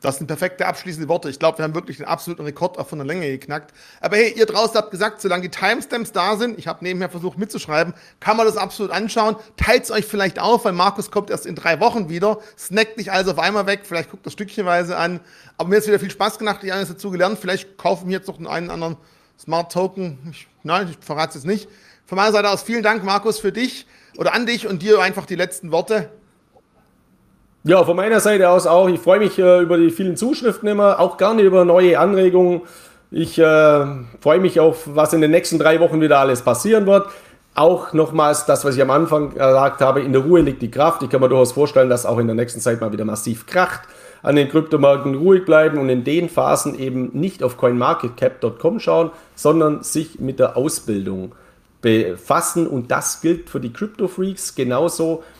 Das sind perfekte abschließende Worte. Ich glaube, wir haben wirklich den absoluten Rekord auch von der Länge geknackt. Aber hey, ihr draußen habt gesagt, solange die Timestamps da sind, ich habe nebenher versucht mitzuschreiben, kann man das absolut anschauen. Teilt es euch vielleicht auf, weil Markus kommt erst in drei Wochen wieder. Snackt nicht alles auf einmal weg, vielleicht guckt das stückchenweise an. Aber mir es wieder viel Spaß gemacht, ich habe dazu gelernt. Vielleicht kaufen wir jetzt noch einen anderen Smart Token. Ich, nein, ich verrate es jetzt nicht. Von meiner Seite aus vielen Dank, Markus, für dich oder an dich und dir einfach die letzten Worte. Ja, von meiner Seite aus auch. Ich freue mich äh, über die vielen Zuschriften immer, auch gerne über neue Anregungen. Ich äh, freue mich auf, was in den nächsten drei Wochen wieder alles passieren wird. Auch nochmals das, was ich am Anfang gesagt habe, in der Ruhe liegt die Kraft. Ich kann mir durchaus vorstellen, dass auch in der nächsten Zeit mal wieder massiv kracht, an den Kryptomärkten ruhig bleiben und in den Phasen eben nicht auf coinmarketcap.com schauen, sondern sich mit der Ausbildung befassen und das gilt für die Crypto Freaks genauso wie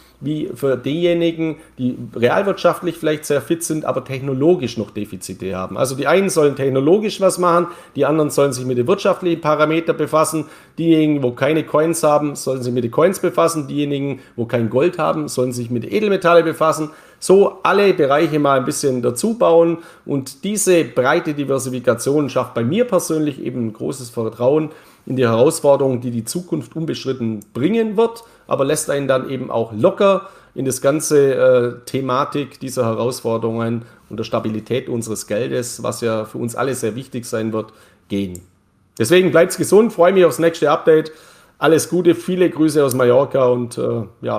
für diejenigen, die realwirtschaftlich vielleicht sehr fit sind, aber technologisch noch Defizite haben. Also die einen sollen technologisch was machen, die anderen sollen sich mit den wirtschaftlichen Parametern befassen. Diejenigen, wo keine Coins haben, sollen sich mit den Coins befassen. Diejenigen, wo kein Gold haben, sollen sich mit Edelmetalle befassen. So alle Bereiche mal ein bisschen dazu bauen und diese breite Diversifikation schafft bei mir persönlich eben ein großes Vertrauen in die Herausforderungen, die die Zukunft unbestritten bringen wird, aber lässt einen dann eben auch locker in das ganze äh, Thematik dieser Herausforderungen und der Stabilität unseres Geldes, was ja für uns alle sehr wichtig sein wird, gehen. Deswegen bleibt gesund, freue mich aufs nächste Update. Alles Gute, viele Grüße aus Mallorca und äh, ja,